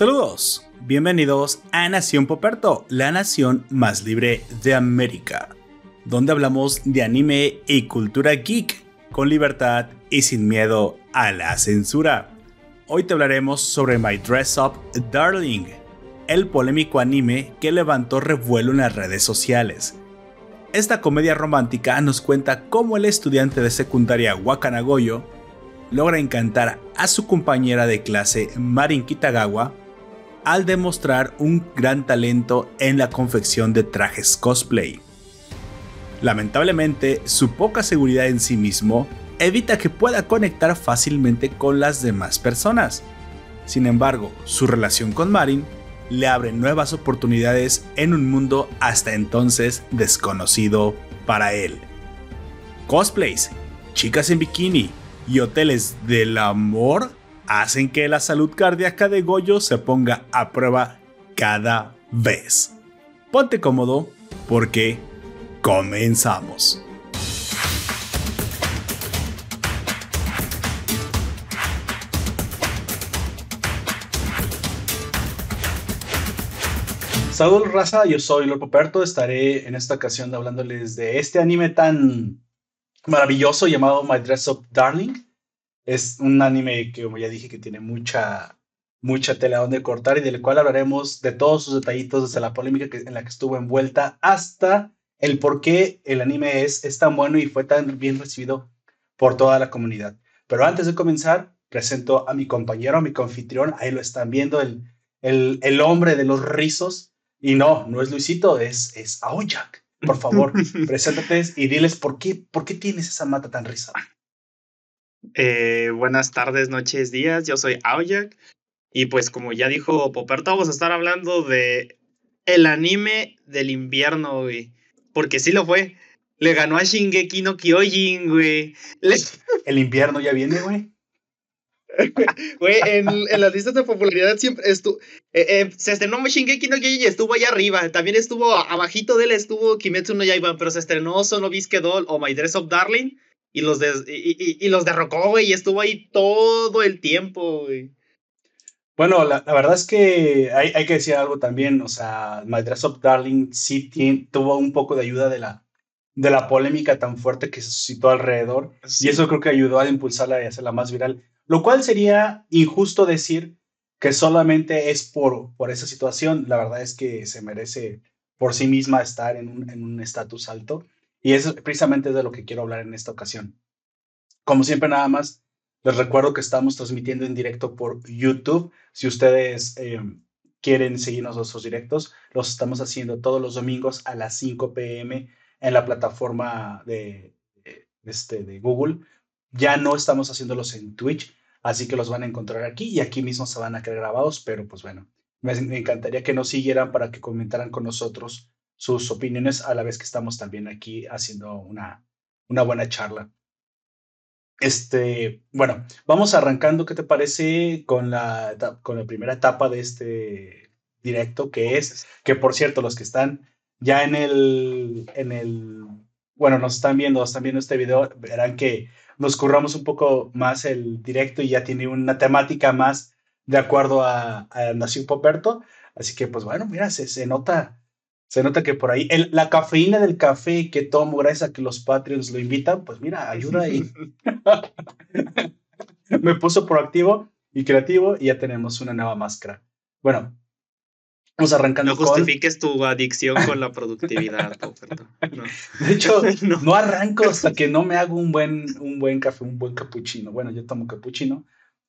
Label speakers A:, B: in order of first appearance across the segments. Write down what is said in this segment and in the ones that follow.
A: Saludos, bienvenidos a Nación Poperto, la nación más libre de América, donde hablamos de anime y cultura geek con libertad y sin miedo a la censura. Hoy te hablaremos sobre My Dress Up Darling, el polémico anime que levantó revuelo en las redes sociales. Esta comedia romántica nos cuenta cómo el estudiante de secundaria Wakanagoyo logra encantar a su compañera de clase Marin Kitagawa al demostrar un gran talento en la confección de trajes cosplay. Lamentablemente, su poca seguridad en sí mismo evita que pueda conectar fácilmente con las demás personas. Sin embargo, su relación con Marin le abre nuevas oportunidades en un mundo hasta entonces desconocido para él. Cosplays, chicas en bikini y hoteles del amor hacen que la salud cardíaca de Goyo se ponga a prueba cada vez. Ponte cómodo porque comenzamos. Saludos raza, yo soy Lord Poperto, estaré en esta ocasión hablándoles de este anime tan maravilloso llamado My Dress Up Darling. Es un anime que, como ya dije, que tiene mucha, mucha tela donde cortar y del cual hablaremos de todos sus detallitos, desde la polémica que, en la que estuvo envuelta hasta el por qué el anime es, es tan bueno y fue tan bien recibido por toda la comunidad. Pero antes de comenzar, presento a mi compañero, a mi confitrión, ahí lo están viendo, el, el, el hombre de los rizos, y no, no es Luisito, es, es Aoyak. Por favor, preséntate y diles por qué, por qué tienes esa mata tan rizada.
B: Eh, buenas tardes, noches, días. Yo soy Aoyak. Y pues como ya dijo Poperto, vamos a estar hablando de el anime del invierno, güey. Porque sí lo fue. Le ganó a Shingeki no Kyojin, güey.
A: El invierno ya viene, güey.
B: Güey, en, en, las listas de popularidad siempre estuvo. Eh, eh, se estrenó Shingeki no Kyojin y estuvo allá arriba. También estuvo abajito de él, estuvo Kimetsu no Yaiba, pero se estrenó Sono Bisque Doll o My Dress of Darling y los, de, y, y, los derrocó, güey, y estuvo ahí todo el tiempo, güey.
A: Bueno, la, la, verdad es que hay, hay, que decir algo también, o sea, My Dress of Darling sí tuvo un poco de ayuda de la, de la polémica tan fuerte que se suscitó alrededor, sí. y eso creo que ayudó a impulsarla y hacerla más viral. Lo cual sería injusto decir que solamente es por, por esa situación. La verdad es que se merece por sí misma estar en un estatus en alto. Y eso precisamente de lo que quiero hablar en esta ocasión. Como siempre, nada más, les recuerdo que estamos transmitiendo en directo por YouTube. Si ustedes eh, quieren seguirnos nuestros directos, los estamos haciendo todos los domingos a las 5 pm en la plataforma de, de, este, de Google. Ya no estamos haciéndolos en Twitch, Así que los van a encontrar aquí y aquí mismo se van a quedar grabados, pero pues bueno, me, encantaría que nos siguieran para que comentaran con nosotros sus opiniones a la vez que estamos también aquí haciendo una, una buena charla. Este, bueno, vamos arrancando, ¿qué te parece con la, con la primera etapa de este directo, que es, que por cierto, los que están ya en el, en el, bueno, nos están viendo, están viendo este video, verán que nos curramos un poco más el directo y ya tiene una temática más de acuerdo a, a Nación Poperto. Así que, pues bueno, mira, se, se nota, se nota que por ahí el, la cafeína del café que tomo gracias a que los Patreons lo invitan, pues mira, ayuda ahí. Me puso proactivo y creativo y ya tenemos una nueva máscara. Bueno, Vamos arrancando.
B: No justifiques tu adicción con la productividad,
A: no. De hecho, no. no. arranco hasta que no me hago un buen, un buen café, un buen capuchino. Bueno, yo tomo capuchino.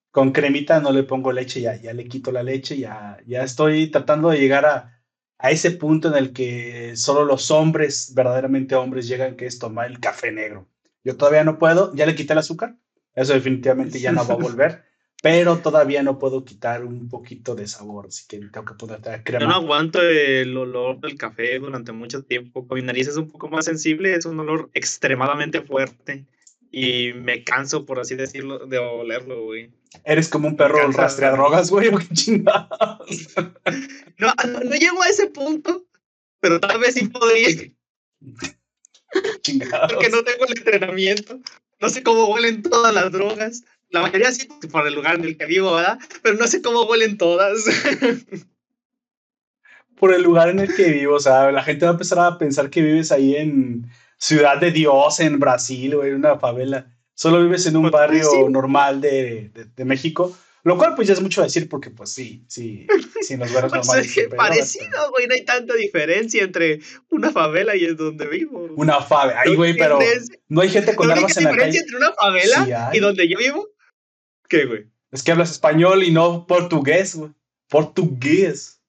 A: Con cremita no le pongo leche, ya, ya le quito la leche, ya, ya estoy tratando de llegar a, a ese punto en el que solo los hombres, verdaderamente hombres, llegan, que es tomar el café negro. Yo todavía no puedo, ya le quité el azúcar, eso definitivamente ya no va a volver pero todavía no puedo quitar un poquito de sabor, así que tengo que poner crema.
B: Yo no aguanto el olor del café durante mucho tiempo. Mi nariz es un poco más sensible, es un olor extremadamente fuerte y me canso, por así decirlo, de olerlo, güey.
A: Eres como un perro rastrea drogas, güey, o qué chingados.
B: no, no, llego a ese punto, pero tal vez sí podría.
A: Chingados.
B: Porque no tengo el entrenamiento. No sé cómo huelen todas las drogas La mayoría sí por el lugar en el que vivo, ¿verdad? Pero no sé cómo huelen todas.
A: por el lugar en el que vivo, o sea, la gente va a empezar a pensar que vives ahí en Ciudad de Dios, en Brasil, o en una favela. Solo vives en un pues, barrio normal de, de México lo cual, pues ya es mucho decir, porque, pues sí, sí, sí, nos vemos pues, normales.
B: Es parecido, güey, no hay tanta diferencia entre una favela y en donde vivo.
A: Una favela, ay, güey, pero no hay gente con armas en la calle.
B: diferencia entre una favela y donde yo vivo? ¿Qué, güey?
A: Es que hablas español y no portugués, güey. Portugués.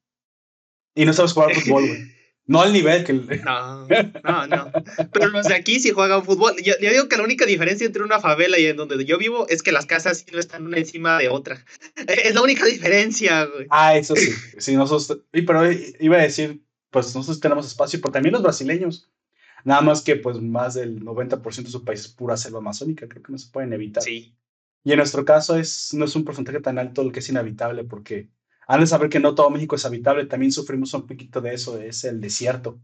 A: Y no sabes jugar fútbol, güey. No al nivel que...
B: No, no, no. Pero los de aquí sí juegan fútbol. Yo, digo que la única diferencia entre una favela y en donde yo vivo es que las casas no están una encima de otra. E, es la única diferencia, güey.
A: Ah, eso sí. sí nosotros... Pero iba a decir, pues nosotros tenemos espacio, pero también los brasileños. Nada más que pues más del 90% de su país es pura selva amazónica, creo que no se pueden evitar. Sí. Y en nuestro caso es, no es un porcentaje tan alto el que es inhabitable porque han de saber que no todo México es habitable, también sufrimos un poquito de eso, es el desierto.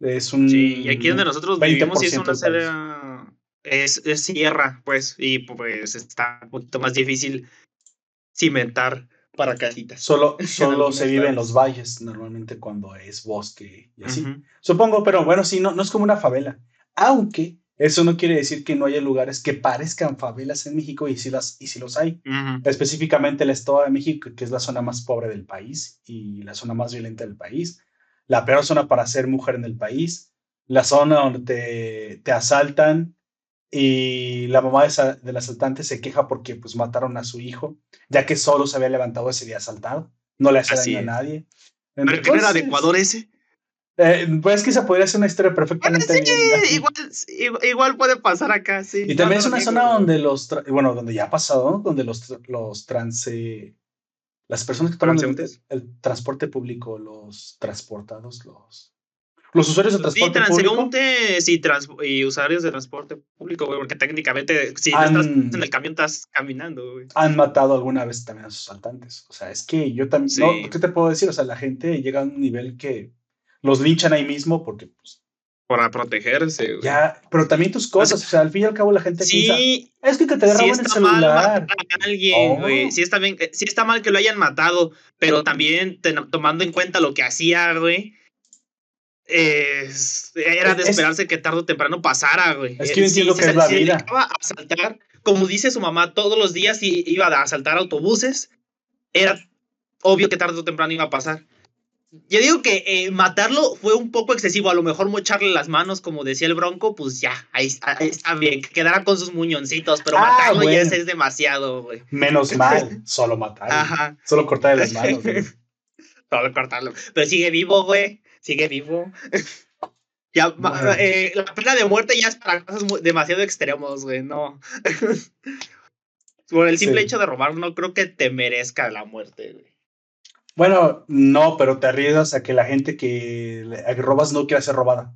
A: Es un.
B: Sí, y aquí donde nosotros vivimos es una es, es, sierra, pues, y pues está un poquito más difícil cimentar para casitas.
A: Solo, solo se vive en los valles, normalmente cuando es bosque y así. Supongo, pero bueno, sí, no, no es como una favela. Aunque eso no quiere decir que no haya lugares que parezcan favelas en México y si, las, y si los hay. Específicamente el Estado de México, que es la zona más pobre del país y la zona más violenta del país. La peor zona para ser mujer en el país. La zona donde te, te asaltan y la mamá de del asaltante se queja porque pues mataron a su hijo, ya que solo se había levantado ese día asaltado. No le hace daño a nadie.
B: ¿Pero qué era de Ecuador ese?
A: Eh, pues que se podría hacer una historia perfectamente
B: igual, puede pasar acá, sí.
A: Y también es una zona donde los, bueno, donde ya ha pasado, donde los, los trans, las personas que toman el, transporte público, los transportados, los, los usuarios de transporte sí,
B: público. y, usuarios de transporte público, güey, porque técnicamente si estás en el camión estás caminando, güey.
A: Han matado alguna vez también a sus asaltantes. O sea, es que yo también, ¿qué te puedo decir? O sea, la gente llega a un nivel que los linchan ahí mismo porque pues,
B: para protegerse. Güey.
A: Ya, pero también tus cosas, o sea, al fin y al cabo la gente
B: sí,
A: es que, te agarraban el celular.
B: Mal a alguien, güey. Sí está bien, sí está mal que lo hayan matado, pero también tomando en cuenta lo que hacía, güey. era de esperarse que tarde o temprano pasara, güey.
A: Es que yo entiendo que es la vida.
B: a asaltar, como dice su mamá, todos los días iba a asaltar autobuses. Era obvio que tarde o temprano iba a pasar. Yo digo que eh, matarlo fue un poco excesivo. A lo mejor mocharle las manos, como decía el Bronco, pues ya, ahí, está bien. Que quedara con sus muñoncitos, pero ah, matarlo ya es, demasiado, güey.
A: Menos mal, solo matarlo. Ajá. Solo cortarle las manos,
B: Solo cortarlo. Pero sigue vivo, güey. Sigue vivo. ya, eh, la pena de muerte ya es para cosas demasiado extremos, güey. No. Por el simple hecho de robar, no creo que te merezca la muerte, güey.
A: Bueno, no, pero te arriesgas a que la gente que robas no quiera ser robada.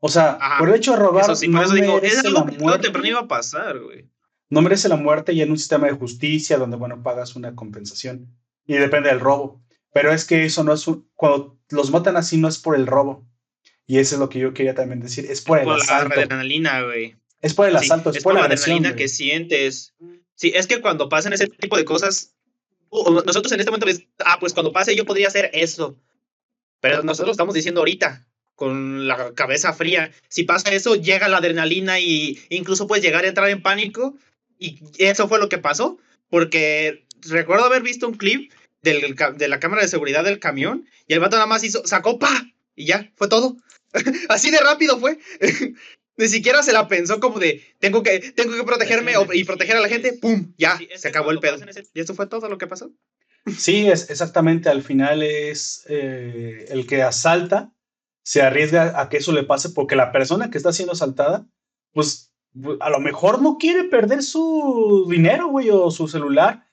A: O sea, por el hecho de robar.
B: Eso sí, no eso digo, es algo que iba a pasar, güey.
A: No merece la muerte y en un sistema de justicia donde, bueno, pagas una compensación. Y depende del robo. Pero es que eso no es Cuando los matan así, no es por el robo. Y eso es lo que yo quería también decir. Es por, el asalto.
B: la adrenalina, güey.
A: Es por el asalto, es, por, la
B: adrenalina que sientes. Sí, es que cuando pasan ese tipo de cosas, nosotros en este momento, ah, pues cuando pase yo podría hacer eso. Pero nosotros estamos diciendo ahorita, con la cabeza fría, si pasa eso, llega la adrenalina y incluso puedes llegar a entrar en pánico. Y eso fue lo que pasó, porque recuerdo haber visto un clip del, de la cámara de seguridad del camión y el vato nada más hizo, sacó pa y ya, fue todo. Así de rápido fue. Ni siquiera se la pensó como de, tengo que, tengo que protegerme y proteger a la gente. ¡Pum! Ya, se acabó el pedo. Y eso fue todo lo que pasó.
A: Sí, es exactamente. Al final es eh, el que asalta, se arriesga a que eso le pase porque la persona que está siendo asaltada, pues a lo mejor no quiere perder su dinero, güey, o su celular.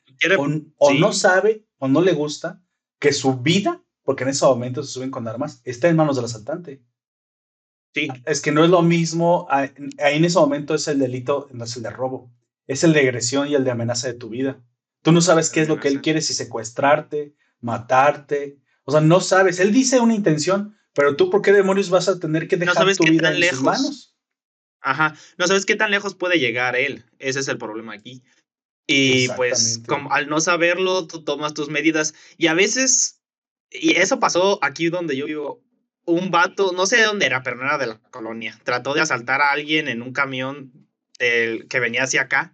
A: o, no sabe o no le gusta que su vida, porque en ese momento se suben con armas, está en manos del asaltante. Es que no es lo mismo, ahí en ese momento es el delito, no es el de robo, es el de agresión y el de amenaza de tu vida. Tú no sabes qué es lo que él quiere, si secuestrarte, matarte, o sea, no sabes, él dice una intención, pero tú por qué demonios vas a tener que dejar tu vida en sus manos.
B: Ajá, no sabes qué tan lejos puede llegar él, ese es el problema aquí. Y pues como, al no saberlo, tú tomas tus medidas. Y a veces, y eso pasó aquí donde yo vivo, un vato, no sé de dónde era, pero no era de la colonia, trató de asaltar a alguien en un camión del, que venía hacia acá.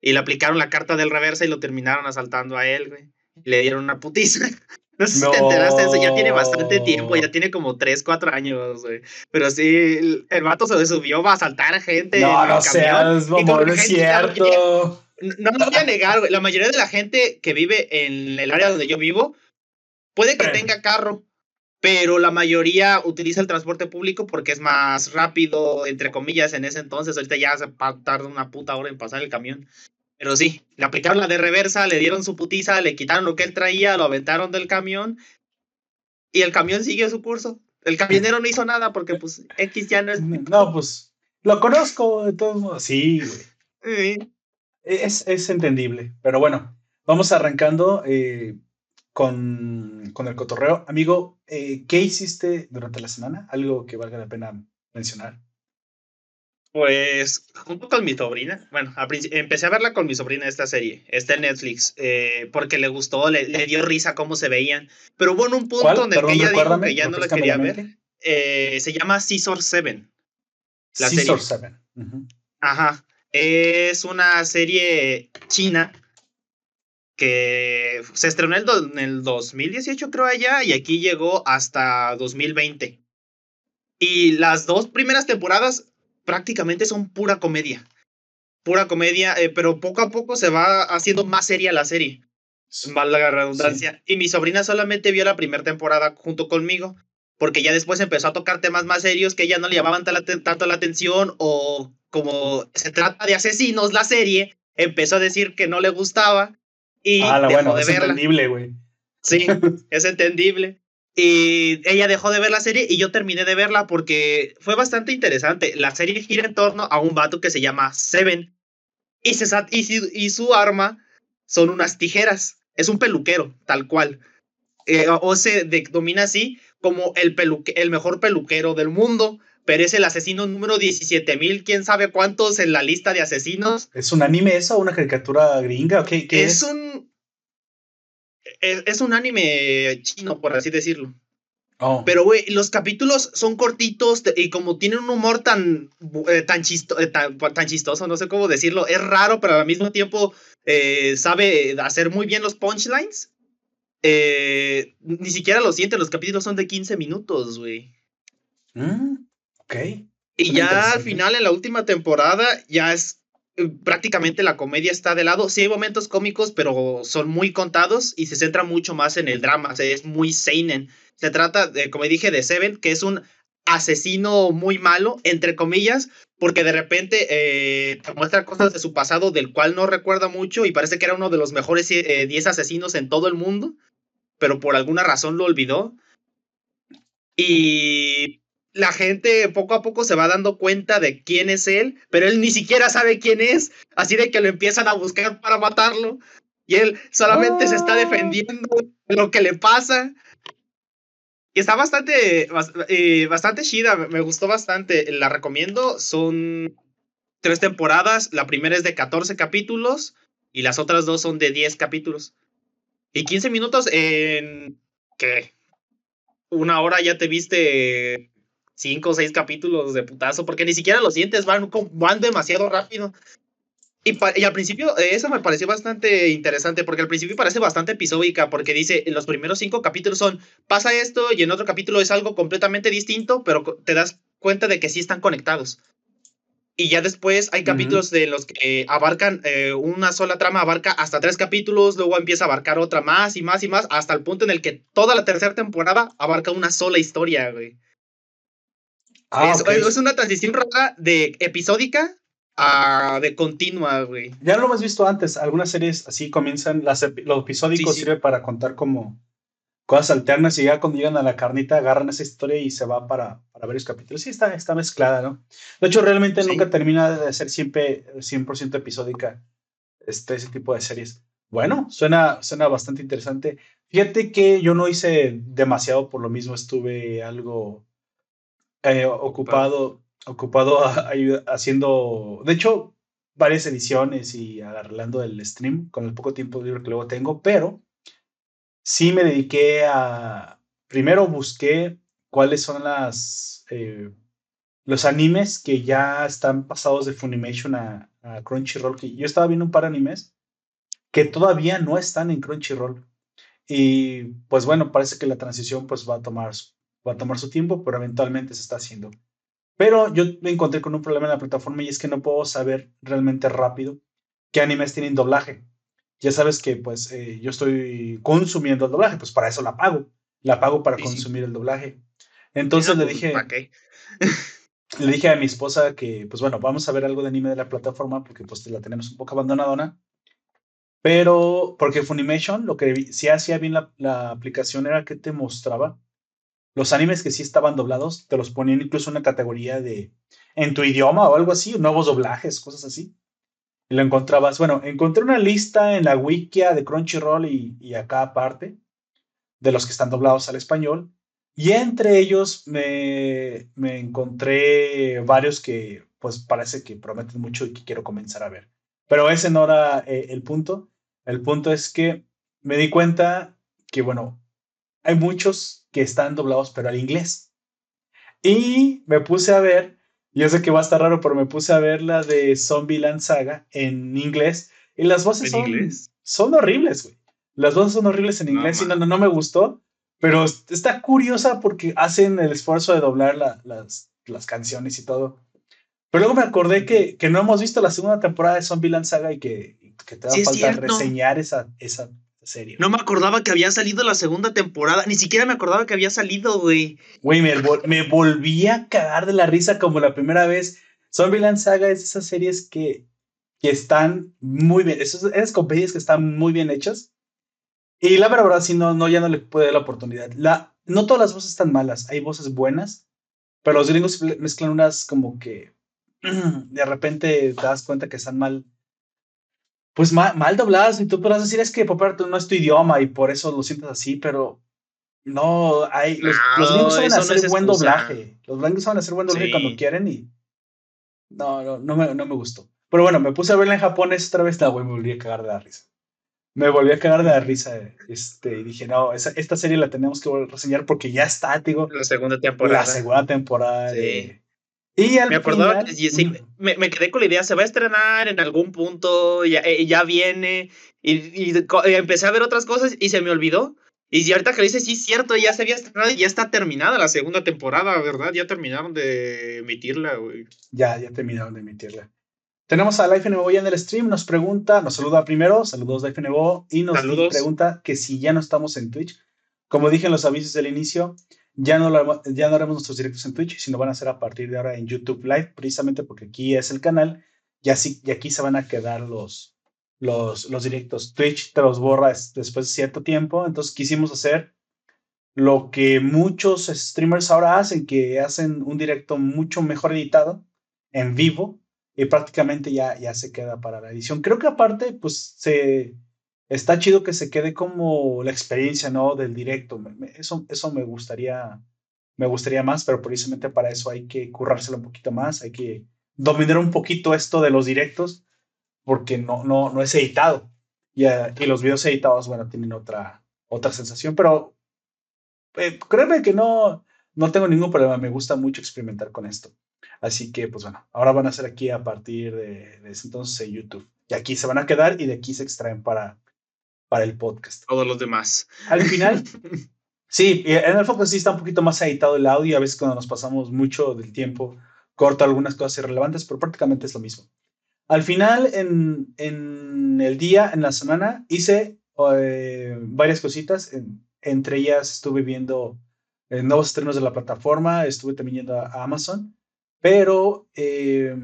B: Y le aplicaron la carta del reversa y lo terminaron asaltando a él, güey. Y le dieron una putiza. No sé si te enteraste eso, ya tiene bastante tiempo, ya tiene como 3, 4 años, güey. Pero sí, el, vato se subió a asaltar a gente.
A: No, no seas, no es cierto.
B: No lo voy a negar, güey. La mayoría de la gente que vive en el área donde yo vivo puede que tenga carro, pero la mayoría utiliza el transporte público porque es más rápido, entre comillas, en ese entonces. Ahorita ya se tarda una puta hora en pasar el camión. Pero sí, le aplicaron la de reversa, le dieron su putiza, le quitaron lo que él traía, lo aventaron del camión y el camión siguió su curso. El camionero no hizo nada porque, pues, X ya no es.
A: No, pues, lo conozco de todos modos. Sí, güey. Es, es, entendible, pero bueno, vamos arrancando. Eh, con, con el cotorreo. Amigo, eh, ¿qué hiciste durante la semana? Algo que valga la pena mencionar.
B: Pues junto con mi sobrina, bueno, empecé a verla con mi sobrina esta serie, está en Netflix, eh, porque le gustó, le, le, dio risa cómo se veían, pero hubo un punto en el que ella dijo que ya no la quería ver. Eh, se llama Scissor 7.
A: La Scissor 7.
B: Ajá. Es una serie china que se estrenó en el 2018 creo allá y aquí llegó hasta 2020. Y las dos primeras temporadas prácticamente son pura comedia. Pura comedia, eh, pero poco a poco se va haciendo más seria la serie. Vale la redundancia. Y mi sobrina solamente vio la primera temporada junto conmigo, porque ya después empezó a tocar temas más serios que ella no le llamaban tanto la atención o como se trata de asesinos la serie, empezó a decir que no le gustaba y ah, dejó bueno, de es
A: entendible, güey.
B: Sí, es entendible. Y ella dejó de ver la serie y yo terminé de verla porque fue bastante interesante. La serie gira en torno a un vato que se llama Seven y, se, y, y su arma son unas tijeras. Es un peluquero, tal cual. Eh, o se denomina así como el, peluque, el mejor peluquero del mundo pero es el asesino número 17.000, quién sabe cuántos en la lista de asesinos.
A: ¿Es un anime eso? ¿Una caricatura gringa? ¿Qué, qué
B: es, un. Es, un anime chino, por así decirlo. Oh. Pero, güey, los capítulos son cortitos y como tienen un humor tan, eh, tan, chisto, eh, tan, chistoso, no sé cómo decirlo, es raro, pero al mismo tiempo eh, sabe hacer muy bien los punchlines. ni siquiera lo siente, los capítulos son de 15 minutos, güey.
A: Mm.
B: Y ya al final, en la última temporada, ya es eh, prácticamente la comedia está de lado. Sí hay momentos cómicos, pero son muy contados y se centra mucho más en el drama. es muy seinen. Se trata, de, como dije, de Seven, que es un asesino muy malo, entre comillas, porque de repente eh, te muestra cosas de su pasado del cual no recuerda mucho y parece que era uno de los mejores 10 eh, asesinos en todo el mundo, pero por alguna razón lo olvidó. Y la gente poco a poco se va dando cuenta de quién es él, pero él ni siquiera sabe quién es, así de que lo empiezan a buscar para matarlo y él solamente se está defendiendo de lo que le pasa. Y está bastante, eh, bastante chida, me gustó bastante, la recomiendo, son tres temporadas, la primera es de 14 capítulos y las otras dos son de 10 capítulos. Y 15 minutos en... ¿Qué? Una hora ya te viste cinco o seis capítulos de putazo, porque ni siquiera los sientes, van, van demasiado rápido. Y, y, al principio, eh, eso me pareció bastante interesante, porque al principio parece bastante episódica, porque dice, en los primeros cinco capítulos son, pasa esto, y en otro capítulo es algo completamente distinto, pero te das cuenta de que sí están conectados. Y ya después hay capítulos de los que abarcan eh, una sola trama, abarca hasta tres capítulos, luego empieza a abarcar otra más y más y más, hasta el punto en el que toda la tercera temporada abarca una sola historia, güey. Ah, es, una transición rara de episódica a de continua, güey.
A: Ya lo hemos visto antes. Algunas series así comienzan, las, los episódicos sirven para contar como cosas alternas y ya cuando llegan a la carnita agarran esa historia y se va para, para varios capítulos. Sí, está, está mezclada, ¿no? De hecho, realmente nunca termina de ser siempre 100% episódica este, ese tipo de series. Bueno, suena, suena bastante interesante. Fíjate que yo no hice demasiado por lo mismo, estuve algo eh, ocupado, ocupado haciendo. De hecho, varias ediciones y agarrando el stream con el poco tiempo libre que luego tengo, pero sí me dediqué a, primero busqué cuáles son las, eh, los animes que ya están pasados de Funimation a, a Crunchyroll, que yo estaba viendo un par de animes que todavía no están en Crunchyroll. Y pues bueno, parece que la transición pues va a tomar, va a tomar su tiempo, pero eventualmente se está haciendo. Pero yo me encontré con un problema en la plataforma y es que no puedo saber realmente rápido qué animes tienen doblaje. Ya sabes que pues eh, yo estoy consumiendo el doblaje, pues para eso la pago. La pago para consumir el doblaje. Entonces le dije... le dije a mi esposa que, pues bueno, vamos a ver algo de anime de la plataforma porque pues la tenemos un poco abandonadona. Pero, porque Funimation, lo que sí hacía bien la, la, aplicación era que te mostraba los animes que sí estaban doblados, te los ponían incluso en una categoría de en tu idioma o algo así, nuevos doblajes, cosas así. Y lo encontrabas. Bueno, encontré una lista en la wikia de Crunchyroll y, y acá aparte de los que están doblados al español. Y entre ellos me, me encontré varios que pues parece que prometen mucho y que quiero comenzar a ver. Pero ese no era eh, el punto. El punto es que me di cuenta que, bueno, hay muchos que están doblados, pero al inglés. Y me puse a ver, yo sé que va a estar raro, pero me puse a ver la de Zombieland Saga en inglés. Y las voces son, son horribles, güey. Las voces son horribles en inglés y no, no, me gustó. Pero está curiosa porque hacen el esfuerzo de doblar las, las canciones y todo. Pero luego me acordé que, que no hemos visto la segunda temporada de Zombieland Saga y que, que te va a falta reseñar esa, esa serie.
B: No me acordaba que había salido la segunda temporada. Ni siquiera me acordaba que había salido, güey.
A: Güey, me, me volví a cagar de la risa como la primera vez. Zombieland Saga es esas series que, que están muy bien. Esas, esas comedias que están muy bien hechas. Y la verdad, sí, no, no, ya no le puede dar la oportunidad. La, no todas las voces están malas. Hay voces buenas. Pero los gringos mezclan unas como que de repente te das cuenta que están mal, pues mal, mal dobladas y tú podrás decir es que Popper no es tu idioma y por eso lo sientes así, pero no, hay, los, los gringos saben hacer buen doblaje, los gringos saben hacer buen doblaje cuando quieren y no, no, no me, no me gustó. Pero bueno, me puse a verla en japonés otra vez, la güey, me volví a cagar de la risa. Me volví a cagar de la risa. Este, y dije, no, esa, esta serie la tenemos que reseñar porque ya está, digo.
B: La segunda temporada.
A: La segunda temporada. Sí.
B: Y me acordaba que me, me, quedé con la idea, se va a estrenar en algún punto, ya, ya viene, y, y, empecé a ver otras cosas y se me olvidó. Y ahorita que dices, sí, cierto, ya se había estrenado y ya está terminada la segunda temporada, ¿verdad? Ya terminaron de emitirla, güey.
A: Ya, ya terminaron de emitirla. Tenemos a Life NBO ya en el stream, nos pregunta, nos saluda primero, saludos Life NBO, y nos pregunta que si ya no estamos en Twitch. Como dije en los avisos del inicio, ya no, ya no haremos nuestros directos en Twitch, sino van a ser a partir de ahora en YouTube Live, precisamente porque aquí es el canal y, así, y aquí se van a quedar los, los, los directos. Twitch te los borra después de cierto tiempo, entonces quisimos hacer lo que muchos streamers ahora hacen, que hacen un directo mucho mejor editado, en vivo, y prácticamente ya, ya se queda para la edición. Creo que aparte, pues se está chido que se quede como la experiencia, ¿no? Del directo. eso, eso me gustaría, me gustaría más, pero precisamente para eso hay que currárselo un poquito más, hay que dominar un poquito esto de los directos, porque no, no, no es editado. Y, eh, y los videos editados, bueno, tienen otra, otra sensación, pero eh, créeme que no, no tengo ningún problema, me gusta mucho experimentar con esto. Así que, pues bueno, ahora van a ser aquí a partir de, de ese entonces en YouTube. Y aquí se van a quedar y de aquí se extraen para, para el podcast.
B: Todos los demás.
A: Al final, sí, en el foco sí está un poquito más editado el audio. A veces cuando nos pasamos mucho del tiempo, corta algunas cosas irrelevantes, pero prácticamente es lo mismo. Al final, en, en el día, en la semana, hice eh, varias cositas. entre ellas estuve viendo eh, nuevos estrenos de la plataforma, estuve también yendo a, Amazon, pero eh,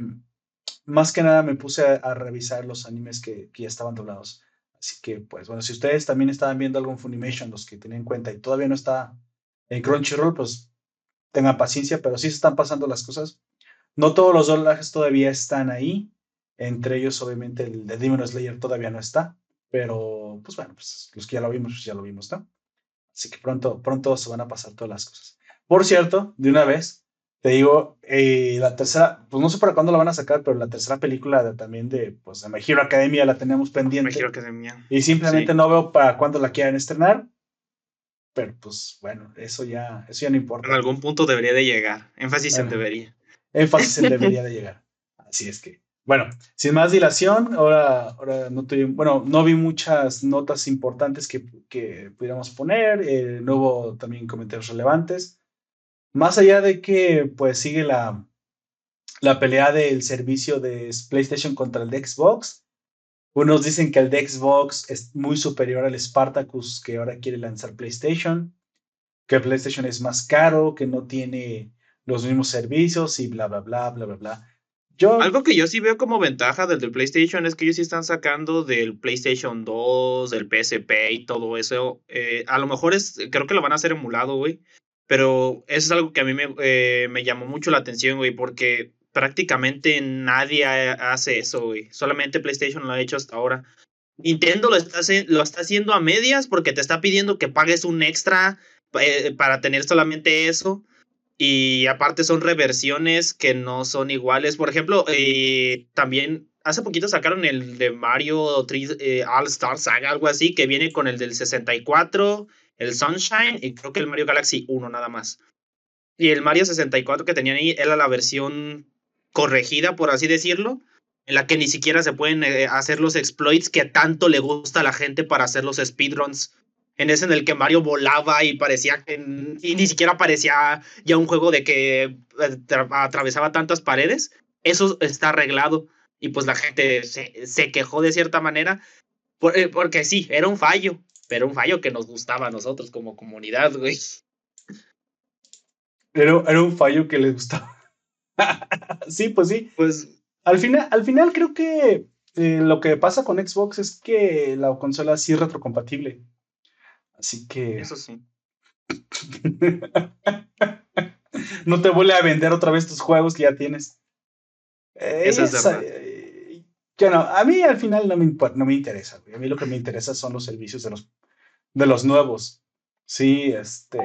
A: más que nada me puse a, a revisar los animes que, que, ya estaban doblados. Así que, pues bueno, si ustedes también estaban viendo algún Funimation, los que tienen en cuenta y todavía no está en Crunchyroll, pues tengan paciencia, pero sí se están pasando las cosas. No todos los doblajes todavía están ahí. Entre ellos, obviamente, el de Demon Slayer todavía no está. Pero, pues bueno, pues los que ya lo vimos, pues ya lo vimos, ¿no? Así que pronto, pronto se van a pasar todas las cosas. Por cierto, de una vez, te digo, eh, la tercera, pues no sé para cuándo la van a sacar, pero la tercera película también de, pues, de My Hero Academia la tenemos pendiente.
B: My Hero Academia.
A: Y simplemente no veo para cuándo la quieran estrenar. Pero pues bueno, eso ya, eso ya no importa.
B: En algún punto debería de llegar. Énfasis en debería.
A: Énfasis en debería de llegar. Así es que. Bueno, sin más dilación, ahora, ahora no tuve, bueno, no vi muchas notas importantes que, que pudiéramos poner, eh, no hubo también comentarios relevantes. Más allá de que pues sigue la, la pelea del servicio de PlayStation contra el de Xbox. Unos dicen que el de Xbox es muy superior al Spartacus que ahora quiere lanzar PlayStation, que PlayStation es más caro, que no tiene los mismos servicios y bla, bla, bla, bla, bla, bla.
B: Yo, Algo que yo sí veo como ventaja del, del PlayStation es que ellos sí están sacando del PlayStation 2, del PSP y todo eso. Eh, a lo mejor es, creo que lo van a hacer emulado, güey. Pero eso es algo que a mí me, eh, me llamó mucho la atención, güey, porque prácticamente nadie hace eso, güey. Solamente PlayStation lo ha hecho hasta ahora. Nintendo lo está, lo está haciendo a medias porque te está pidiendo que pagues un extra eh, para tener solamente eso. Y aparte son reversiones que no son iguales. Por ejemplo, eh, también hace poquito sacaron el de Mario 3, All Star Saga, algo así, que viene con el del 64 el Sunshine y creo que el Mario Galaxy 1 nada más. Y el Mario 64 que tenían ahí era la versión corregida, por así decirlo, en la que ni siquiera se pueden eh, hacer los exploits que tanto le gusta a la gente para hacer los speedruns. En ese en el que Mario volaba y parecía que y ni siquiera parecía ya un juego de que eh, atravesaba tantas paredes. Eso está arreglado. Y pues la gente se, se quejó de cierta manera. Eh, porque sí, era un fallo pero un fallo que nos gustaba a nosotros como comunidad, güey.
A: Era, era un fallo que les gustaba. sí, pues sí. Pues al final, al final creo que eh, lo que pasa con Xbox es que la consola sí es retrocompatible. Así que.
B: Eso sí.
A: no te vuelve a vender otra vez tus juegos que ya tienes. Eso es Que no, a mí al final no me, no me interesa. A mí lo que me interesa son los servicios de los, de los nuevos. Sí, este,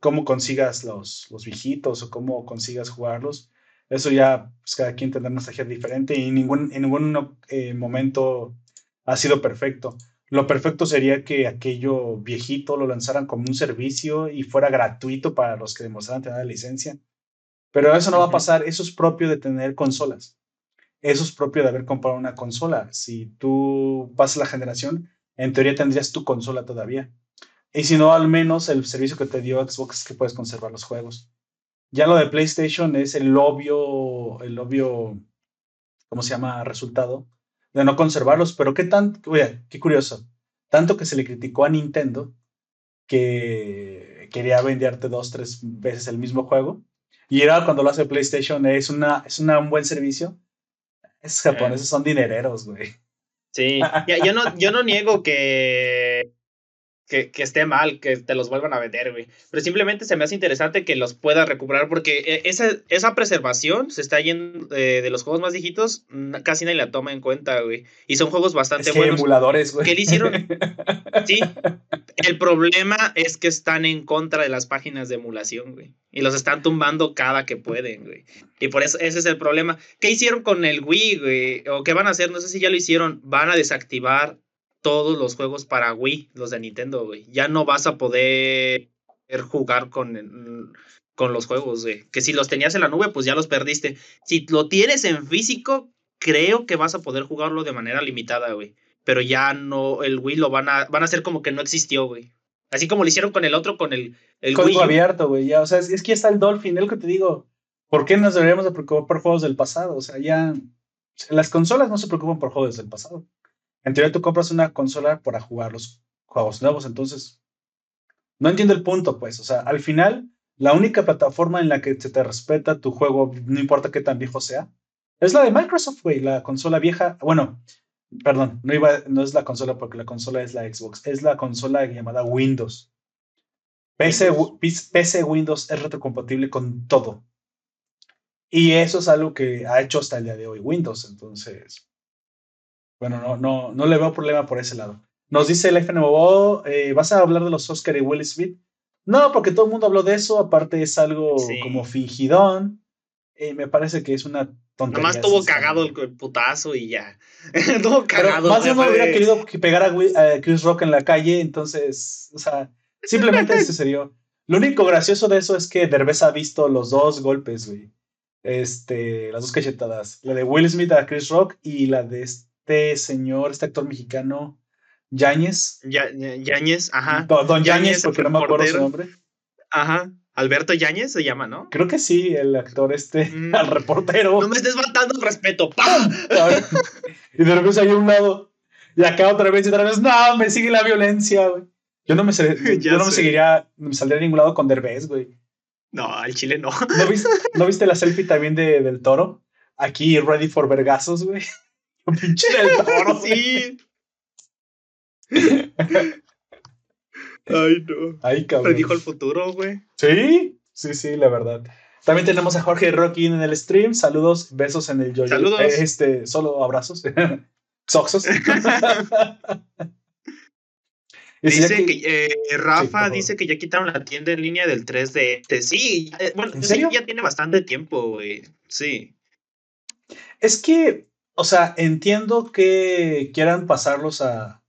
A: cómo consigas los, los viejitos o cómo consigas jugarlos. Eso ya, pues cada quien tendrá una estrategia diferente y ningún, en ningún eh, momento ha sido perfecto. Lo perfecto sería que aquello viejito lo lanzaran como un servicio y fuera gratuito para los que demostraran tener la licencia. Pero eso no va a pasar, eso es propio de tener consolas. Eso es propio de haber comprado una consola. Si tú pasas la generación, en teoría tendrías tu consola todavía. Y si no, al menos el servicio que te dio Xbox es que puedes conservar los juegos. Ya lo de PlayStation es el obvio, el obvio, ¿cómo se llama? Resultado de no conservarlos. Pero qué tan, oye, qué curioso. Tanto que se le criticó a Nintendo que quería venderte dos, tres veces el mismo juego. Y era cuando lo hace PlayStation, es, una, es un buen servicio esos japoneses son dinereros, güey.
B: Sí, yo, no, yo no niego que, que, que, esté mal, que te los vuelvan a vender, güey. Pero simplemente se me hace interesante que los puedas recuperar porque eh, esa, esa preservación se está yendo eh, de los juegos más viejitos, casi nadie la toma en cuenta, güey. Y son juegos bastante
A: es que buenos. emuladores, güey.
B: ¿Qué le hicieron? Sí. El problema es que están en contra de las páginas de emulación, güey. Y los están tumbando cada que pueden, güey. Y por eso ese es el problema. ¿Qué hicieron con el Wii, güey? ¿O qué van a hacer? No sé si ya lo hicieron. Van a desactivar todos los juegos para Wii, los de Nintendo, güey. Ya no vas a poder jugar con, con los juegos, güey. Que si los tenías en la nube, pues ya los perdiste. Si lo tienes en físico, creo que vas a poder jugarlo de manera limitada, güey. Pero ya no, el Wii lo van a, van a hacer como que no existió, güey. Así como lo hicieron con el otro, con el, el
A: Código abierto, güey. Ya, o sea, es, que ya está el Dolphin, es lo que te digo. ¿Por qué nos deberíamos de preocupar por juegos del pasado? O sea, ya. Las consolas no se preocupan por juegos del pasado. En teoría, tú compras una consola para jugar los juegos nuevos, entonces. No entiendo el punto, pues. O sea, al final, la única plataforma en la que se te respeta tu juego, no importa qué tan viejo sea, es la de Microsoft, güey, la consola vieja. Bueno, perdón, no, iba, no es la consola porque la consola es la Xbox, es la consola llamada Windows. PC, PC Windows es retrocompatible con todo. Y eso es algo que ha hecho hasta el día de hoy Windows. Entonces, bueno, no, no, no le veo problema por ese lado. Nos dice el FNMO, eh, ¿vas a hablar de los Oscar y Will Smith? No, porque todo el mundo habló de eso, aparte es algo como fingidón. Eh, me parece que es una tontería.
B: Nomás estuvo cagado el, putazo y ya. estuvo cagado.
A: más de uno hubiera querido pegar a, Chris Rock en la calle, entonces, o sea, simplemente se sucedió. Lo único gracioso de eso es que Derbez ha visto los dos golpes, güey. Este, las dos cachetadas. La de Will Smith a Chris Rock y la de este señor, este actor mexicano, Yáñez.
B: Yáñez, ajá.
A: Don, Yáñez, porque no me acuerdo su nombre.
B: Ajá. Alberto Yáñez se llama, ¿no?
A: Creo que sí, el actor este, mm. al reportero.
B: No me estés matando el respeto, ¡pam!
A: y de repente hay un lado, y acá otra vez y otra vez, no, me sigue la violencia, güey. Yo no me, yo no me seguiría, no me saldría a ningún lado con Derbez, güey.
B: No, al chile no.
A: ¿No viste, la selfie también de, del toro? Aquí, ready for vergazos, güey. Pinche del toro.
B: sí. Ay, no.
A: Ay, cabrón.
B: Predijo el futuro, güey.
A: Sí, sí, sí, la verdad. También tenemos a Jorge Rocky en el stream. Saludos, besos en el yo.
B: Saludos.
A: este, solo abrazos. Soxos.
B: Dice que, eh, Rafa dice que ya quitaron la tienda en línea del 3D. Sí, eh, bueno, ya tiene bastante tiempo, güey. Sí.
A: Es que, o sea, entiendo que quieran pasarlos a.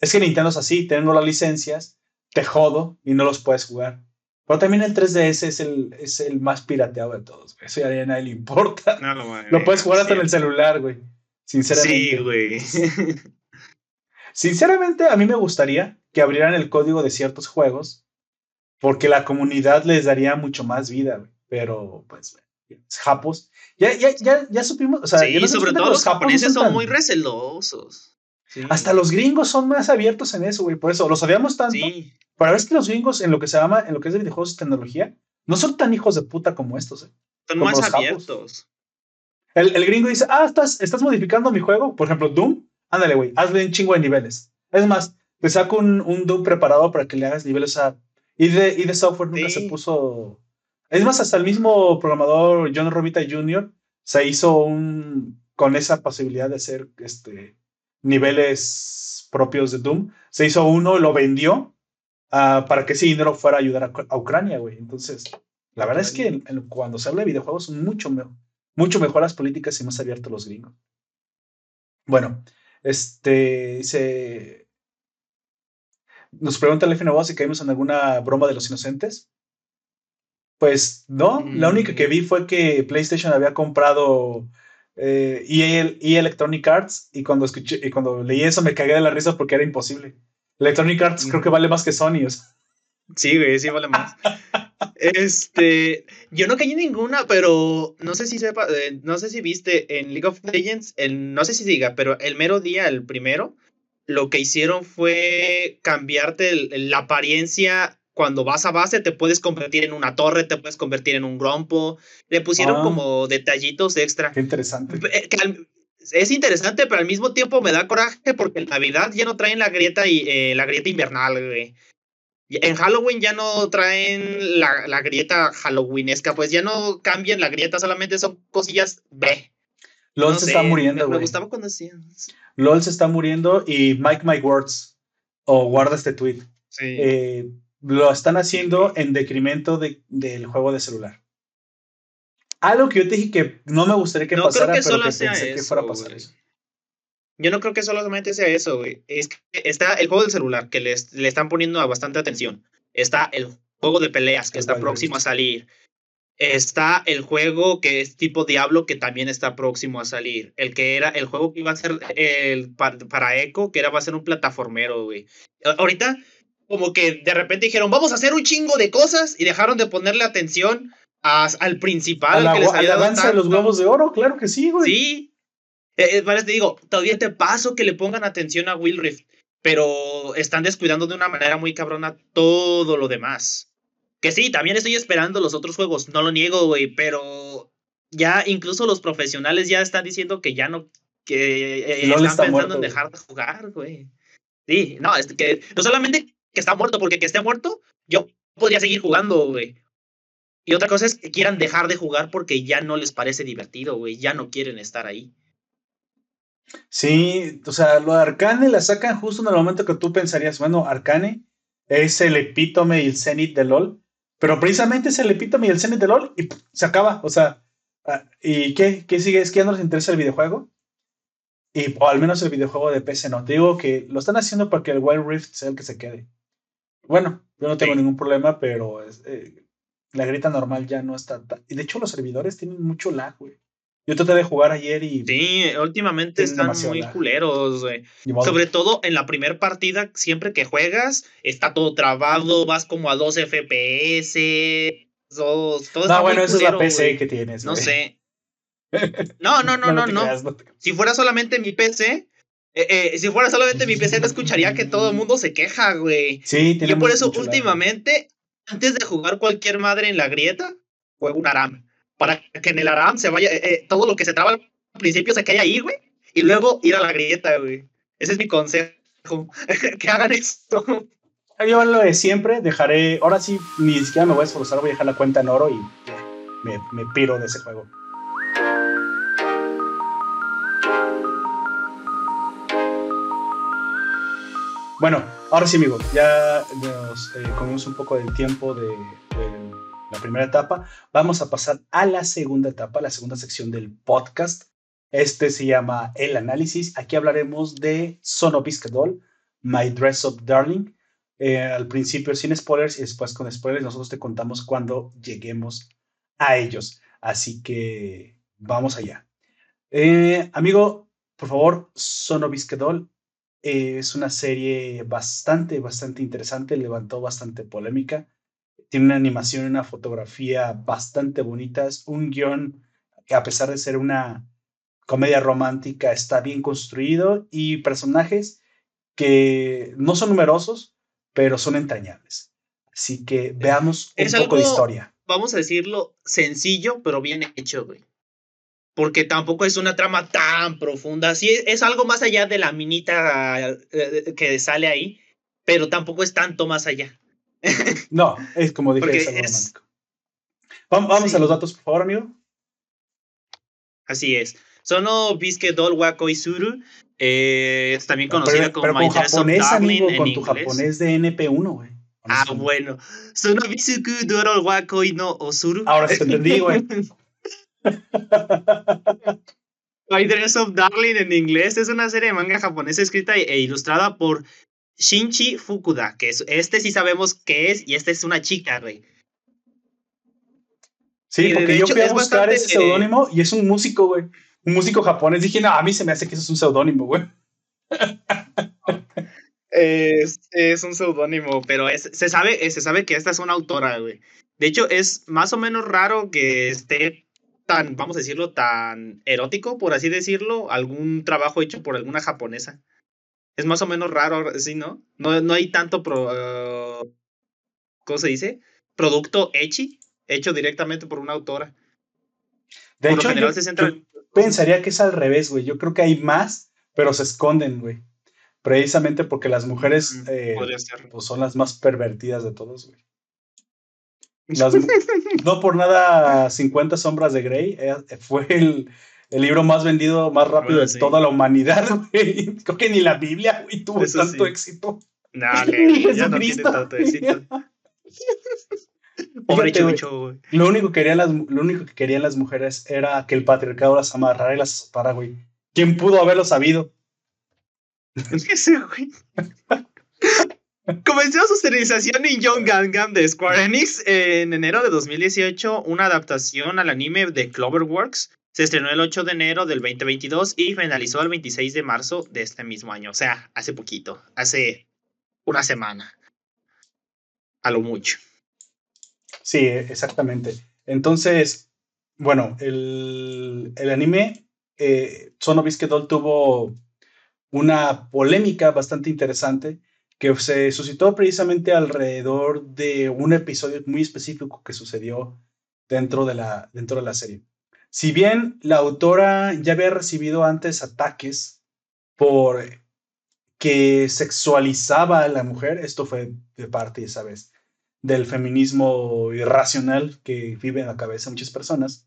A: Es que Nintendo es así, tengo las licencias, te jodo y no los puedes jugar. Pero también el 3DS es el, es el más pirateado de todos, Eso ya a nadie le importa. No, lo puedes jugar hasta en el celular, güey. Sinceramente.
B: Sí, güey.
A: Sinceramente, a mí me gustaría que abrieran el código de ciertos juegos, porque la comunidad les daría mucho más vida, pero pues, japos. Ya, ya, ya, ya supimos, o sea,
B: sí, sobre todo los japoneses son, muy recelosos.
A: Hasta los gringos son más abiertos en eso, güey. Por eso los sabíamos tanto. Sí. Para ver que los gringos, en lo que se llama, en lo que es de videojuegos y tecnología, no son tan hijos de puta como estos, ¿eh?
B: Son más abiertos.
A: El, el, gringo dice, ah, estás, estás modificando mi juego. Por ejemplo, Doom. Ándale, güey, hazle un chingo de niveles. Es más, te saco un, un Doom preparado para que le hagas niveles a. Y de, y de software nunca se puso. Es más, hasta el mismo programador John Romita Jr. se hizo un. con esa posibilidad de hacer este, niveles propios de Doom. Se hizo uno, lo vendió uh, para que ese dinero fuera a ayudar a, Ucrania, güey. Entonces, la verdad es que cuando se habla de videojuegos son mucho, mucho mejor las políticas y más abiertos los gringos. Bueno, este, dice. Nos pregunta el si caímos en alguna broma de los inocentes. Pues no, la única que vi mm. fue que PlayStation había comprado eh, EA, e Electronic Arts y cuando escuché y cuando leí eso me cagué de la risa porque era imposible. Electronic Arts creo que vale más que Sony.
B: Sí, güey, sí vale más. este, yo no caí en ninguna, pero no sé si sepa, eh, no sé si viste en League of Legends, el, no sé si diga, pero el mero día, el primero, lo que hicieron fue cambiarte la apariencia. Cuando vas a base, te puedes convertir en una torre, te puedes convertir en un grompo. Le pusieron ah. como detallitos extra.
A: Qué interesante.
B: Eh, es interesante, pero al mismo tiempo me da coraje porque en Navidad ya no traen la grieta y eh, la grieta invernal, güey. En Halloween ya no traen la, la, grieta halloweenesca, pues ya no cambian la grieta, solamente son cosillas B.
A: LOL se está muriendo,
B: güey. Me, gustaba cuando hacían.
A: LOL se está muriendo y Mike My Words, o guarda este tweet.
B: Sí.
A: Eh, lo están haciendo en decremento de, del juego de celular. Algo que yo te dije que no me gustaría que pasara, pero que pensé que fuera a pasar eso.
B: Yo no creo que solamente sea eso, güey. Es que está el juego del celular, que le, le están poniendo bastante atención. Está el juego de peleas, que está próximo a salir. Está el juego que es tipo Diablo, que también está próximo a salir. El que era el juego que iba a ser el, para, Echo, que era va a ser un plataformero, güey. Ahorita, como que de repente dijeron, vamos a hacer un chingo de cosas y dejaron de ponerle atención al principal.
A: A la, que de los globos de oro, claro que sí, güey.
B: Sí, eh, eh te digo, todavía te paso que le pongan atención a Will Rift, pero están descuidando de una manera muy cabrona todo lo demás. Que sí, también estoy esperando los otros juegos, no lo niego, güey, pero ya incluso los profesionales ya están diciendo que ya no, que eh, están pensando en dejar de jugar, güey. Sí, no, es que no solamente que está muerto, porque que esté muerto, yo podría seguir jugando, güey. Y otra cosa es que quieran dejar de jugar porque ya no les parece divertido, güey, ya no quieren estar ahí.
A: Sí, o sea, lo de Arcane la sacan justo en el momento que tú pensarías, bueno, Arcane es el epítome y el cenit de LOL, pero precisamente es el epítome y el cenit de LOL y se acaba, o sea, ah, ¿y qué, qué sigue? ¿Es que ya nos interesa el videojuego? Y, o al menos el videojuego de PC no. Te digo que lo están haciendo para que el Wild Rift sea el que se quede. Bueno, yo no tengo ningún problema, pero eh, la grita normal ya no está. Y de hecho, los servidores tienen mucho lag, güey. Yo traté de jugar ayer y.
B: Sí, últimamente están muy culeros, güey. Sobre todo en la primera partida, siempre que juegas, está todo trabado, vas como a 2 FPS. Todo, todo
A: no, bueno, eso es la PC que tienes.
B: No sé. No, no, no, no, no. Si fuera solamente mi PC, eh, eh, si fuera solamente mi PC, no escucharía que todo el mundo se queja, güey.
A: Sí,
B: Yo por eso, últimamente, antes de jugar cualquier madre en la grieta, juego un ARAM. Para que en el ARAM se vaya, eh, todo lo que se traba al principio se quede ahí, güey. Y luego ir a la grieta, güey. Ese es mi consejo. que hagan esto.
A: Yo lo de siempre, dejaré. Ahora sí, ni siquiera me voy a esforzar, voy a dejar la cuenta en oro y me, me piro de ese juego. Bueno, ahora sí, amigos, ya nos eh, comimos un poco del tiempo de, la primera etapa. Vamos a pasar a la segunda etapa, la segunda sección del podcast. Este se llama El Análisis. Aquí hablaremos de Sono Doll, My Dress Up Darling. Eh, al principio sin spoilers y después con spoilers. Nosotros te contamos cuando lleguemos a ellos. Así que vamos allá. Eh, amigo, por favor, Sono Doll es una serie bastante, bastante interesante, levantó bastante polémica. Tiene una animación y una fotografía bastante bonitas, un guion que a pesar de ser una comedia romántica está bien construido y personajes que no son numerosos, pero son entrañables. Así que veamos un poco de historia.
B: Vamos a decirlo sencillo, pero bien hecho, güey porque tampoco es una trama tan profunda. Sí, es algo más allá de la minita eh, que sale ahí, pero tampoco es tanto más allá.
A: no, es como dije, es algo romántico. Vamos, a los datos, por favor, amigo.
B: Así es. Sono Bisque Dol Wako Isuru. Eh, es también conocida como
A: My japonés, amigo, con tu japonés de NP1, güey.
B: Ah, bueno. Sono Bisuku Doro Wako no Osuru.
A: Ahora sí te entendí, güey.
B: My Dress of Darling en inglés es una serie de manga japonesa escrita e ilustrada por Shinchi Fukuda, que es, este sí sabemos qué es y esta es una chica, rey.
A: Sí, porque yo fui a buscar ese seudónimo y es un músico, güey. Un músico japonés. Dije, no, a mí se me hace que eso es un seudónimo, güey.
B: Es, es, un seudónimo, pero se, sabe, se sabe que esta es una autora, güey. De hecho, es más o menos raro que esté tan, vamos a decirlo, tan erótico, por así decirlo, algún trabajo hecho por alguna japonesa. Es más o menos raro, ¿sí, no? No, no hay tanto, pro, ¿cómo se dice? Producto hechi, hecho directamente por una autora.
A: De hecho, yo, pensaría que es al revés, güey. Yo creo que hay más, pero se esconden, güey. Precisamente porque las mujeres eh, pues son las más pervertidas de todos, güey no por nada 50 sombras de Grey eh, fue el, el, libro más vendido más rápido de toda la humanidad, güey. Creo que ni la Biblia, güey, tuvo tanto éxito.
B: No, ya no tiene tanto éxito. Pobre Chucho, güey.
A: Lo único, que querían las, lo único que querían las mujeres era que el patriarcado las amarrara y las azotara, güey. ¿Quién pudo haberlo sabido?
B: Ese, güey. Comenzó su serialización en Young Gundam de Square Enix en enero de 2018, una adaptación al anime de Cloverworks. Se estrenó el 8 de enero del 2022 y finalizó el 26 de marzo de este mismo año. O sea, hace poquito, hace una semana. A lo mucho.
A: Sí, exactamente. Entonces, bueno, el, el anime eh, Sono tuvo una polémica bastante interesante que se suscitó precisamente alrededor de un episodio muy específico que sucedió dentro de la, dentro de la serie. Si bien la autora ya había recibido antes ataques por que sexualizaba a la mujer, esto fue de parte, ¿sabes? Del feminismo irracional que vive en la cabeza de muchas personas.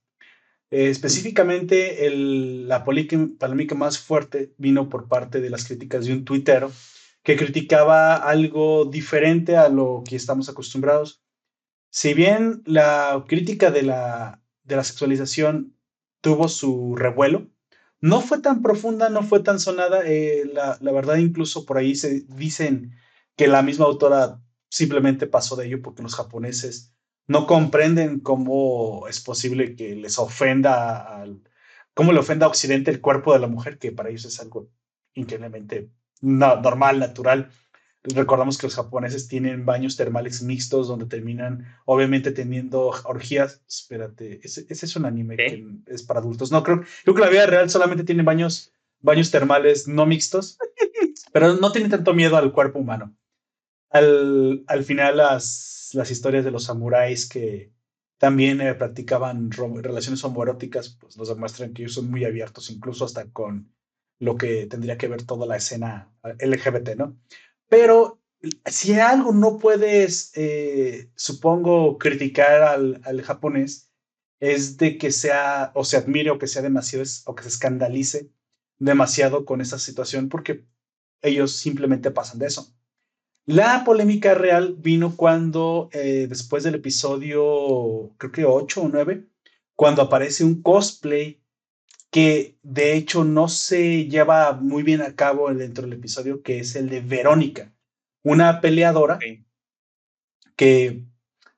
A: Eh, específicamente, la polémica más fuerte vino por parte de las críticas de un tuitero que criticaba algo diferente a lo que estamos acostumbrados. Si bien la crítica de la, de la sexualización tuvo su revuelo, no fue tan profunda, no fue tan sonada. Eh, la, la, verdad, incluso por ahí se dicen que la misma autora simplemente pasó de ello porque los japoneses no comprenden cómo es posible que les ofenda al, cómo le ofenda a Occidente el cuerpo de la mujer, que para ellos es algo increíblemente normal, natural. Recordamos que los japoneses tienen baños termales mixtos donde terminan, obviamente, teniendo orgías. Espérate, ese, es un anime que es para adultos. No, creo, creo que la vida real solamente tiene baños, baños termales no mixtos, pero no tiene tanto miedo al cuerpo humano. Al, al final, las, las historias de los samuráis que también eh, practicaban relaciones homoeróticas, pues nos demuestran que ellos son muy abiertos, incluso hasta con lo que tendría que ver toda la escena eh, LGBT, ¿no? Pero si algo no puedes, eh, supongo, criticar al, al, japonés, es de que sea, o se admire, o que sea demasiado, o que se escandalice demasiado con esa situación, porque ellos simplemente pasan de eso. La polémica real vino cuando, eh, después del episodio, creo que 8 o 9, cuando aparece un cosplay que de hecho no se lleva muy bien a cabo dentro del episodio, que es el de Verónica, una peleadora que,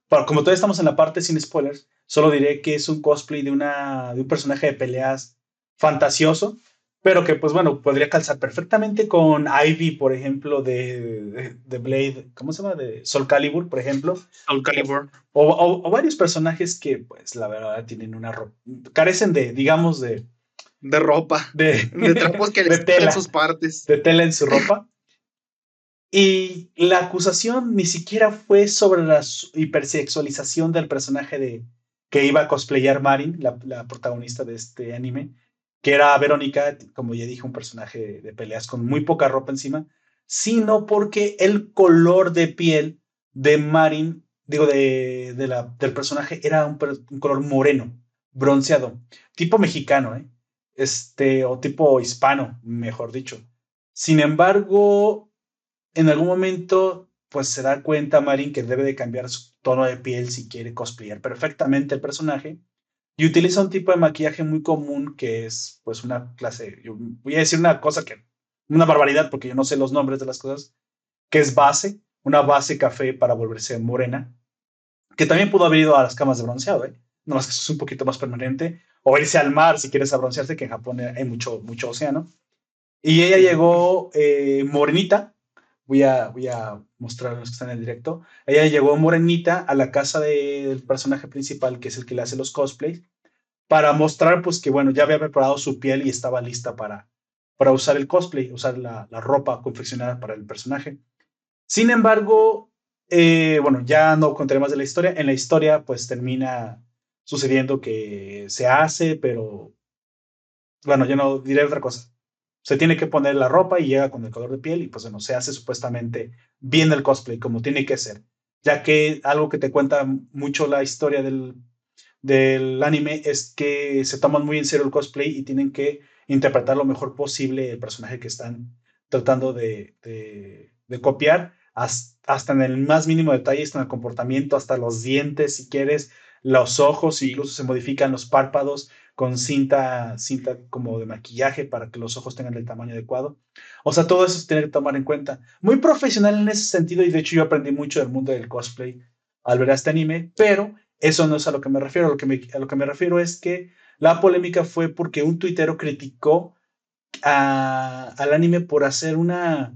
A: como todavía estamos en la parte sin spoilers, solo diré que es un cosplay de, una, de un personaje de peleas fantasioso, pero que pues bueno, podría calzar perfectamente con Ivy, por ejemplo, de, de, Blade, ¿cómo se llama? De Soul Calibur, por ejemplo.
B: Soul Calibur.
A: O, o, varios personajes que pues la verdad tienen una ropa, carecen de, digamos, de,
B: de ropa. De, de trapos que les
A: tela,
B: sus partes.
A: De tela en su ropa. Y la acusación ni siquiera fue sobre la hipersexualización del personaje de que iba a cosplayar Marin, la, la, protagonista de este anime, que era Verónica, como ya dije, un personaje de peleas con muy poca ropa encima, sino porque el color de piel de Marin, digo, de, de la, del personaje, era un, un color moreno, bronceado, tipo mexicano, ¿eh? Este, o tipo hispano, mejor dicho. Sin embargo, en algún momento, pues se da cuenta Marin que debe de cambiar su tono de piel si quiere cosplayar perfectamente el personaje y utiliza un tipo de maquillaje muy común que es, pues, una clase, yo voy a decir una cosa que, una barbaridad porque yo no sé los nombres de las cosas, que es base, una base café para volverse morena, que también pudo haber ido a las camas de bronceado, ¿eh? No más que es un poquito más permanente, o irse al mar si quieres abroncearse, que en Japón hay mucho, mucho océano. Y ella llegó eh, morenita, voy a, voy a mostrar a los que están en el directo, ella llegó morenita a la casa del personaje principal, que es el que le hace los cosplays, para mostrar pues que bueno, ya había preparado su piel y estaba lista para, para usar el cosplay, usar la, la ropa confeccionada para el personaje. Sin embargo, eh, bueno, ya no contaré más de la historia. En la historia pues termina sucediendo que se hace, pero bueno, yo no diré otra cosa. Se tiene que poner la ropa y llega con el color de piel y pues bueno, se hace supuestamente bien el cosplay como tiene que ser, ya que algo que te cuenta mucho la historia del, del anime es que se toman muy en serio el cosplay y tienen que interpretar lo mejor posible el personaje que están tratando de, de, copiar hasta, en el más mínimo detalle, hasta en el comportamiento, hasta los dientes, si quieres, los ojos, incluso se modifican los párpados con cinta, cinta como de maquillaje para que los ojos tengan el tamaño adecuado. O sea, todo eso se tiene que tomar en cuenta. Muy profesional en ese sentido y de hecho yo aprendí mucho del mundo del cosplay al ver este anime, pero eso no es a lo que me refiero. A lo que me, a lo que me refiero es que la polémica fue porque un tuitero criticó al anime por hacer una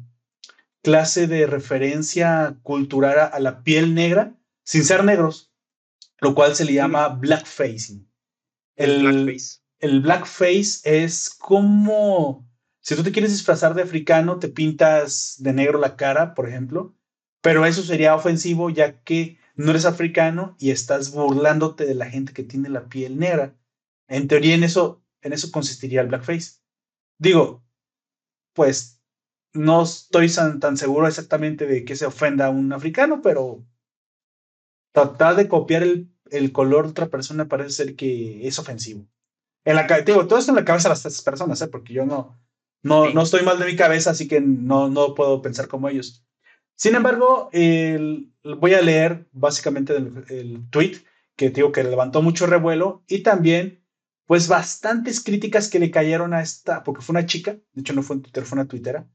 A: clase de referencia cultural a la piel negra sin ser negros lo cual se le llama blackfacing. El, blackface. el blackface es como si tú te quieres disfrazar de africano, te pintas de negro la cara, por ejemplo, pero eso sería ofensivo ya que no eres africano y estás burlándote de la gente que tiene la piel negra. En teoría, en eso, en eso consistiría el blackface. Digo, pues no estoy tan, tan seguro exactamente de que se ofenda a un africano, pero tratar de copiar el, el, color de otra persona parece ser que es ofensivo. En la, digo, todo esto en la cabeza de las personas, ¿eh? porque yo no, No, no estoy mal de mi cabeza, así que no, no puedo pensar como ellos. Sin embargo, voy a leer básicamente el, tweet que digo que levantó mucho revuelo y también pues bastantes críticas que le cayeron a esta, porque fue una chica, de hecho no fue en Twitter, fue una tuitera,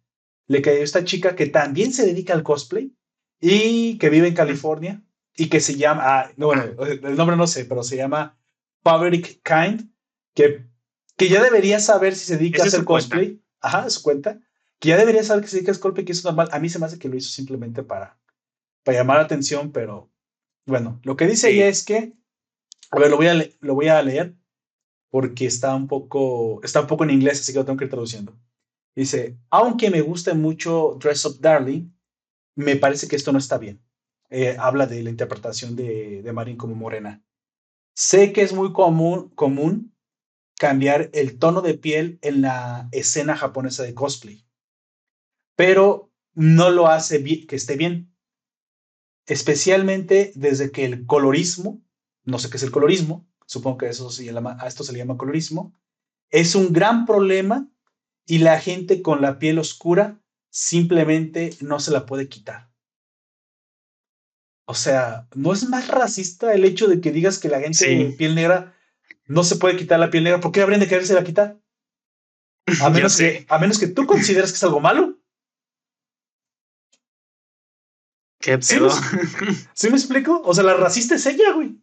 A: le cayó a esta chica que también se dedica al cosplay y que vive en California y que se llama, ah, no, bueno, el nombre no sé, pero se llama Paverick Kind, que, que ya debería saber si se dedica a hacer cosplay. Ajá, su cuenta. Que ya debería saber que se dedica a cosplay, que es normal. A mí se me hace que lo hizo simplemente para, para llamar la atención, pero bueno, lo que dice ella es que, a ver, lo voy a, lo voy a leer porque está un poco, está un poco en inglés, así que lo tengo que ir traduciendo. Dice, aunque me guste mucho Dress Up Darling, me parece que esto no está bien. Eh, habla de la interpretación de, de Marin como morena. Sé que es muy común, común cambiar el tono de piel en la escena japonesa de cosplay, pero no lo hace que esté bien. Especialmente desde que el colorismo, no sé qué es el colorismo, supongo que eso se a esto se le llama colorismo, es un gran problema y la gente con la piel oscura simplemente no se la puede quitar. O sea, ¿no es más racista el hecho de que digas que la gente de piel negra no se puede quitar la piel negra? ¿Por qué habrían de quererse la quitar? A menos, que, a menos que tú consideres que es algo malo.
B: ¿Qué pedo?
A: ¿Sí me explico? O sea, la racista es ella, güey.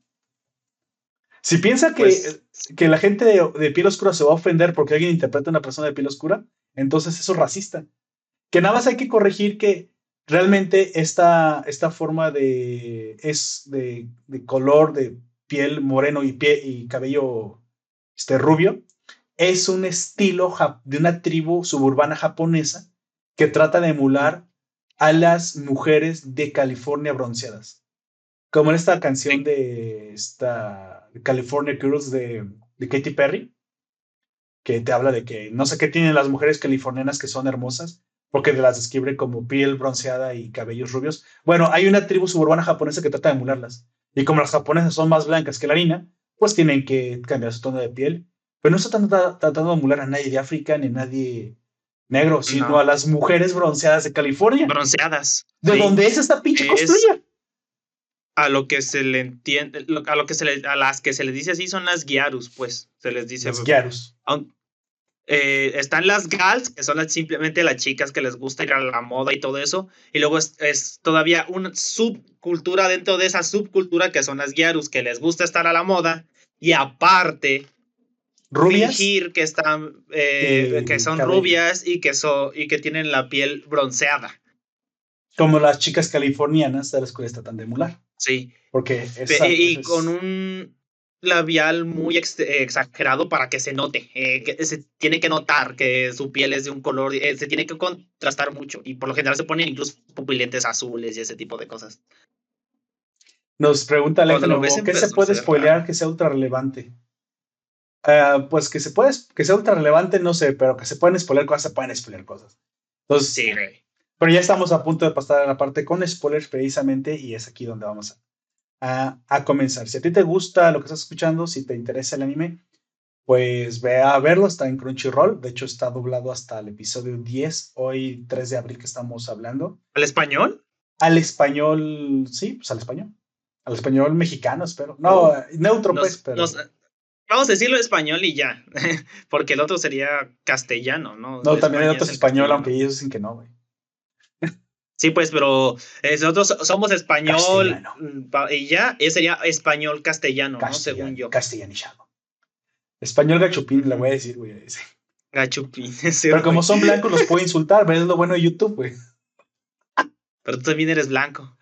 A: Si piensa que, pues que la gente de, piel oscura se va a ofender porque alguien interpreta a una persona de piel oscura, entonces eso es racista. Que nada más hay que corregir que realmente esta, esta forma de, es de, color de piel moreno y, pie, y cabello este, rubio es un estilo de una tribu suburbana japonesa que trata de emular a las mujeres de California bronceadas. Como en esta canción de esta California Girls de, de Katy Perry, que te habla de que no sé qué tienen las mujeres californianas que son hermosas, porque las describe como piel bronceada y cabellos rubios. Bueno, hay una tribu suburbana japonesa que trata de emularlas. Y como las japonesas son más blancas que la harina, pues tienen que cambiar su tono de piel. Pero no está tratando de emular a nadie de África ni a nadie negro, sino a las mujeres bronceadas de California.
B: Bronceadas.
A: ¿De dónde es esta pinche cosplaya?
B: a lo que se le entiende, a lo que se le, a las que se les dice así son las guiarus, pues, se les dice.
A: Las guiarus.
B: Eh, están las gals, que son simplemente las chicas que les gusta ir a la moda y todo eso, y luego es, todavía una subcultura dentro de esa subcultura que son las guiarus, que les gusta estar a la moda, y aparte,
A: rubias
B: fingir que están, eh, que son rubias y que, so, y que tienen la piel bronceada.
A: Como las chicas californianas de las cuales tratan de emular.
B: Sí.
A: Porque
B: y con un labial muy exagerado para que se note, eh, que se tiene que notar que su piel es de un color, eh, se tiene que contrastar mucho y por lo general se ponen incluso pupilentes azules y ese tipo de cosas.
A: Nos pregunta Alejandro, ¿qué se puede spoilear que sea ultra relevante? Ah, pues que se puede, que sea ultra relevante, no sé, pero que se pueden spoiler cosas, se pueden spoiler cosas. Entonces,
B: sí,
A: pero ya estamos a punto de pasar a la parte con spoilers precisamente y es aquí donde vamos a, a, comenzar. Si a ti te gusta lo que estás escuchando, si te interesa el anime, pues ve a verlo, está en Crunchyroll, de hecho está doblado hasta el episodio 10, hoy 3 de abril que estamos hablando.
B: ¿Al español?
A: Al español, sí, pues al español. Al español mexicano, espero. No, neutro pues, pero...
B: vamos a decirlo español y ya, porque el otro sería castellano, ¿no?
A: No, también hay otro español, aunque ellos dicen que no, güey.
B: Sí, pues, pero eh, nosotros somos español mm, y ya, ese sería español castellano, ¿no? Según yo.
A: Castellanizado. Español gachupín, le voy a decir, güey.
B: Gachupín.
A: Pero como son blancos, los puedo insultar, ¿ves? lo bueno de YouTube, güey.
B: Pero tú también eres blanco.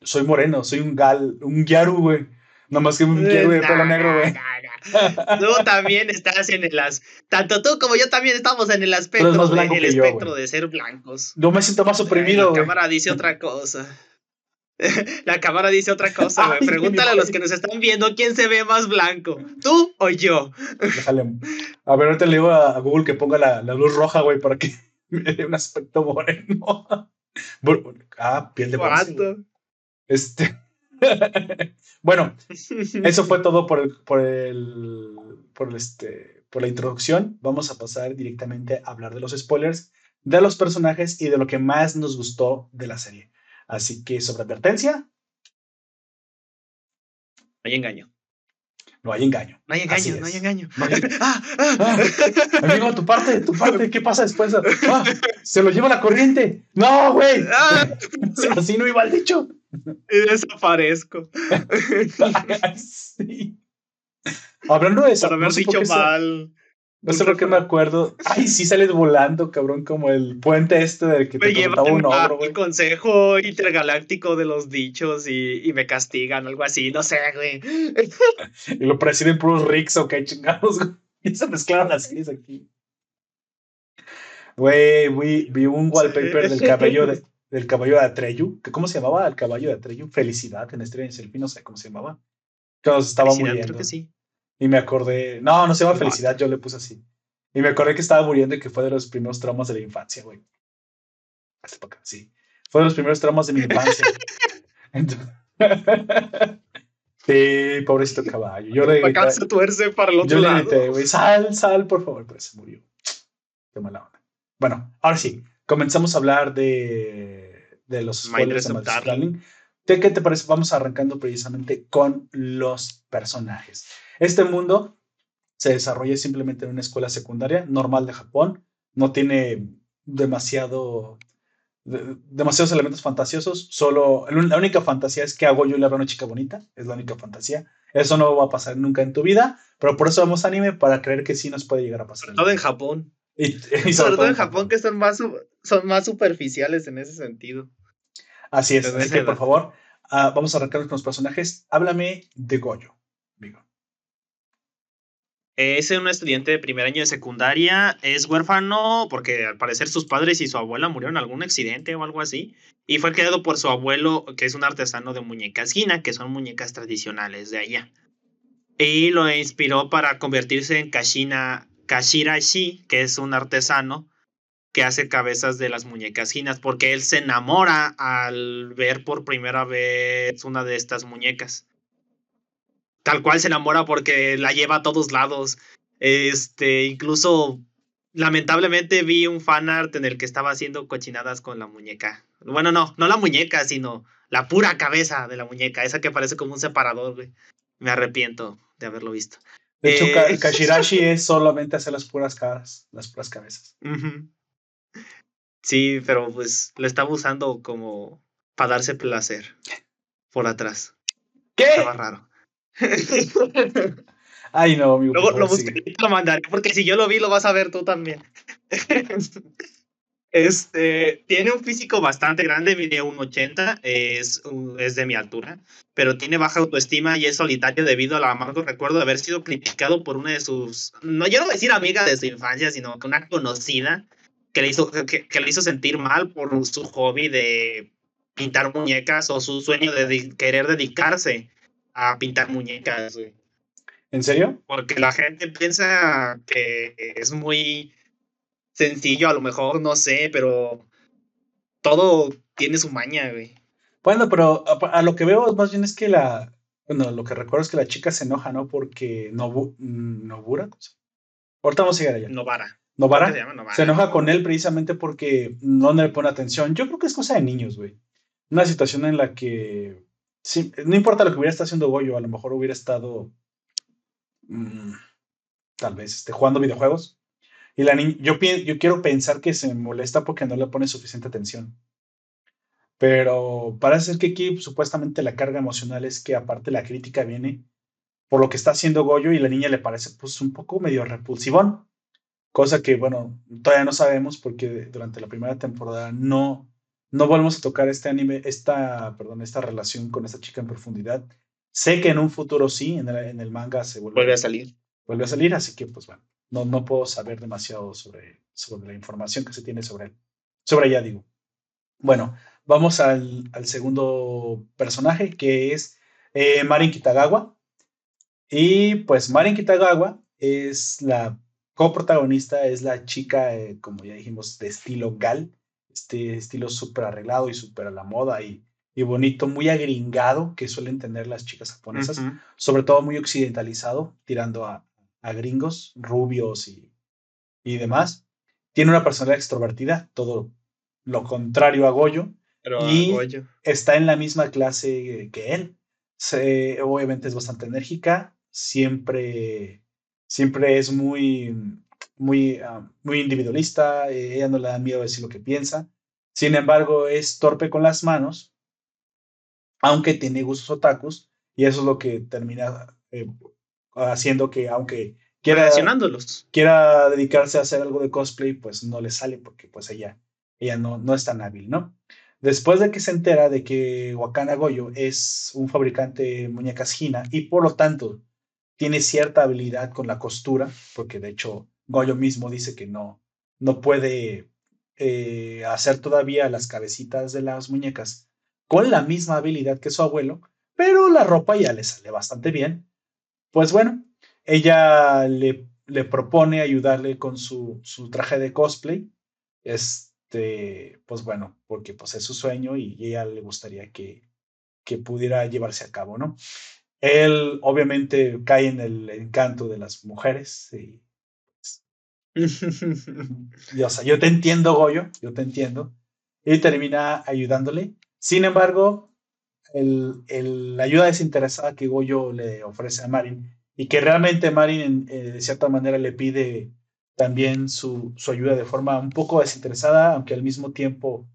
A: Soy moreno, soy un gal, un yaru, güey. Nomás que un yaru de pelo negro, güey.
B: Tú también estás en el tanto tú como yo también estamos en el aspecto, el espectro de ser blancos.
A: Yo me siento más oprimido.
B: La cámara dice otra cosa. La cámara dice otra cosa, güey. Pregúntale a los que nos están viendo quién se ve más blanco, tú o yo.
A: Déjale. A ver, ahorita le digo a Google que ponga la, la luz roja, güey, para que me dé un aspecto moreno. ah, piel de bronce. Este. bueno, eso fue todo por el, por el, por este, por la introducción. Vamos a pasar directamente a hablar de los spoilers, de los personajes y de lo que más nos gustó de la serie. Así que sobre advertencia.
B: Hay engaño.
A: No hay engaño.
B: No hay engaño, no hay engaño.
A: Ah, ah. Amigo, tu parte, tu parte, ¿qué pasa después? Ah, se lo lleva la corriente. No, güey. Así no iba al dicho.
B: Y desaparezco.
A: sí. Hablando de eso.
B: Por haber dicho mal.
A: No sé por qué me acuerdo. Ay, sí sales volando, cabrón, como el puente este del que te
B: contaba un ogro, güey. El consejo intergaláctico de los dichos y, y, me castigan, algo así, no sé, güey.
A: y lo presiden puros ricks o qué chingados, güey. Y se mezclaron las series aquí. Güey, vi, vi un wallpaper del cabello de, del caballo de Atreyu. ¿Cómo se llamaba el caballo de Atreyu? Felicidad en Estrella Selfie, no sé cómo se llamaba. Cuando se estaba muriendo. Creo que sí. Y me acordé, no, no se llama felicidad, yo le puse así. Y me acordé que estaba muriendo y que fue de los primeros traumas de la infancia, güey. Hasta para acá, sí. Fue de los primeros traumas de mi infancia. sí, pobrecito caballo. Yo le
B: grité, se tuerce para el otro yo lado.
A: Le güey, sal, sal, por favor, pues se murió. Qué mala onda. Bueno, ahora sí, comenzamos a hablar de, de los spoilers de Darling. ¿Qué te parece? Vamos arrancando precisamente con los personajes. Este mundo se desarrolla simplemente en una escuela secundaria normal de Japón, no tiene demasiado demasiados elementos fantasiosos, solo la única fantasía es que hago yo le a una chica bonita, es la única fantasía. Eso no va a pasar nunca en tu vida, pero por eso vamos anime para creer que sí nos puede llegar a pasar.
B: Todo en Japón. Y, sobre, todo en Japón, que son más, son más superficiales en ese sentido.
A: Así es, así que por favor, ah, vamos a arrancar con los personajes. Háblame de Goyo, amigo.
B: Es un estudiante de primer año de secundaria, es huérfano porque al parecer sus padres y su abuela murieron en algún accidente o algo así, y fue criado por su abuelo, que es un artesano de muñecas Gina, que son muñecas tradicionales de allá. Y lo inspiró para convertirse en Kashina, Kashirashi, que es un artesano que hace cabezas de las muñecas Ginas, porque él se enamora al ver por primera vez una de estas muñecas tal cual se enamora porque la lleva a todos lados. Este, incluso lamentablemente vi un fanart en el que estaba haciendo cochinadas con la muñeca. Bueno, no, no la muñeca, sino la pura cabeza de la muñeca, esa que parece como un separador. Me arrepiento de haberlo visto.
A: De hecho, eh, Kashirashi es solamente hacer las puras caras, las puras cabezas.
B: Sí, pero pues lo estaba usando como para darse placer por atrás.
A: ¿Qué?
B: Estaba raro.
A: Ay, no, amigo.
B: Luego lo buscaré y lo mandaré, porque si yo lo vi, lo vas a ver tú también. Este, tiene un físico bastante grande, mide 1,80, es, es de mi altura, pero tiene baja autoestima y es solitario debido al amargo recuerdo de haber sido criticado por una de sus, no quiero decir amiga de su infancia, sino que una conocida que le hizo, que, que le hizo sentir mal por su hobby de pintar muñecas o su sueño de querer dedicarse a pintar muñecas.
A: ¿En serio?
B: Porque la gente piensa que es muy sencillo, a lo mejor, no sé, pero todo tiene su maña, güey.
A: Bueno, pero a, lo que veo más bien es que la, bueno, lo que recuerdo es que la chica se enoja, ¿no? Porque Nobu, Nobura, ahorita vamos a llegar allá.
B: Novara.
A: Novara. Se, enoja con él precisamente porque no le pone atención. Yo creo que es cosa de niños, güey. Una situación en la que Sí, no importa lo que hubiera estado haciendo Goyo, a lo mejor hubiera estado mm, tal vez este, jugando videojuegos. Y la yo, yo quiero pensar que se molesta porque no le pone suficiente atención. Pero parece ser que aquí supuestamente la carga emocional es que aparte la crítica viene por lo que está haciendo Goyo y la niña le parece pues un poco medio repulsivón. Cosa que, bueno, todavía no sabemos porque durante la primera temporada no, no volvemos a tocar este anime, esta, perdón, esta relación con esta chica en profundidad. Sé que en un futuro sí, en el, manga se
B: vuelve, a salir.
A: Vuelve a salir, así que pues bueno, no, no puedo saber demasiado sobre, sobre la información que se tiene sobre él. Sobre ella, digo. Bueno, vamos al, al segundo personaje que es eh, Marin Kitagawa. Y pues Marin Kitagawa es la coprotagonista, es la chica, eh, como ya dijimos, de estilo gal este estilo súper arreglado y súper a la moda y, y bonito, muy agringado que suelen tener las chicas japonesas, sobre todo muy occidentalizado, tirando a, gringos, rubios y, y, demás. Tiene una personalidad extrovertida, todo lo contrario a Goyo. y está en la misma clase que él. Se, obviamente es bastante enérgica, siempre, siempre es muy, muy, ah, muy individualista, ella no le da miedo decir lo que piensa. Sin embargo, es torpe con las manos aunque tiene gustos otakus, y eso es lo que termina eh, haciendo que, aunque quiera, quiera dedicarse a hacer algo de cosplay, pues no le sale porque pues ella, ella no, no es tan hábil, ¿no? Después de que se entera de que Wakana Goyo es un fabricante de muñecas Hina y por lo tanto tiene cierta habilidad con la costura, porque de hecho Goyo mismo dice que no, no puede eh, hacer todavía las cabecitas de las muñecas con la misma habilidad que su abuelo, pero la ropa ya le sale bastante bien. Pues bueno, ella le, le propone ayudarle con su, su, traje de cosplay. Este, pues bueno, porque pues es su sueño y ella le gustaría que, que pudiera llevarse a cabo, ¿no? Él obviamente cae en el encanto de las mujeres y, o sea, yo te entiendo, Goyo, yo te entiendo. Y termina ayudándole sin embargo, la ayuda desinteresada que Goyo le ofrece a Marin y que realmente Marin eh, de cierta manera le pide también su, su, ayuda de forma un poco desinteresada, aunque al mismo tiempo,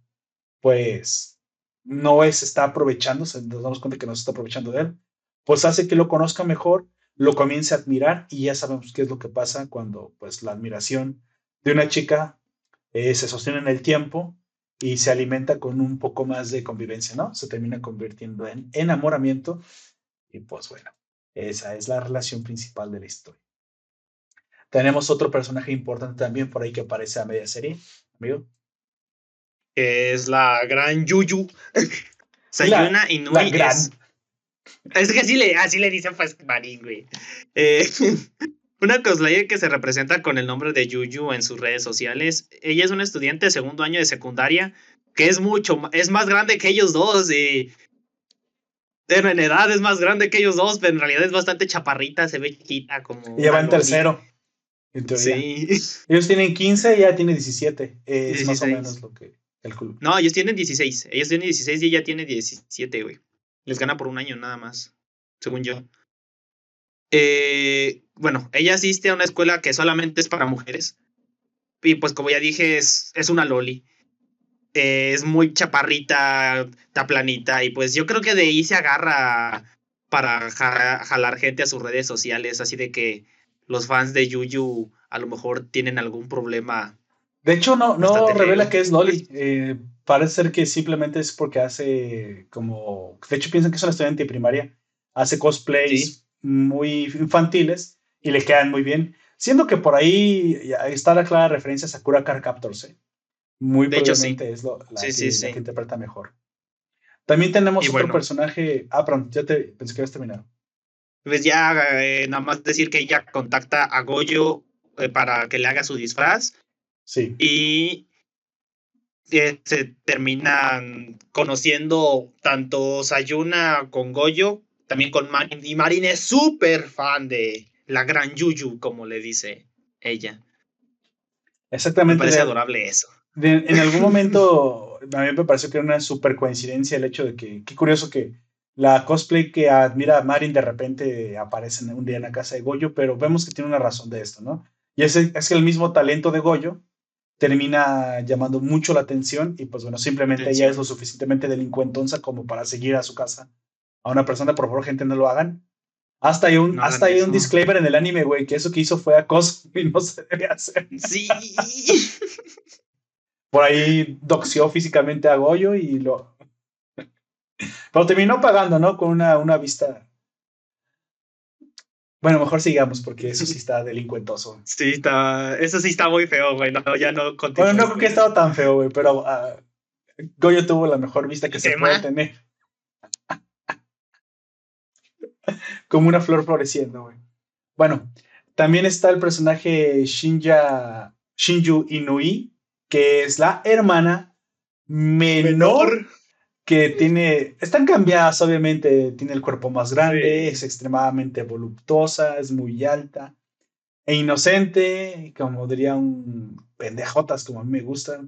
A: pues, no es, está aprovechando, nos damos cuenta que no se está aprovechando de él, pues hace que lo conozca mejor, lo comience a admirar y ya sabemos qué es lo que pasa cuando, pues, la admiración de una chica eh, se sostiene en el tiempo y se alimenta con un poco más de convivencia, ¿no? Se termina convirtiendo en enamoramiento y pues bueno, esa es la relación principal de la historia. Tenemos otro personaje importante también por ahí que aparece a media serie, amigo.
B: Es la gran Yuyu. Sayuna Inui. La Es, es, que así le, así le dicen pues Marín, güey. Eh, una cosplayer que se representa con el nombre de Yuyu en sus redes sociales. Ella es una estudiante de segundo año de secundaria que es mucho, es más grande que ellos dos y en edad es más grande que ellos dos, pero en realidad es bastante chaparrita, se ve chiquita como...
A: Y va en tercero. En teoría. Sí. Ellos tienen 15 y ella tiene 17. es más o menos lo que club.
B: No, ellos tienen 16. Ellos tienen 16 y ella tiene 17, güey. Les gana por un año nada más, según yo. Eh, bueno, ella asiste a una escuela que solamente es para mujeres. Y pues como ya dije, es, es una loli. Eh, es muy chaparrita, está planita. Y pues yo creo que de ahí se agarra para jalar gente a sus redes sociales. Así de que los fans de Yuyu a lo mejor tienen algún problema.
A: De hecho, no, no revela que es loli. Eh, parece ser que simplemente es porque hace como... De hecho, piensan que es una estudiante de primaria. Hace cosplays muy infantiles y le quedan muy bien. Siendo que por ahí está la clara referencia a Sakura Car Captors. ¿eh? Muy de hecho, sí. es lo, la, que, interpreta mejor. También tenemos otro personaje. Ah, pronto, ya te pensé que habías terminado.
B: Pues ya, eh, nada más decir que ella contacta a Goyo eh, para que le haga su disfraz.
A: Sí.
B: Y se terminan conociendo tanto Sayuna con Goyo también con Marin. Y Marin es súper fan de la gran Yuyu, como le dice ella.
A: Exactamente.
B: Me parece adorable eso.
A: en algún momento, a mí me pareció que era una súper coincidencia el hecho de que, qué curioso que la cosplay que admira a Marin de repente aparece un día en la casa de Goyo, pero vemos que tiene una razón de esto, ¿no? Y es, es que el mismo talento de Goyo termina llamando mucho la atención y pues bueno, simplemente ella es lo suficientemente delincuentonza como para seguir a su casa a una persona, por favor, gente, no lo hagan. Hasta hay un, hasta hay un disclaimer en el anime, güey, que eso que hizo fue acoso y no se debe hacer.
B: Sí.
A: Por ahí doxió físicamente a Goyo y lo. Pero terminó pagando, ¿no? Con una, una vista. Bueno, mejor sigamos porque eso sí está delincuentoso.
B: Sí, está. Eso sí está muy feo, güey. No, ya no
A: Bueno, no creo que estado tan feo, güey, pero uh, Goyo tuvo la mejor vista que se puede tener. Como una flor floreciendo, güey. Bueno, también está el personaje Shinja, Shinju Inui, que es la hermana menor, que tiene, están cambiadas, obviamente, tiene el cuerpo más grande, es extremadamente voluptuosa, es muy alta e inocente, como diría un pendejotas, como a mí me gustan.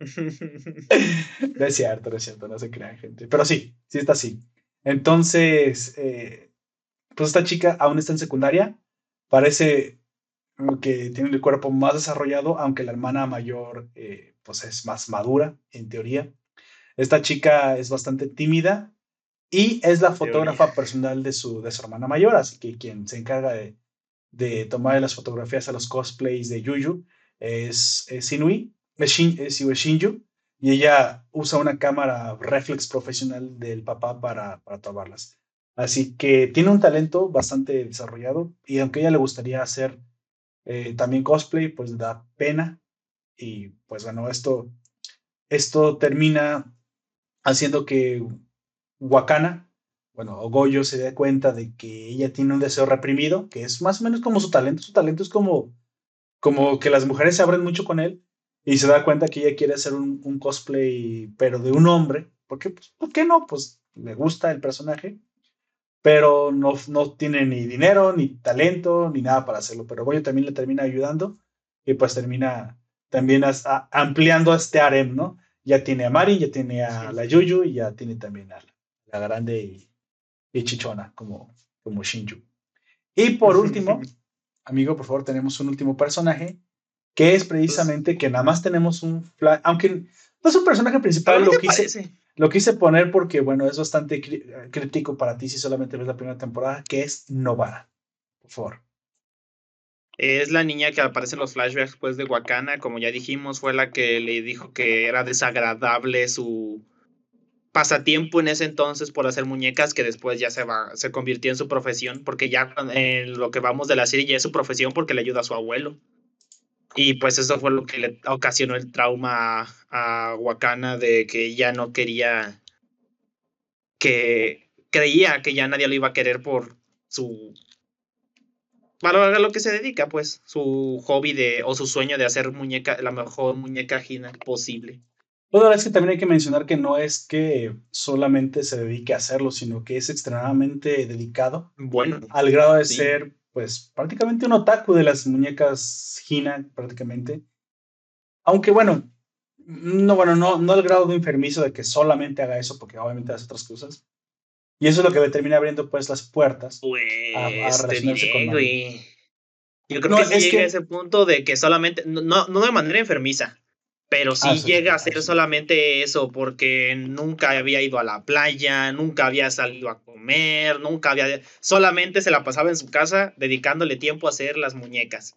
A: no es cierto, no es cierto, no se crean, gente. Pero sí, sí está así. Entonces, eh, pues esta chica aún está en secundaria, parece que tiene el cuerpo más desarrollado, aunque la hermana mayor eh, pues es más madura, en teoría. Esta chica es bastante tímida y es la fotógrafa personal de su, de su hermana mayor, así que quien se encarga de, de tomar las fotografías a los cosplays de Yuyu es, es Inui, es, Shinju, y ella usa una cámara reflex profesional del papá para, para tomarlas. Así que tiene un talento bastante desarrollado y aunque ella le gustaría hacer eh, también cosplay, pues da pena. Y pues bueno, esto, esto termina haciendo que Wakana, bueno, Goyo se dé cuenta de que ella tiene un deseo reprimido, que es más o menos como su talento. Su talento es como, como que las mujeres se abren mucho con él y se da cuenta que ella quiere hacer un, un cosplay, pero de un hombre. porque Pues, ¿Por qué no? Pues le gusta el personaje pero no, no tiene ni dinero, ni talento, ni nada para hacerlo. Pero Goyo también le termina ayudando y pues termina también ampliando este harem, ¿no? Ya tiene a Mari, ya tiene a la Yuyu y ya tiene también a la, grande y, y, chichona como, como Shinju. Y por último, amigo, por favor, tenemos un último personaje que es precisamente que nada más tenemos un aunque no es un personaje principal, lo quise, lo quise poner porque, bueno, es bastante crítico para ti si solamente ves la primera temporada, que es Novara. Por favor.
B: Es la niña que aparece en los flashbacks pues, de Wakana, como ya dijimos, fue la que le dijo que era desagradable su pasatiempo en ese entonces por hacer muñecas, que después ya se, va, se convirtió en su profesión, porque ya en lo que vamos de la serie ya es su profesión porque le ayuda a su abuelo. Y pues eso fue lo que le ocasionó el trauma a, Wakana de que ya no quería, que creía que ya nadie lo iba a querer por su, para lo que se dedica, pues, su hobby de, o su sueño de hacer muñeca, la mejor muñeca gina posible.
A: Bueno, es que también hay que mencionar que no es que solamente se dedique a hacerlo, sino que es extremadamente dedicado. Bueno. Al grado de ser pues prácticamente un otaku de las muñecas Hina, prácticamente. Aunque bueno, no, bueno, no, no al grado de enfermizo de que solamente haga eso, porque obviamente hace otras cosas. Y eso es lo que me termina abriendo pues las puertas a,
B: pues, relacionarse con Yo creo que sí llega a ese punto de que solamente, no, no de manera enfermiza, pero sí ah, llega a ser solamente eso, porque nunca había ido a la playa, nunca había salido a comer, nunca había... Solamente se la pasaba en su casa dedicándole tiempo a hacer las muñecas.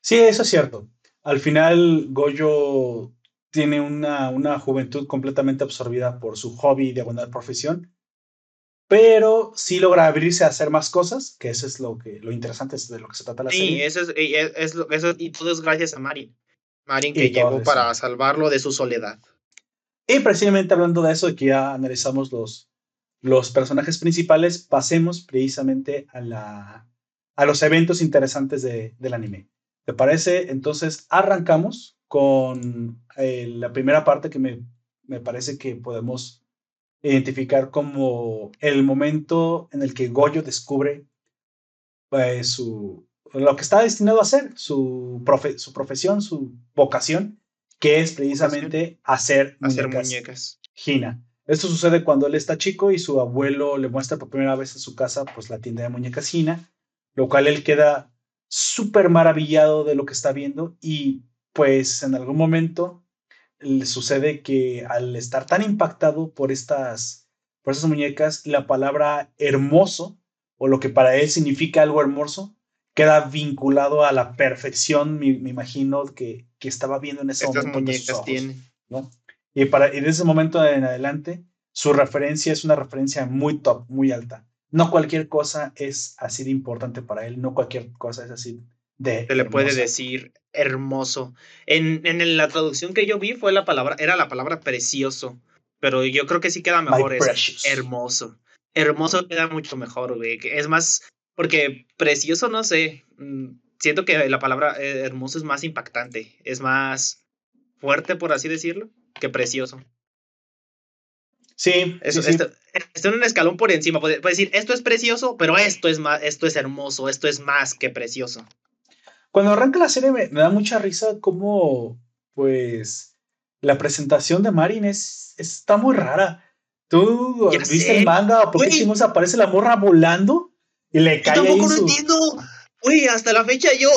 A: Sí, eso es cierto. Al final, Goyo tiene una, una juventud completamente absorbida por su hobby de buena profesión, pero sí logra abrirse a hacer más cosas, que eso es lo, que, lo interesante de lo que se trata la serie.
B: Sí, eso es, es, eso, y todo es gracias a Marin. Marin que llegó para salvarlo de su soledad.
A: Y precisamente hablando de eso, que ya analizamos los, los personajes principales, pasemos precisamente a, la, a los eventos interesantes de, del anime. ¿Te parece? Entonces arrancamos con eh, la primera parte que me, me parece que podemos identificar como el momento en el que Goyo descubre pues, su, lo que está destinado a hacer, su, su profesión, su vocación, que es precisamente hacer, hacer muñecas. Gina. Esto sucede cuando él está chico y su abuelo le muestra por primera vez en su casa pues la tienda de muñecas Gina, lo cual él queda súper maravillado de lo que está viendo y pues en algún momento le sucede que al estar tan impactado por estas, por esas muñecas, la palabra hermoso o lo que para él significa algo hermoso queda vinculado a la perfección, me, imagino, que, que, estaba viendo en ese momento. Muñecas tiene. ¿no? Y, para, y de ese momento en adelante, su referencia es una referencia muy top, muy alta. No cualquier cosa es así de importante para él, no cualquier cosa es así de.
B: Se le puede decir hermoso. En, en la traducción que yo vi fue la palabra, era la palabra precioso, pero yo creo que sí queda mejor es hermoso. Hermoso queda mucho mejor, güey. Es más, porque precioso, no sé. Mm, siento que la palabra eh, hermoso es más impactante, es más fuerte, por así decirlo. qué precioso.
A: Sí,
B: Eso,
A: sí, sí.
B: Esto, esto en un escalón por encima. Puede, puede decir, esto es precioso, pero esto es más, esto es hermoso, esto es más que precioso.
A: Cuando arranca la serie me, me da mucha risa como, pues, la presentación de Marin es, está muy rara. ¿Tú
B: Ya
A: viste
B: sé.
A: el manga? ¿Por qué chingos aparece la morra volando? Y le
B: Yo
A: cae ahí
B: tampoco lo
A: su...
B: entiendo. Güey, hasta la fecha yo,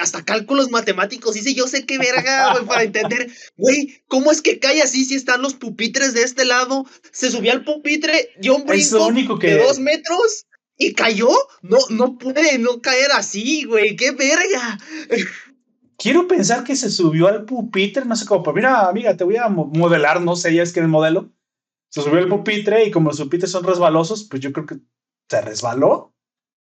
B: hasta cálculos matemáticos hice, yo sé qué verga, güey, para entender, güey, ¿cómo es que cae así si están los pupitres de este lado? Se subió al pupitre, dio un brinco
A: único que...
B: de dos metros y cayó. No, no puede no caer así, güey, qué verga.
A: Quiero pensar que se subió al pupitre, no sé cómo, pero mira, amiga, te voy a mo- modelar, no sé, ya es que el modelo. Se subió al pupitre y como los pupitres son resbalosos, pues yo creo que se resbaló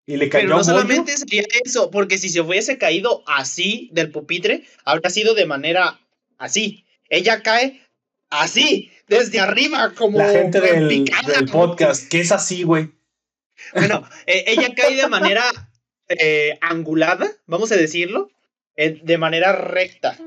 A: y le cayó
B: Pero no solamente sería eso, porque si se hubiese caído así del pupitre, habría sido de manera así. Ella cae así, desde arriba, como
A: La gente del,
B: picada,
A: del
B: como-
A: podcast, que es así, güey.
B: Bueno, eh, ella cae de manera eh, angulada, vamos a decirlo, eh, de manera recta.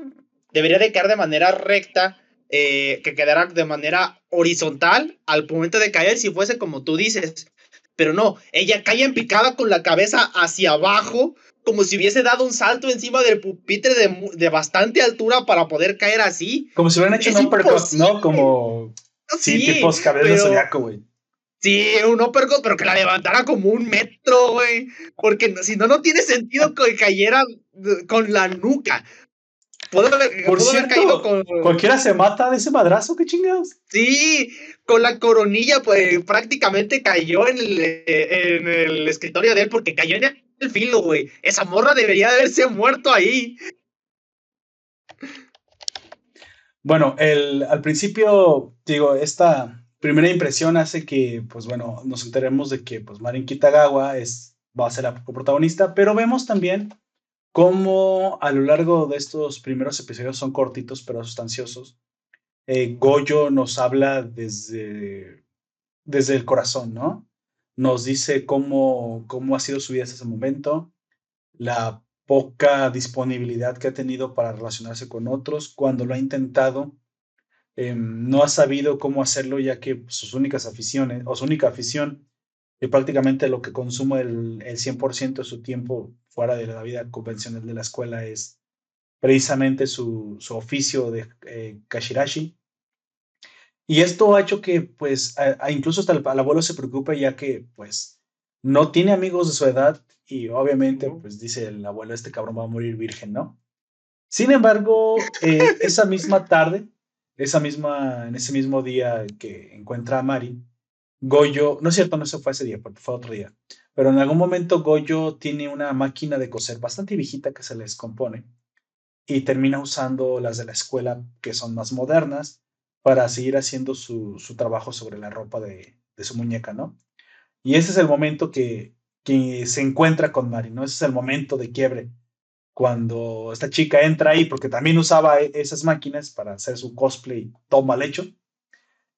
B: Debería de caer de manera recta, eh, que quedara de manera horizontal al momento de caer, si fuese como tú dices. Pero no, ella cae en picada con la cabeza hacia abajo, como si hubiese dado un salto encima del pupitre de, de bastante altura para poder caer así.
A: Como si hubieran hecho
B: Es
A: un uppercut. ¿no? Como, sí,
B: Sí, pero-
A: zodiaco, güey.
B: Sí, un uppercut, pero que la levantara como un metro, güey. Porque si no, no tiene sentido que cayera eh, con la nuca. Pudo haber,
A: Por
B: pudo haber
A: cierto,
B: caído con.
A: Cualquiera se mata de ese madrazo, qué chingados.
B: Sí, con la coronilla, pues prácticamente cayó en el, eh, en el escritorio de él, porque cayó en el filo, güey. Esa morra debería de haberse muerto ahí.
A: Bueno, el, al principio, digo, esta primera impresión hace que, pues bueno, nos enteremos de que, pues, Marin Kitagawa es, va a ser la protagonista, pero vemos también cómo a lo largo de estos primeros episodios son cortitos pero sustanciosos. eh, Goyo nos habla desde, desde el corazón, ¿no? Nos dice cómo, cómo ha sido su vida hasta ese momento, la poca disponibilidad que ha tenido para relacionarse con otros, cuando lo ha intentado, eh, no ha sabido cómo hacerlo ya que sus únicas aficiones, o su única afición, y prácticamente lo que consume el, el 100% de su tiempo fuera de la vida convencional de la escuela es precisamente su, su oficio de eh, Kashirashi. Y esto ha hecho que, pues, a, a incluso hasta el, el, abuelo se preocupe ya que, pues, no tiene amigos de su edad y obviamente, pues, dice el abuelo, este cabrón va a morir virgen, ¿no? Sin embargo, eh, esa misma tarde, esa misma, en ese mismo día que encuentra a Mari, Goyo, no es cierto, no se fue ese día, fue otro día, pero en algún momento Goyo tiene una máquina de coser bastante viejita que se les compone y termina usando las de la escuela que son más modernas para seguir haciendo su, su trabajo sobre la ropa de, de, su muñeca, ¿no? Y ese es el momento que, que se encuentra con Mari, ¿no? Ese es el momento de quiebre, cuando esta chica entra ahí, porque también usaba esas máquinas para hacer su cosplay todo mal hecho,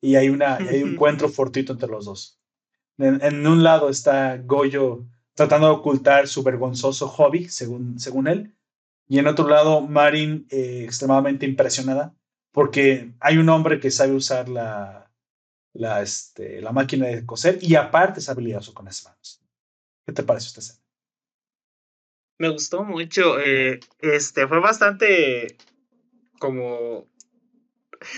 A: y hay, una, hay un encuentro fortuito entre los dos. En, en, un lado está Goyo tratando de ocultar su vergonzoso hobby, según, según él, y en otro lado Marin eh, extremadamente impresionada porque hay un hombre que sabe usar la, la, este, la máquina de coser y aparte es habilidoso con las manos. ¿Qué te parece esta escena?
B: Me gustó mucho. Eh, este fue bastante como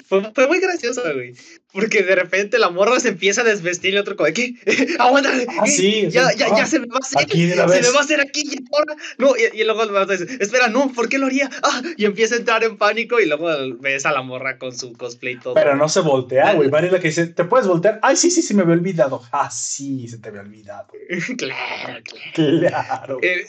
B: fue, fue, muy graciosa, güey. Porque de repente la morra se empieza a desvestir y el otro como, ¿qué? Aguanta.
A: Ah, sí,
B: ya,
A: sí.
B: ya,
A: ah,
B: ya se me va a hacer.
A: Aquí
B: se me va a hacer aquí. Y ahora. No, y, y luego el vato dice, espera, no, ¿por qué lo haría? Ah, y empieza a entrar en pánico y luego ves a la morra con su cosplay todo.
A: Pero no se voltea, güey. Vale, la que dice, ¿te puedes voltear? Ay, sí, sí, se me había olvidado. Ah, sí, se te había olvidado.
B: claro, claro.
A: Claro.
B: Eh,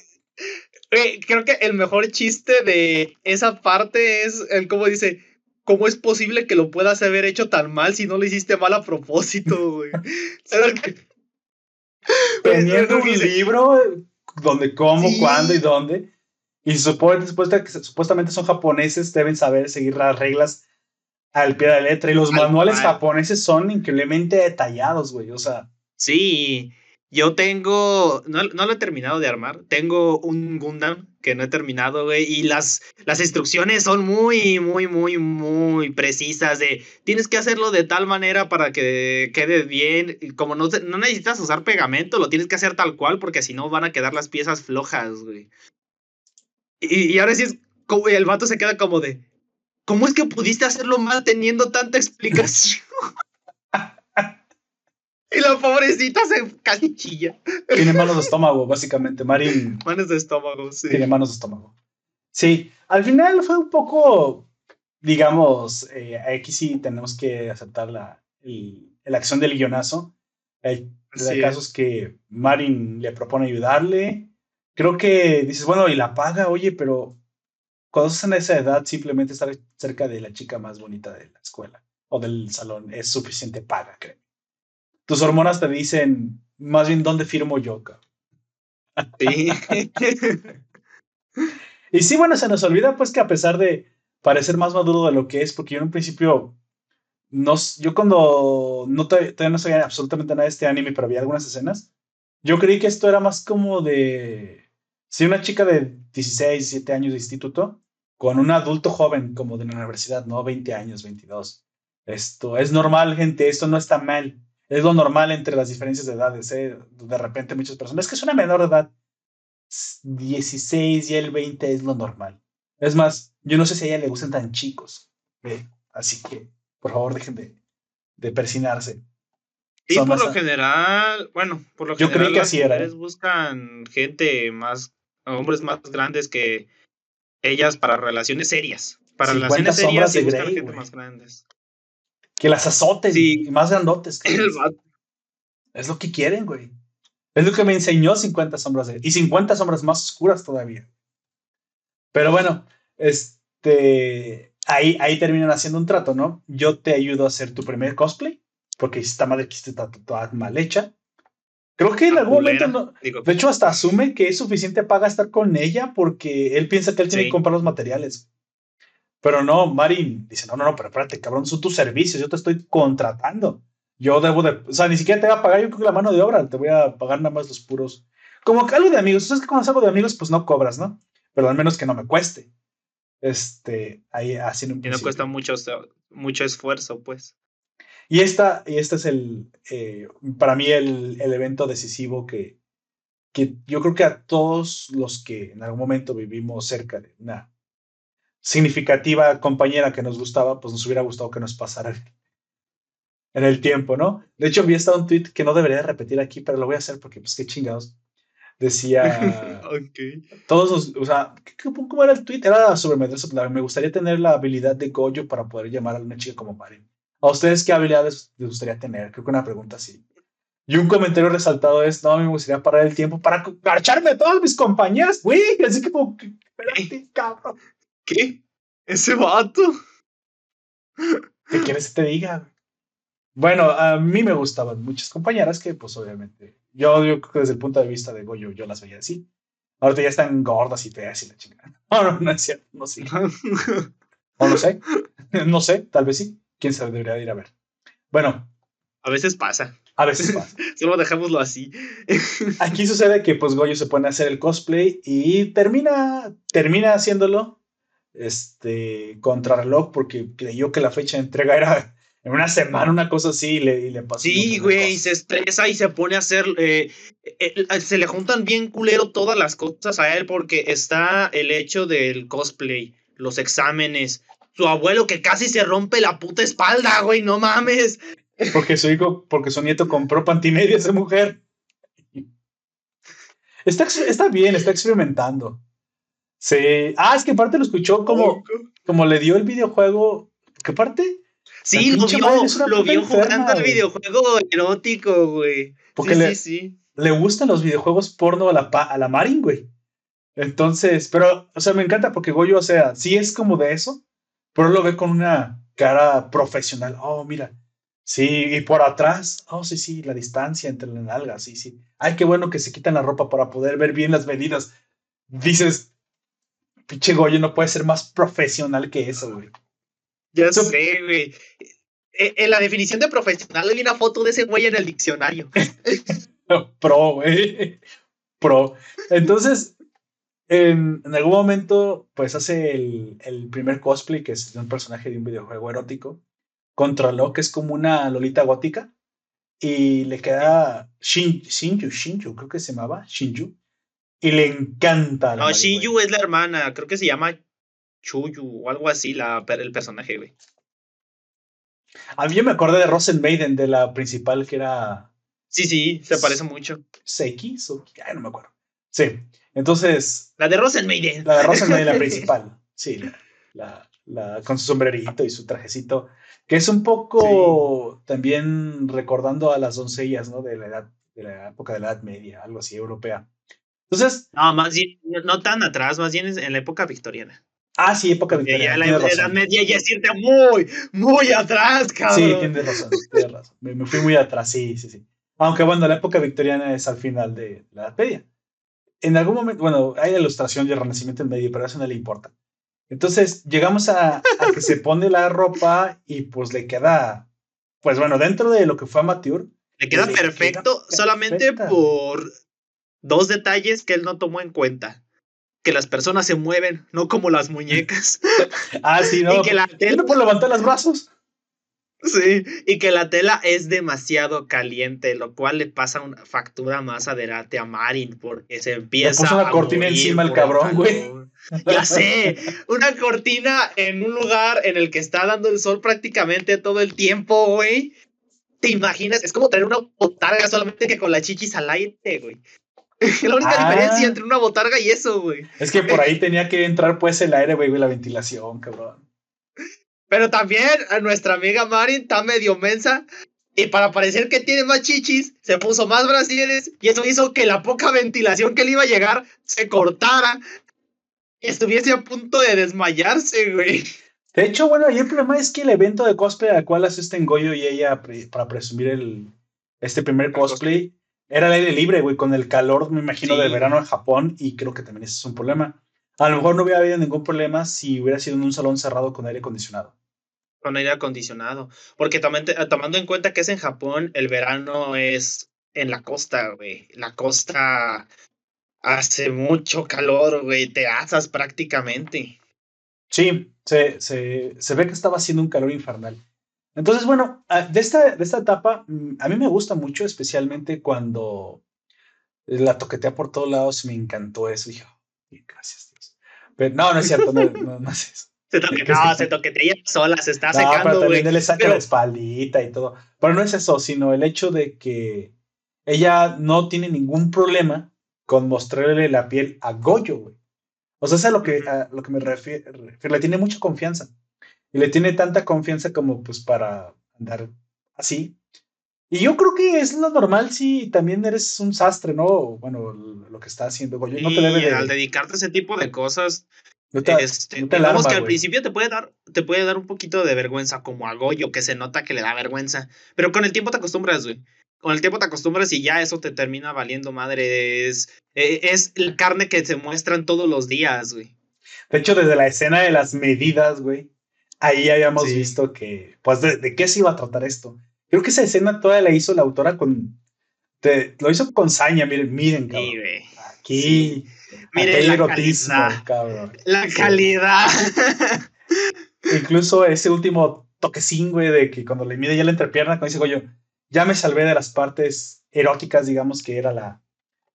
B: eh, creo que el mejor chiste de esa parte es el cómo dice, ¿cómo es posible que lo puedas haber hecho tan mal si no lo hiciste mal a propósito, güey?
A: Teniendo un libro donde cómo, sí. cuándo y dónde. Y supuestamente, supuestamente son japoneses, deben saber seguir las reglas al pie de la letra. Y los al manuales mal. japoneses son increíblemente detallados, güey. O sea.
B: Sí. Yo tengo, no, no, lo he terminado de armar, tengo un Gundam que no he terminado, güey, y las, las instrucciones son muy, muy, muy, muy precisas de, tienes que hacerlo de tal manera para que quede bien, como no, no necesitas usar pegamento, lo tienes que hacer tal cual, porque si no van a quedar las piezas flojas, güey. Y, y ahora sí es, como, el vato se queda como de, ¿cómo es que pudiste hacerlo mal teniendo tanta explicación? Y la pobrecita se casi chilla.
A: Tiene manos de estómago, básicamente. Marín.
B: Manos de estómago, sí.
A: Tiene manos de estómago. Sí, al final fue un poco, digamos, eh, aquí sí tenemos que aceptar la, la acción del guionazo. Hay casos que Marin le propone ayudarle. Creo que dices, bueno, y la paga, oye, pero cuando estás en esa edad, simplemente estar cerca de la chica más bonita de la escuela o del salón es suficiente paga, creo tus hormonas te dicen más bien dónde firmo yo. Sí. y sí, bueno, se nos olvida pues que a pesar de parecer más maduro de lo que es, porque yo en un principio, no, yo cuando no todavía no sabía absolutamente nada de este anime, pero había algunas escenas, yo creí que esto era más como de, si una chica de 16, 17 años de instituto, con un adulto joven como de la universidad, ¿no? 20 años, 22. Esto es normal, gente, esto no está mal es lo normal entre las diferencias de edades. ¿eh? De repente muchas personas, es que es una menor de edad. 16 y el 20 es lo normal. Es más, yo no sé si a ella le gustan tan chicos. ¿eh? Así que, por favor, dejen de, de persinarse.
B: Y por lo general, bueno, por lo
A: yo
B: general,
A: creí que así era.
B: buscan gente más, hombres más grandes que ellas para relaciones serias. Para relaciones serias y buscan gente más grandes.
A: Que las azoten y más grandotes. es lo que quieren, güey. Es lo que me enseñó 50 sombras de Y 50 sombras más oscuras todavía. Pero bueno, este. Ahí, ahí terminan haciendo un trato, ¿no? Yo te ayudo a hacer tu primer cosplay, porque esta madre que está toda mal hecha. Creo que en algún momento, no, de hecho, hasta asume que es suficiente paga estar con ella porque él piensa que él tiene que comprar los materiales. Pero no, Marin dice, no, no, no, pero espérate, cabrón, son tus servicios, yo te estoy contratando. Yo debo de, o sea, ni siquiera te voy a pagar yo creo que la mano de obra, te voy a pagar nada más los puros. Como que algo de amigos, sabes que cuando algo de amigos, pues no cobras, ¿no? Pero al menos que no me cueste. Este, ahí así
B: Y no cuesta mucho, mucho esfuerzo, pues.
A: Y esta, y este es el, eh, para mí, el, el evento decisivo que, que yo creo que a todos los que en algún momento vivimos cerca de una significativa compañera que nos gustaba, pues nos hubiera gustado que nos pasara en el tiempo, ¿no? De hecho, había estado un tweet que no debería repetir aquí, pero lo voy a hacer porque, pues, qué chingados. Decía. Todos o sea, ¿cómo era el tweet? Era sobre Me gustaría tener la habilidad de Goyo para poder llamar a una chica como Marin. ¿A ustedes qué habilidades les gustaría tener? Creo que una pregunta así. Y un comentario resaltado es: No, me gustaría parar el tiempo para marcharme a todas mis compañías, güey. Así que, como, espérate, cabrón.
B: ¿Qué? ¿Ese vato?
A: ¿Qué quieres que te diga? Bueno, a mí me gustaban muchas compañeras que, pues obviamente, yo, yo creo que desde el punto de vista de Goyo, yo las veía así. Ahorita ya están gordas y feas y la chingada. No, no, no es cierto, no sé. No sé, no sé, tal vez sí. ¿Quién se debería ir a ver? Bueno.
B: A veces pasa.
A: A veces pasa.
B: Solo dejémoslo así.
A: Aquí sucede que pues Goyo se pone a hacer el cosplay y termina, termina haciéndolo este, contrarreloj porque creyó que la fecha de entrega era en una semana, una cosa así, y le, y le pasó.
B: Sí, güey, se estresa y se pone a hacer. Eh, eh, se le juntan bien culero todas las cosas a él porque está el hecho del cosplay, los exámenes, su abuelo que casi se rompe la puta espalda, güey, no mames.
A: Porque su hijo, porque su nieto compró pantimedias de mujer. Está, está bien, está experimentando. Sí. Ah, es que parte lo escuchó como, como le dio el videojuego. ¿Qué parte?
B: Sí, lo vio, lo vio jugando el videojuego erótico, güey.
A: Porque
B: sí,
A: le,
B: sí, sí.
A: le gustan los videojuegos porno a la, a la Marin, güey. Entonces, pero, o sea, me encanta porque Goyo, o sea, sí es como de eso, pero lo ve con una cara profesional. Oh, mira. Sí, y por atrás, oh, sí, sí, la distancia entre las nalgas, sí, sí. Ay, qué bueno que se quitan la ropa para poder ver bien las medidas. Dices, pinche Goyo no puede ser más profesional que eso, güey.
B: Ya sé, güey. E, en la definición de profesional hay una foto de ese güey en el diccionario.
A: Pro, güey. Pro. Entonces, en, algún momento, pues hace el, el, primer cosplay, que es de un personaje de un videojuego erótico, controló que es como una lolita gótica, y le queda Shin, Shinju, Shinju, creo que se llamaba, Shinju, y le encanta.
B: No, Shinju es la hermana, creo que se llama Chuyu o algo así, la, el personaje, güey.
A: A mí yo me acordé de Rosen Maiden, de la principal que era.
B: Sí, sí, se parece mucho.
A: Seki, Ay, no me acuerdo. Sí, entonces.
B: La de Rosen Maiden.
A: La de Rosen Maiden, la principal. Sí, la, la, con su sombrerito y su trajecito. Que es un poco también recordando a las doncellas, ¿no? De la edad, de la época de la Edad Media, algo así, europea. Entonces.
B: No, más bien, no tan atrás, más bien en la época victoriana.
A: Ah, sí, época victoriana.
B: Ya la Edad Media ya siente muy, muy atrás, cabrón.
A: Sí, tienes razón, tienes razón. Me, fui muy atrás, sí, sí, sí. Aunque bueno, la época victoriana es al final de la Edad Media. En algún momento, bueno, hay ilustración y el Renacimiento en medio, pero eso no le importa. Entonces, llegamos a, que se pone la ropa y pues le queda, pues bueno, dentro de lo que fue amateur.
B: Le queda, perfecto solamente por dos detalles que él no tomó en cuenta que las personas se mueven, no como las muñecas.
A: ah, sí, no. Y que la tela... No levantar los brazos.
B: Sí, y que la tela es demasiado caliente, lo cual le pasa una factura más adelante a Marin, porque se empieza. Le
A: puso una cortina encima el cabrón, güey.
B: Ya sé, una cortina en un lugar en el que está dando el sol prácticamente todo el tiempo, güey. ¿Te imaginas? Es como tener una botarga solamente que con la chichis al aire, güey. la única diferencia ah. entre una botarga y eso, güey.
A: Es que por ahí tenía que entrar pues el aire, güey, y la ventilación, cabrón.
B: Pero también a nuestra amiga Marin está medio mensa. Y para parecer que tiene más chichis, se puso más brasileños y eso hizo que la poca ventilación que le iba a llegar se cortara y estuviese a punto de desmayarse, güey.
A: De hecho, bueno, y el problema es que el evento de cosplay al cual asisten Goyo y ella para presumir el, este primer cosplay, era el aire libre, güey, con el calor, me imagino, del verano en Japón, y creo que también ese es un problema. A lo mejor no hubiera habido ningún problema si hubiera sido en un salón cerrado con aire acondicionado.
B: Con aire acondicionado. Porque tomando en cuenta que es en Japón, el verano es en la costa, güey. La costa hace mucho calor, güey. Te asas prácticamente.
A: Sí, se, se, se ve que estaba haciendo un calor infernal. Entonces, bueno, ah, de esta, de esta etapa, mm, a mí me gusta mucho, especialmente cuando la toquetea por todos lados, me encantó eso. Dije, gracias, Dios. Pero no, no es cierto, no, no, es eso.
B: Se no, se toquetea sola, se está secando. Pero
A: también le saca la espaldita y todo. Pero no es eso, sino el hecho de que ella no tiene ningún problema con mostrarle la piel a Goyo, güey. O sea, es a lo que, a lo que me refiero. Le tiene mucha confianza y le tiene tanta confianza como pues para andar así. Y yo creo que es lo normal si también eres un sastre, ¿no? Bueno, lo que está haciendo Goyo. No te debe de...
B: al dedicarte a ese tipo de cosas, no te, este, que al principio te puede, dar, te puede dar un poquito de vergüenza, como a Goyo, que se nota que le da vergüenza. Pero con el tiempo te acostumbras, güey. Con el tiempo te acostumbras y ya eso te termina valiendo madre. Es, e, es la carne que se muestran todos los días, güey.
A: De hecho, desde la escena de las medidas, güey, ahí habíamos visto que, pues, de, qué se iba a tratar esto. Creo que esa escena toda la hizo la autora con, lo hizo con saña, miren, miren, cabrón. aquí,
B: miren la calidad, cabrón. La calidad.
A: Incluso ese último toquecín, güey, de que cuando le mide ya la entrepierna, cuando dice, yo ya me salvé de las partes eróticas, digamos, que era la,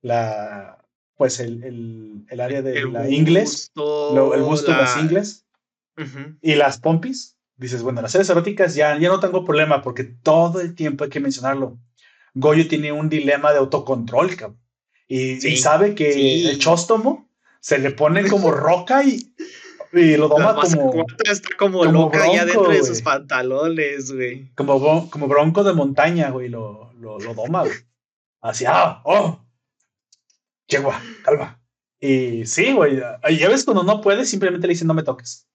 A: la pues el, el, el área de la inglés, el busto de las ingles y las pompis, dices, bueno, las series eróticas ya, ya no tengo problema porque todo el tiempo hay que mencionarlo. Goyo tiene un dilema de autocontrol, cabrón. Y, sabe que el chóstomo se le pone como roca y, y lo toma como.
B: Está como, loca ya dentro de sus pantalones, güey.
A: Como, como bronco de montaña, güey, lo, lo, lo doma, güey. Así, ah, oh. Yegua, calma. Y sí, güey. Ya ves cuando no puede, simplemente le dicen no me toques.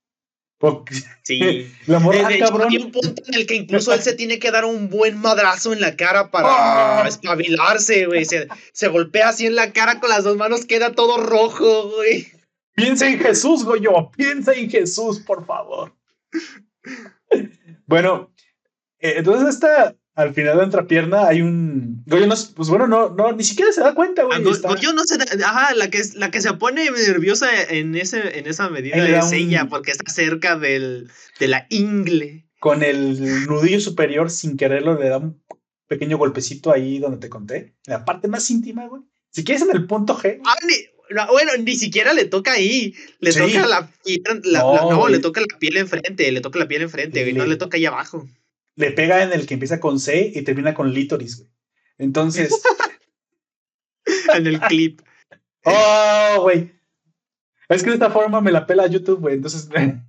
B: Sí. La morra, Hay un punto en el que incluso él se tiene que dar un buen madrazo en la cara para ¡Ah! espabilarse, güey. Se, se, golpea así en la cara con las dos manos, queda todo rojo, güey.
A: Piensa en Jesús, Goyo. Piensa en Jesús, por favor. bueno, eh, entonces esta, al final de otra pierna hay un. Goyo no, pues bueno, no, no, ni siquiera se da cuenta, güey.
B: Ah, Goyo no se da, ajá, la que, la que se pone nerviosa en, ese, en esa medida es ella, porque está cerca del, de la ingle.
A: Con el nudillo superior, sin quererlo, le da un pequeño golpecito ahí donde te conté. En la parte más íntima, güey. Si quieres en el punto G.
B: Ah, bueno, ni siquiera le toca ahí. Le toca la, no, le toca la piel enfrente, le toca la piel enfrente, no le toca ahí abajo
A: le pega en el que empieza con C y termina con Litoris, güey. Entonces.
B: en el clip.
A: Oh, güey. Es que de esta forma me la pela YouTube, güey. Entonces.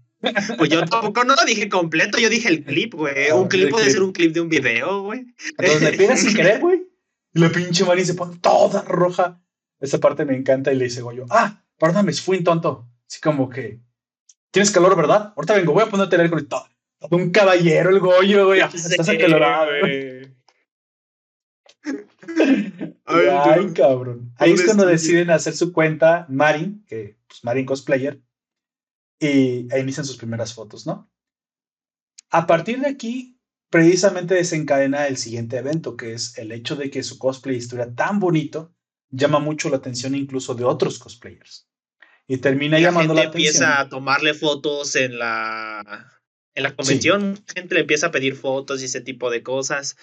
B: Pues yo tampoco no lo dije completo, yo dije el clip, güey. un clip puede ser un clip de un video, güey.
A: Entonces le pega sin querer, güey. Y la pinche Mari se pone toda roja. Esa parte me encanta y le dice Goyo, ah, perdóname, fui un tonto. Así como que, tienes calor, ¿verdad? Ahorita vengo, voy a ponerte el aire conectado. Un caballero el Goyo, güey. Estás acalorado, güey. Ay, cabrón. Ahí es cuando deciden hacer su cuenta Marin, que pues Marin cosplayer, y ahí inician sus primeras fotos, ¿no? A partir de aquí, precisamente desencadena el siguiente evento, que es el hecho de que su cosplay estuviera tan bonito, llama mucho la atención incluso de otros cosplayers. Y termina llamando la atención.
B: Empieza a tomarle fotos en la en la convención gente le empieza a pedir fotos y ese tipo de cosas.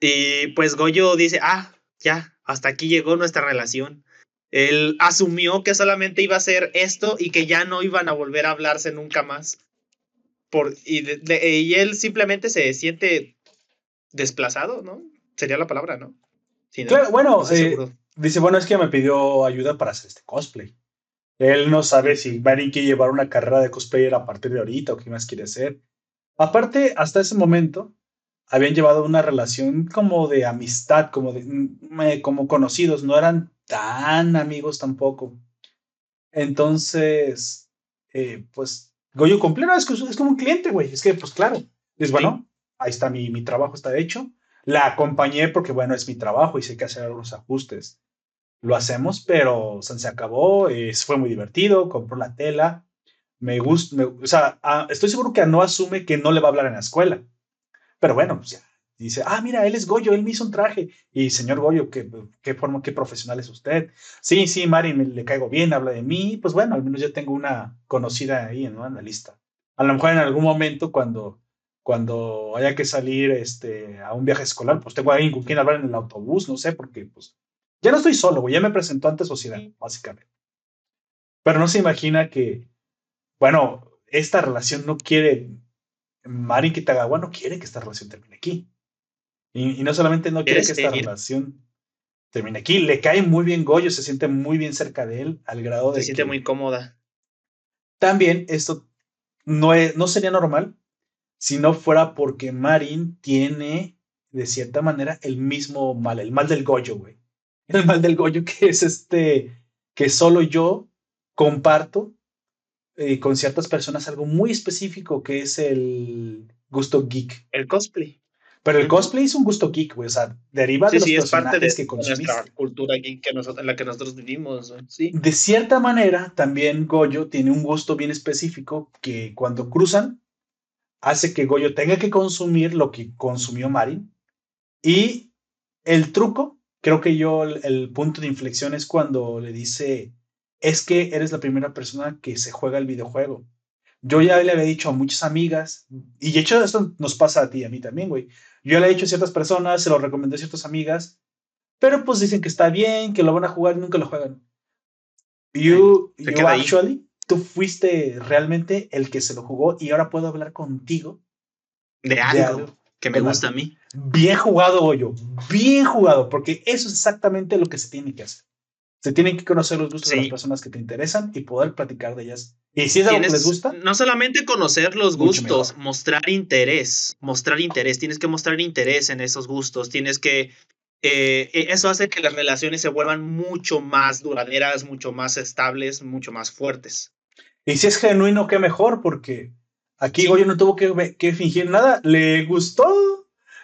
B: Y pues Goyo dice, ah, ya, hasta aquí llegó nuestra relación. Él asumió que solamente iba a ser esto y que ya no iban a volver a hablarse nunca más. Por, y, y él simplemente se siente desplazado, ¿no? Sería la palabra, ¿no?
A: bueno, eh, dice, bueno, es que me pidió ayuda para hacer este cosplay. Él no sabe si Marin quiere llevar una carrera de cosplayer a partir de ahorita o qué más quiere hacer. Aparte, hasta ese momento, habían llevado una relación como de amistad, como, de, mm, como conocidos, no eran tan amigos tampoco. Entonces, eh, pues, Goyo cumplió, es, es como un cliente, güey. Es que, pues claro, es bueno, ahí está mi, mi trabajo, está hecho. La acompañé porque, bueno, es mi trabajo y sé que hacer algunos ajustes lo hacemos, pero se acabó, fue muy divertido, compró la tela, me gusta, o sea, ah, estoy seguro que no asume que no le va a hablar en la escuela, pero bueno, pues dice, ah, mira, él es Goyo, él me hizo un traje, y señor Goyo, ¿qué, qué forma, qué profesional es usted? Sí, sí, Mari, me, le caigo bien, habla de mí, pues bueno, al menos ya tengo una conocida ahí ¿no? en la lista. A lo mejor en algún momento cuando cuando haya que salir este, a un viaje escolar, pues tengo a alguien con quien hablar en el autobús, no sé, porque pues ya no estoy solo, güey, ya me presentó ante sociedad, básicamente. Pero no se imagina que, bueno, esta relación no quiere, Marin Kitagawa no quiere que esta relación termine aquí. Y, no solamente no quiere que esta relación termine aquí, le cae muy bien Goyo, se siente muy bien cerca de él, al grado de.
B: Se siente muy cómoda.
A: También esto no, es, no sería normal si no fuera porque Marin tiene, de cierta manera, el mismo mal, el mal del Goyo, güey el mal del Goyo, que es este, que solo yo comparto eh, con ciertas personas algo muy específico, que es el gusto geek.
B: El cosplay.
A: Pero el cosplay es un gusto geek, güey, o sea, deriva de los
B: sí, es parte de, que nuestra cultura geek que nosotros, en la que nosotros vivimos, sí.
A: De cierta manera, también Goyo tiene un gusto bien específico que cuando cruzan, hace que Goyo tenga que consumir lo que consumió Marin. Y el truco creo que yo el, punto de inflexión es cuando le dice, es que eres la primera persona que se juega el videojuego. Yo ya le había dicho a muchas amigas, y de hecho esto nos pasa a ti y a mí también, güey. Yo le he dicho a ciertas personas, se lo recomendé a ciertas amigas, pero pues dicen que está bien, que lo van a jugar y nunca lo juegan. You, you actually, tú fuiste realmente el que se lo jugó y ahora puedo hablar contigo.
B: De algo, que me gusta a mí.
A: Bien jugado, Goyo. Bien jugado, porque eso es exactamente lo que se tiene que hacer. Se tienen que conocer los gustos de las personas que te interesan y poder platicar de ellas. Y si es algo que les gusta.
B: No solamente conocer los gustos, mostrar interés. Mostrar interés. Tienes que mostrar interés en esos gustos. Tienes que. Eh, e, eso hace que las relaciones se vuelvan mucho más duraderas, mucho más estables, mucho más fuertes.
A: Y si es genuino, qué mejor, porque aquí Goyo no tuvo que, que fingir nada. Le gustó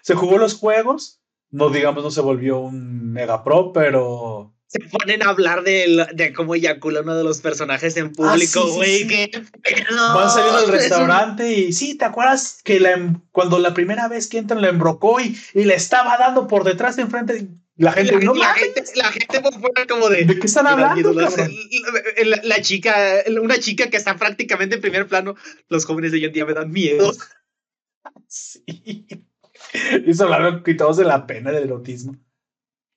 A: se jugó los juegos, no digamos, no se volvió un mega pro, pero
B: se ponen a hablar de, de cómo eyacula uno de los personajes en público, güey.
A: Van saliendo del restaurante y sí, ¿te acuerdas que la, em, cuando la primera vez que entran la embrocó y, y le estaba dando por detrás de enfrente? La gente,
B: la,
A: no
B: la gente, la gente por fuera como de...
A: ¿De qué están hablando,
B: la, la, chica, una chica que está prácticamente en primer plano, los jóvenes de hoy en día me dan miedo.
A: Sí. Y se hablaron quitados de la pena del erotismo.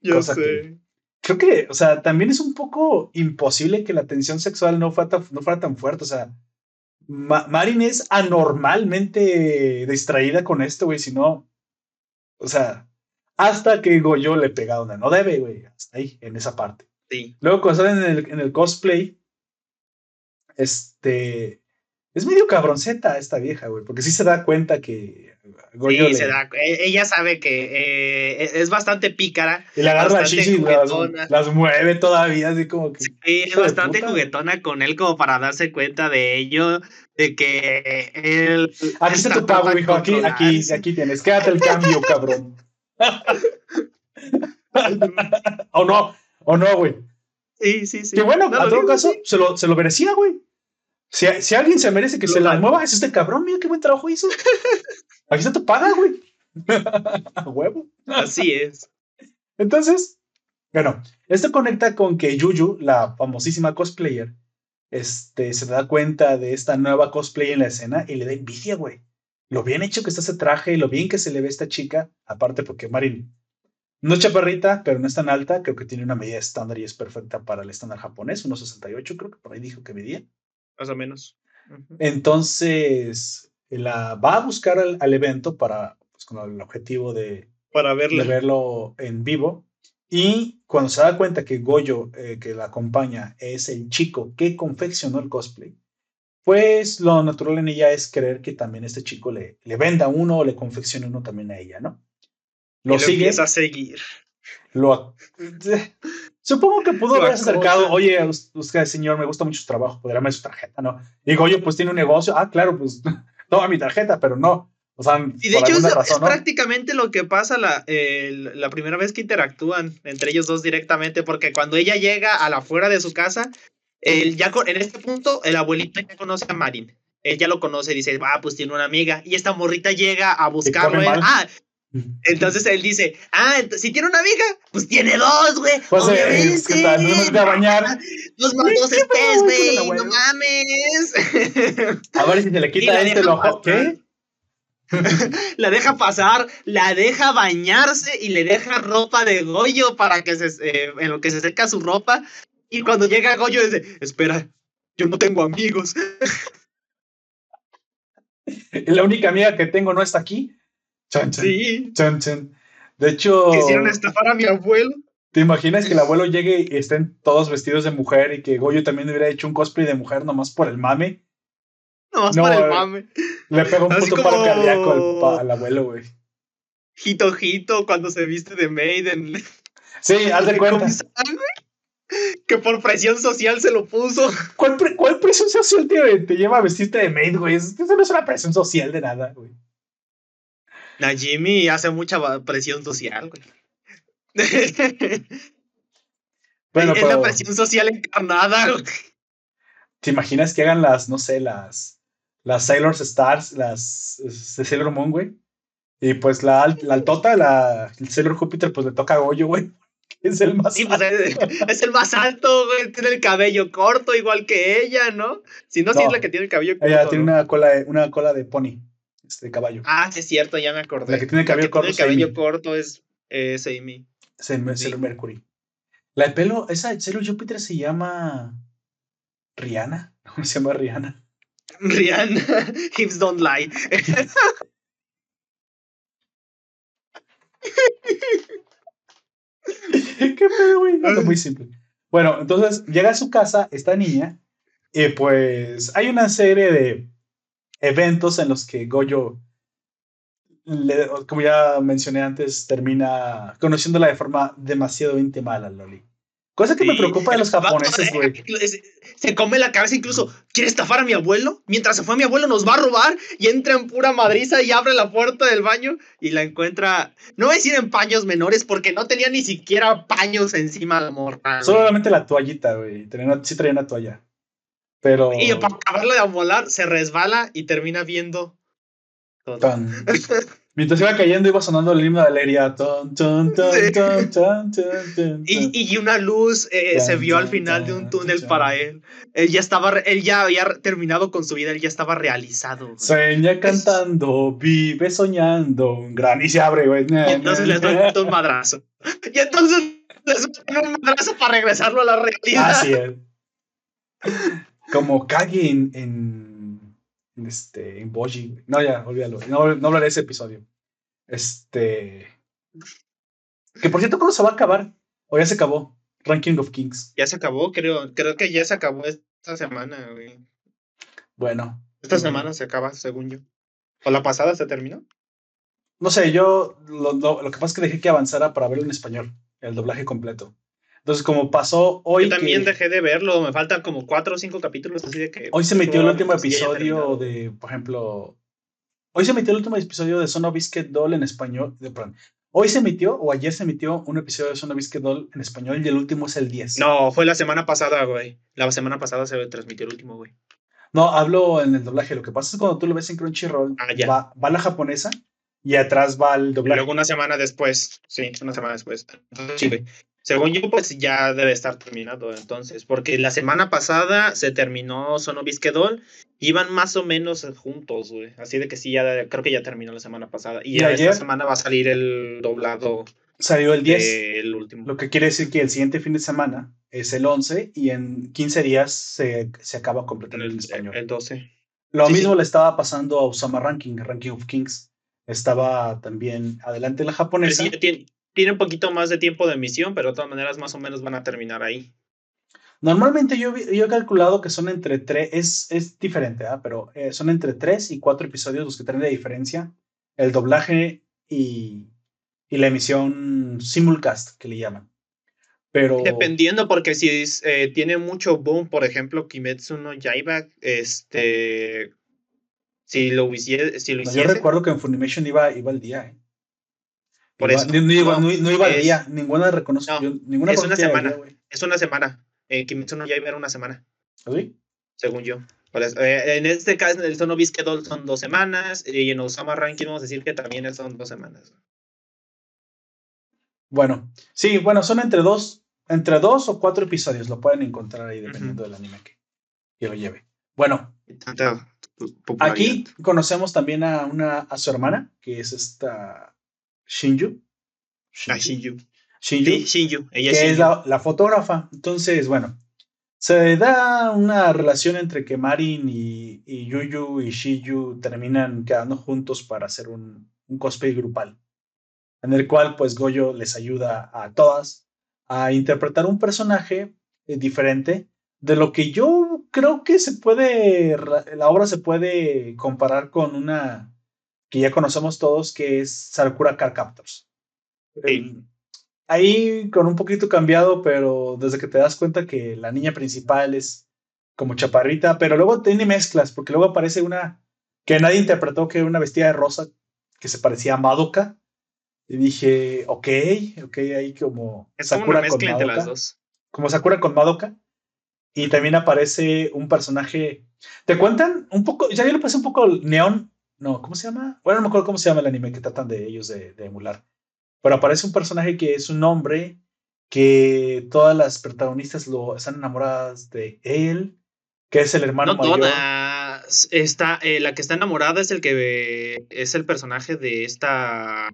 B: Yo sé
A: creo que, o sea, también es un poco imposible que la tensión sexual no fuera tan, no fuera tan fuerte. O sea, Marin es anormalmente distraída con esto, güey. Si no, o sea, hasta que Goyo le pega donde no debe, güey. Hasta ahí, en esa parte.
B: Sí.
A: Luego, cuando salen en el, en el cosplay, este. Es medio cabronceta esta vieja, güey, porque sí se da cuenta que
B: sí, se da, e, ella sabe que eh, e, es bastante pícara.
A: Y le agarra las chichis las, las, mueve todavía, así como que.
B: Sí, es bastante juguetona con él, como para darse cuenta de ello, de que él.
A: Aquí se tu pago, hijo, aquí, aquí, aquí tienes, quédate el cambio, cabrón. o no, o no, güey.
B: Sí, sí, sí.
A: Que bueno, a todo caso, se, lo, se lo merecía, güey. Si, si, alguien se merece que se la mueva, es este cabrón, mira qué buen trabajo hizo. Aquí está tu paga, güey. A huevo.
B: Así es.
A: Entonces, bueno, esto conecta con que Yuyu, la famosísima cosplayer, este, se da cuenta de esta nueva cosplay en la escena y le da envidia, güey. Lo bien hecho que está ese traje y lo bien que se le ve a esta chica, aparte porque Marin no es chaparrita, pero no es tan alta, creo que tiene una medida estándar y es perfecta para el estándar japonés, 1,68 creo que por ahí dijo que medía.
B: Más o menos.
A: Entonces, la va a buscar al, evento para, pues, con el objetivo de,
B: para verlo.
A: de verlo en vivo. Y cuando se da cuenta que Goyo, eh, que la acompaña, es el chico que confeccionó el cosplay, pues lo natural en ella es creer que también este chico le, le venda uno o le confeccione uno también a ella, ¿no?
B: Lo, y sigue. a seguir.
A: Lo, supongo que pudo haber acercado, oye, usted, señor, me gusta mucho su trabajo, podría darme su tarjeta, ¿no? Y Goyo, pues tiene un negocio, ah, claro, pues toma mi tarjeta, pero no. O sea,
B: y de hecho es, prácticamente lo que pasa la, la primera vez que interactúan entre ellos dos directamente, porque cuando ella llega a la afuera de su casa, el, ya en este punto el abuelito ya conoce a Marin. Él ya lo conoce y dice, ah, pues tiene una amiga. Y esta morrita llega a buscarlo. ah, entonces él dice, ah, si tiene una amiga, pues tiene dos, güey.
A: Pues eh, obviamente. No a bañar.
B: Dos más dos es güey. No mames.
A: A ver si se le quita este ojo. ¿Qué?
B: la deja pasar, la deja bañarse y le deja ropa de Goyo para que se, eh, en lo que se seca su ropa. Y cuando llega Goyo dice, espera, yo no tengo amigos.
A: la única amiga que tengo no está aquí. Chan, chan,
B: sí.
A: Chan. De hecho.
B: Quisieron estafar a mi abuelo.
A: ¿Te imaginas que el abuelo llegue y estén todos vestidos de mujer y que Goyo también hubiera hecho un cosplay de mujer nomás por el mame?
B: Nomás por el mame.
A: Le pegó un puto como... paro cardíaco al, al abuelo, güey.
B: Hito Hito cuando se viste de Maiden.
A: Sí, haz de cuenta.
B: Que por presión social se lo puso.
A: ¿Cuál, cuál presión social te, te, lleva a vestirte de maid, güey? Eso no es una presión social de nada, güey.
B: Jimmy hace mucha presión social, güey.
A: Bueno,
B: es la presión social encarnada, güey.
A: ¿Te imaginas que hagan las, no sé, las, las Sailor Stars, las de Sailor Moon, güey? Y pues la, la altota, la, el Sailor Júpiter, pues le toca a Goyo, güey. Es el más
B: sí, pues es, es, el más alto, güey. Tiene el cabello corto, igual que ella, ¿no? Si no, no sí es la que tiene el cabello corto.
A: Ella tiene una cola de, una cola de pony este caballo.
B: Ah, sí, es cierto, ya me acordé.
A: La que tiene el cabello corto.
B: el cabello corto es, es Amy.
A: Es el Mercury. La de pelo, esa de Sailor Júpiter se llama. Rihanna. ¿Cómo se llama Rihanna?
B: Rihanna. Hips don't lie.
A: Qué pedo, güey. muy simple. Bueno, entonces llega a su casa esta niña y pues hay una serie de eventos en los que Goyo, como ya mencioné antes, termina conociéndola de forma demasiado íntima a la Loli. Cosa que me preocupa de los japoneses, güey.
B: Se come la cabeza incluso. ¿Quiere estafar a mi abuelo? Mientras se fue a mi abuelo nos va a robar y entra en pura madriza y abre la puerta del baño y la encuentra. No voy a decir en paños menores porque no tenía ni siquiera paños encima de morra.
A: Solamente la toallita, güey. Sí traía una toalla. Pero.
B: Y para acabarla de volar, se resbala y termina viendo.
A: Mientras iba cayendo, iba sonando el himno de Alegría.
B: y, y, una luz eh, se vio al final de un túnel para él. Él ya estaba, él ya había terminado con su vida, él ya estaba realizado.
A: Sueña cantando, vive soñando, un gran y se abre, güey.
B: Y entonces le doy un madrazo. Y entonces le doy un madrazo para regresarlo a la realidad.
A: Así es. Como Kagi en este, en Boji. No, ya, olvídalo. No, no hablaré de ese episodio. Este. Que por cierto, ¿cuándo se va a acabar? ¿O ya se acabó? Ranking of Kings.
B: Ya se acabó, creo. Creo que ya se acabó esta semana, güey.
A: Bueno.
B: Esta semana se acaba, según yo. ¿O la pasada se terminó?
A: No sé, yo lo, lo, lo que pasa es que dejé que avanzara para verlo en español, el doblaje completo. Entonces, como pasó hoy.
B: Yo también dejé de verlo, me faltan como cuatro o cinco capítulos, así de que.
A: Hoy se metió el último episodio de, por ejemplo. Hoy se metió el último episodio de Son of Biscuit Doll en español. De, perdón, hoy se emitió, o ayer se emitió, un episodio de Son of Biscuit Doll en español y el último es el 10.
B: No, fue la semana pasada, güey. La semana pasada se transmitió el último, güey.
A: No, hablo en el doblaje. Lo que pasa es que cuando tú lo ves en Crunchyroll, ah, va, va la japonesa y atrás va el doblaje. Y
B: luego una semana después, sí, una semana después. sí. Según yo, pues ya debe estar terminado entonces, porque la semana pasada se terminó Sono Bisquedol, iban más o menos juntos, güey. Así de que sí, ya creo que ya terminó la semana pasada. Y, esta semana va a salir el doblado.
A: Salió el 10.
B: El último.
A: Lo que quiere decir que el siguiente fin de semana es el 11 y en 15 días se, se acaba completamente
B: el,
A: español.
B: El 12.
A: Lo mismo le estaba pasando a Osama Ranking, Ranking of Kings. Estaba también adelante la japonesa.
B: tiene, tiene un poquito más de tiempo de emisión, pero de todas maneras más o menos van a terminar ahí.
A: Normalmente yo, yo he calculado que son entre tres, es, es diferente, ¿ah? pero eh, son entre tres y cuatro episodios los que tienen de diferencia el doblaje y, y, la emisión simulcast que le llaman. Pero...
B: Dependiendo, porque si eh, tiene mucho boom, por ejemplo, Kimetsu no Yaiba, este, si lo, hiciese, si lo hiciese...
A: Yo recuerdo que en Funimation iba, iba al día, ¿eh? Por eso. No, iba, no, iba al día, ninguna reconozco. ninguna
B: es una semana. es una semana. Eh, Kimetsu no Yaiba era una semana.
A: ¿Sí?
B: Según yo. Eh, en este caso, en el Sono Bisquedol son dos semanas. Y en Osama Ranking vamos a decir que también son dos semanas.
A: Bueno, sí, bueno, son entre dos, entre dos o cuatro episodios. Lo pueden encontrar ahí dependiendo del anime que, que, lo lleve. Bueno, aquí conocemos también a, una, a su hermana, que es esta Shinju.
B: Ah, Shinju.
A: Shinju.
B: Shinju.
A: Ella que es, la, fotógrafa. Entonces, bueno, se da una relación entre que Marin y, y Yuyu y Shiju terminan quedando juntos para hacer un, un, cosplay grupal, en el cual pues Goyo les ayuda a todas a interpretar un personaje eh, diferente de lo que yo creo que se puede, la obra se puede comparar con una que ya conocemos todos, que es Sakura Car Captors. Ahí con un poquito cambiado, pero desde que te das cuenta que la niña principal es como chaparrita, pero luego tiene mezclas, porque luego aparece una que nadie interpretó que era una vestida de rosa que se parecía a Madoka. Y dije, ok, ok, ahí como
B: Sakura con Madoka.
A: Como Sakura con Madoka. Y también aparece un personaje. ¿Te cuentan un poco? Ya yo le pasé un poco neón no, ¿cómo se llama? Bueno, no me acuerdo cómo se llama el anime que tratan de ellos de, emular. Pero aparece un personaje que es un hombre que todas las protagonistas lo están enamoradas de él, que es el hermano
B: no Todas. Está, eh, la que está enamorada es el que es el personaje de esta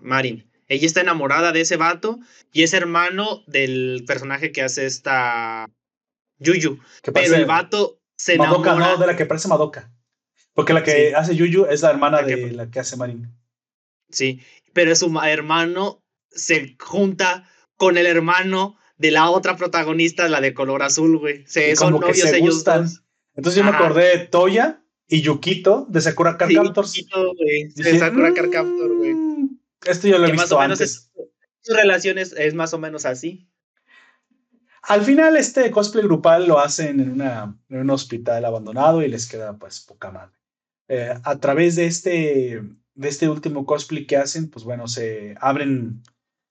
B: Marin. Ella está enamorada de ese vato y es hermano del personaje que hace esta Yuyu. Pero el vato se
A: enamora. no, de la que parece Madoka. Porque la que hace Yuyu es la hermana de la que hace Marin.
B: Sí, pero su hermano se junta con el hermano de la otra protagonista, la de color azul, güey. Se, son novios ellos dos.
A: Entonces yo me acordé de Toya y Yukito de Sakura Car Captors.
B: Yukito, güey. De Sakura Car Captor, güey.
A: Esto yo lo he visto antes.
B: su relación es, más o menos así.
A: Al final, este cosplay grupal lo hacen en, una, en un hospital abandonado y les queda pues poca madre. Eh, a través de este, de este último cosplay que hacen, pues bueno, se abren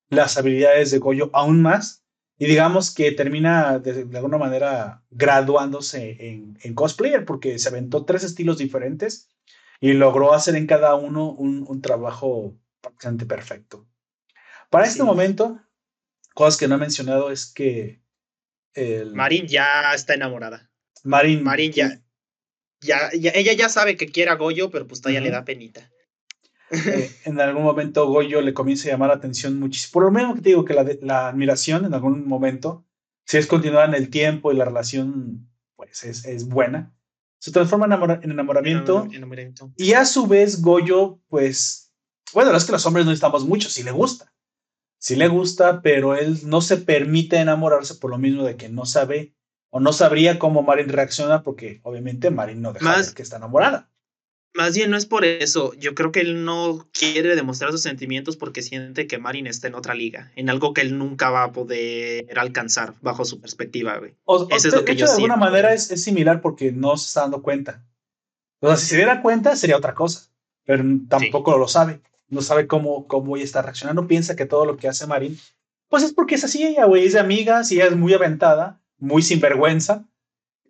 A: las habilidades de Goyo aún más y digamos que termina de, alguna manera graduándose en, en, cosplayer porque se aventó tres estilos diferentes y logró hacer en cada uno un, un trabajo bastante perfecto. Para este momento, cosas que no he mencionado es que el...
B: Marin ya está enamorada.
A: Marin,
B: Marin ya, ya, ella ya sabe que quiere a Goyo, pero pues todavía le da penita.
A: Eh, en algún momento Goyo le comienza a llamar la atención muchísimo. Por lo menos que te digo que la, la, admiración en algún momento, si es continuada en el tiempo y la relación pues es, es buena, se transforma en, enamoramiento, Y a su vez Goyo, pues, bueno, es que los hombres no estamos mucho, si le gusta. Si le gusta, pero él no se permite enamorarse por lo mismo de que no sabe o no sabría cómo Marin reacciona porque obviamente Marin no deja de que está enamorada.
B: Más bien no es por eso. Yo creo que él no quiere demostrar sus sentimientos porque siente que Marin está en otra liga, en algo que él nunca va a poder alcanzar bajo su perspectiva, güey.
A: O, Eso es lo que hecho, de alguna manera es, similar porque no se está dando cuenta. O sea, si se diera cuenta sería otra cosa, pero tampoco lo sabe. No sabe cómo, cómo ella está reaccionando. Piensa que todo lo que hace Marin, pues es porque es así ella, güey. Es de amiga, si ella es muy aventada, muy sinvergüenza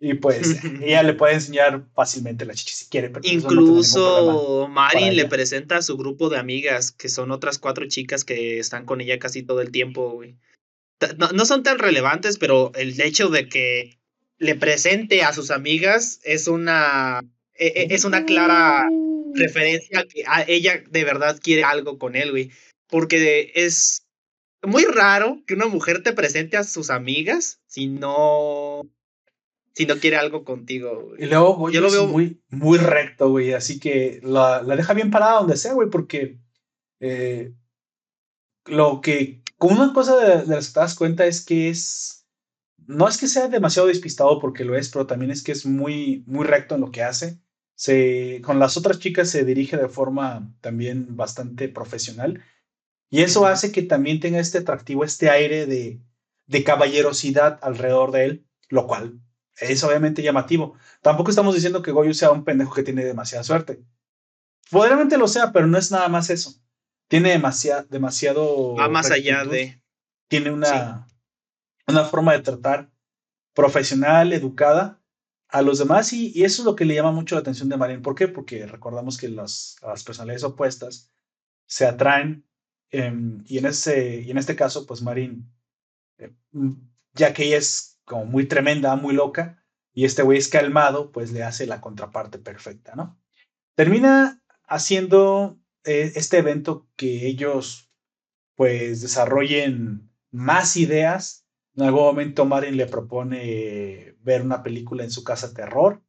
A: y pues ella le puede enseñar fácilmente la chichi si quiere.
B: Pero Incluso Marin le presenta a su grupo de amigas, que son otras cuatro chicas que están con ella casi todo el tiempo, güey. No, son tan relevantes, pero el hecho de que le presente a sus amigas es una, e, e, es una clara referencia a que ella de verdad quiere algo con él, güey. Porque es muy raro que una mujer te presente a sus amigas si no si no quiere algo contigo.
A: Y luego yo lo veo muy, muy recto, güey. Así que la, la, deja bien parada donde sea, güey, porque eh, lo que, como una cosa de, de, las que te das cuenta es que es, no es que sea demasiado despistado porque lo es, pero también es que es muy, muy recto en lo que hace. Se, con las otras chicas se dirige de forma también bastante profesional. Y eso hace que también tenga este atractivo, este aire de, de caballerosidad alrededor de él, lo cual es obviamente llamativo. Tampoco estamos diciendo que Goyo sea un pendejo que tiene demasiada suerte. Probablemente lo sea, pero no es nada más eso. Tiene demasiado. demasiado
B: Va más allá de.
A: Tiene una, una forma de tratar profesional, educada a los demás y, y, eso es lo que le llama mucho la atención de Marín. ¿Por qué? Porque recordamos que las, las personalidades opuestas se atraen em, y, en ese, y en este caso, pues Marín, eh, ya que ella es como muy tremenda, muy loca, y este güey es calmado, pues le hace la contraparte perfecta, ¿no? Termina haciendo eh, este evento que ellos pues desarrollen más ideas. En algún momento Marin le propone ver una película en su casa terror,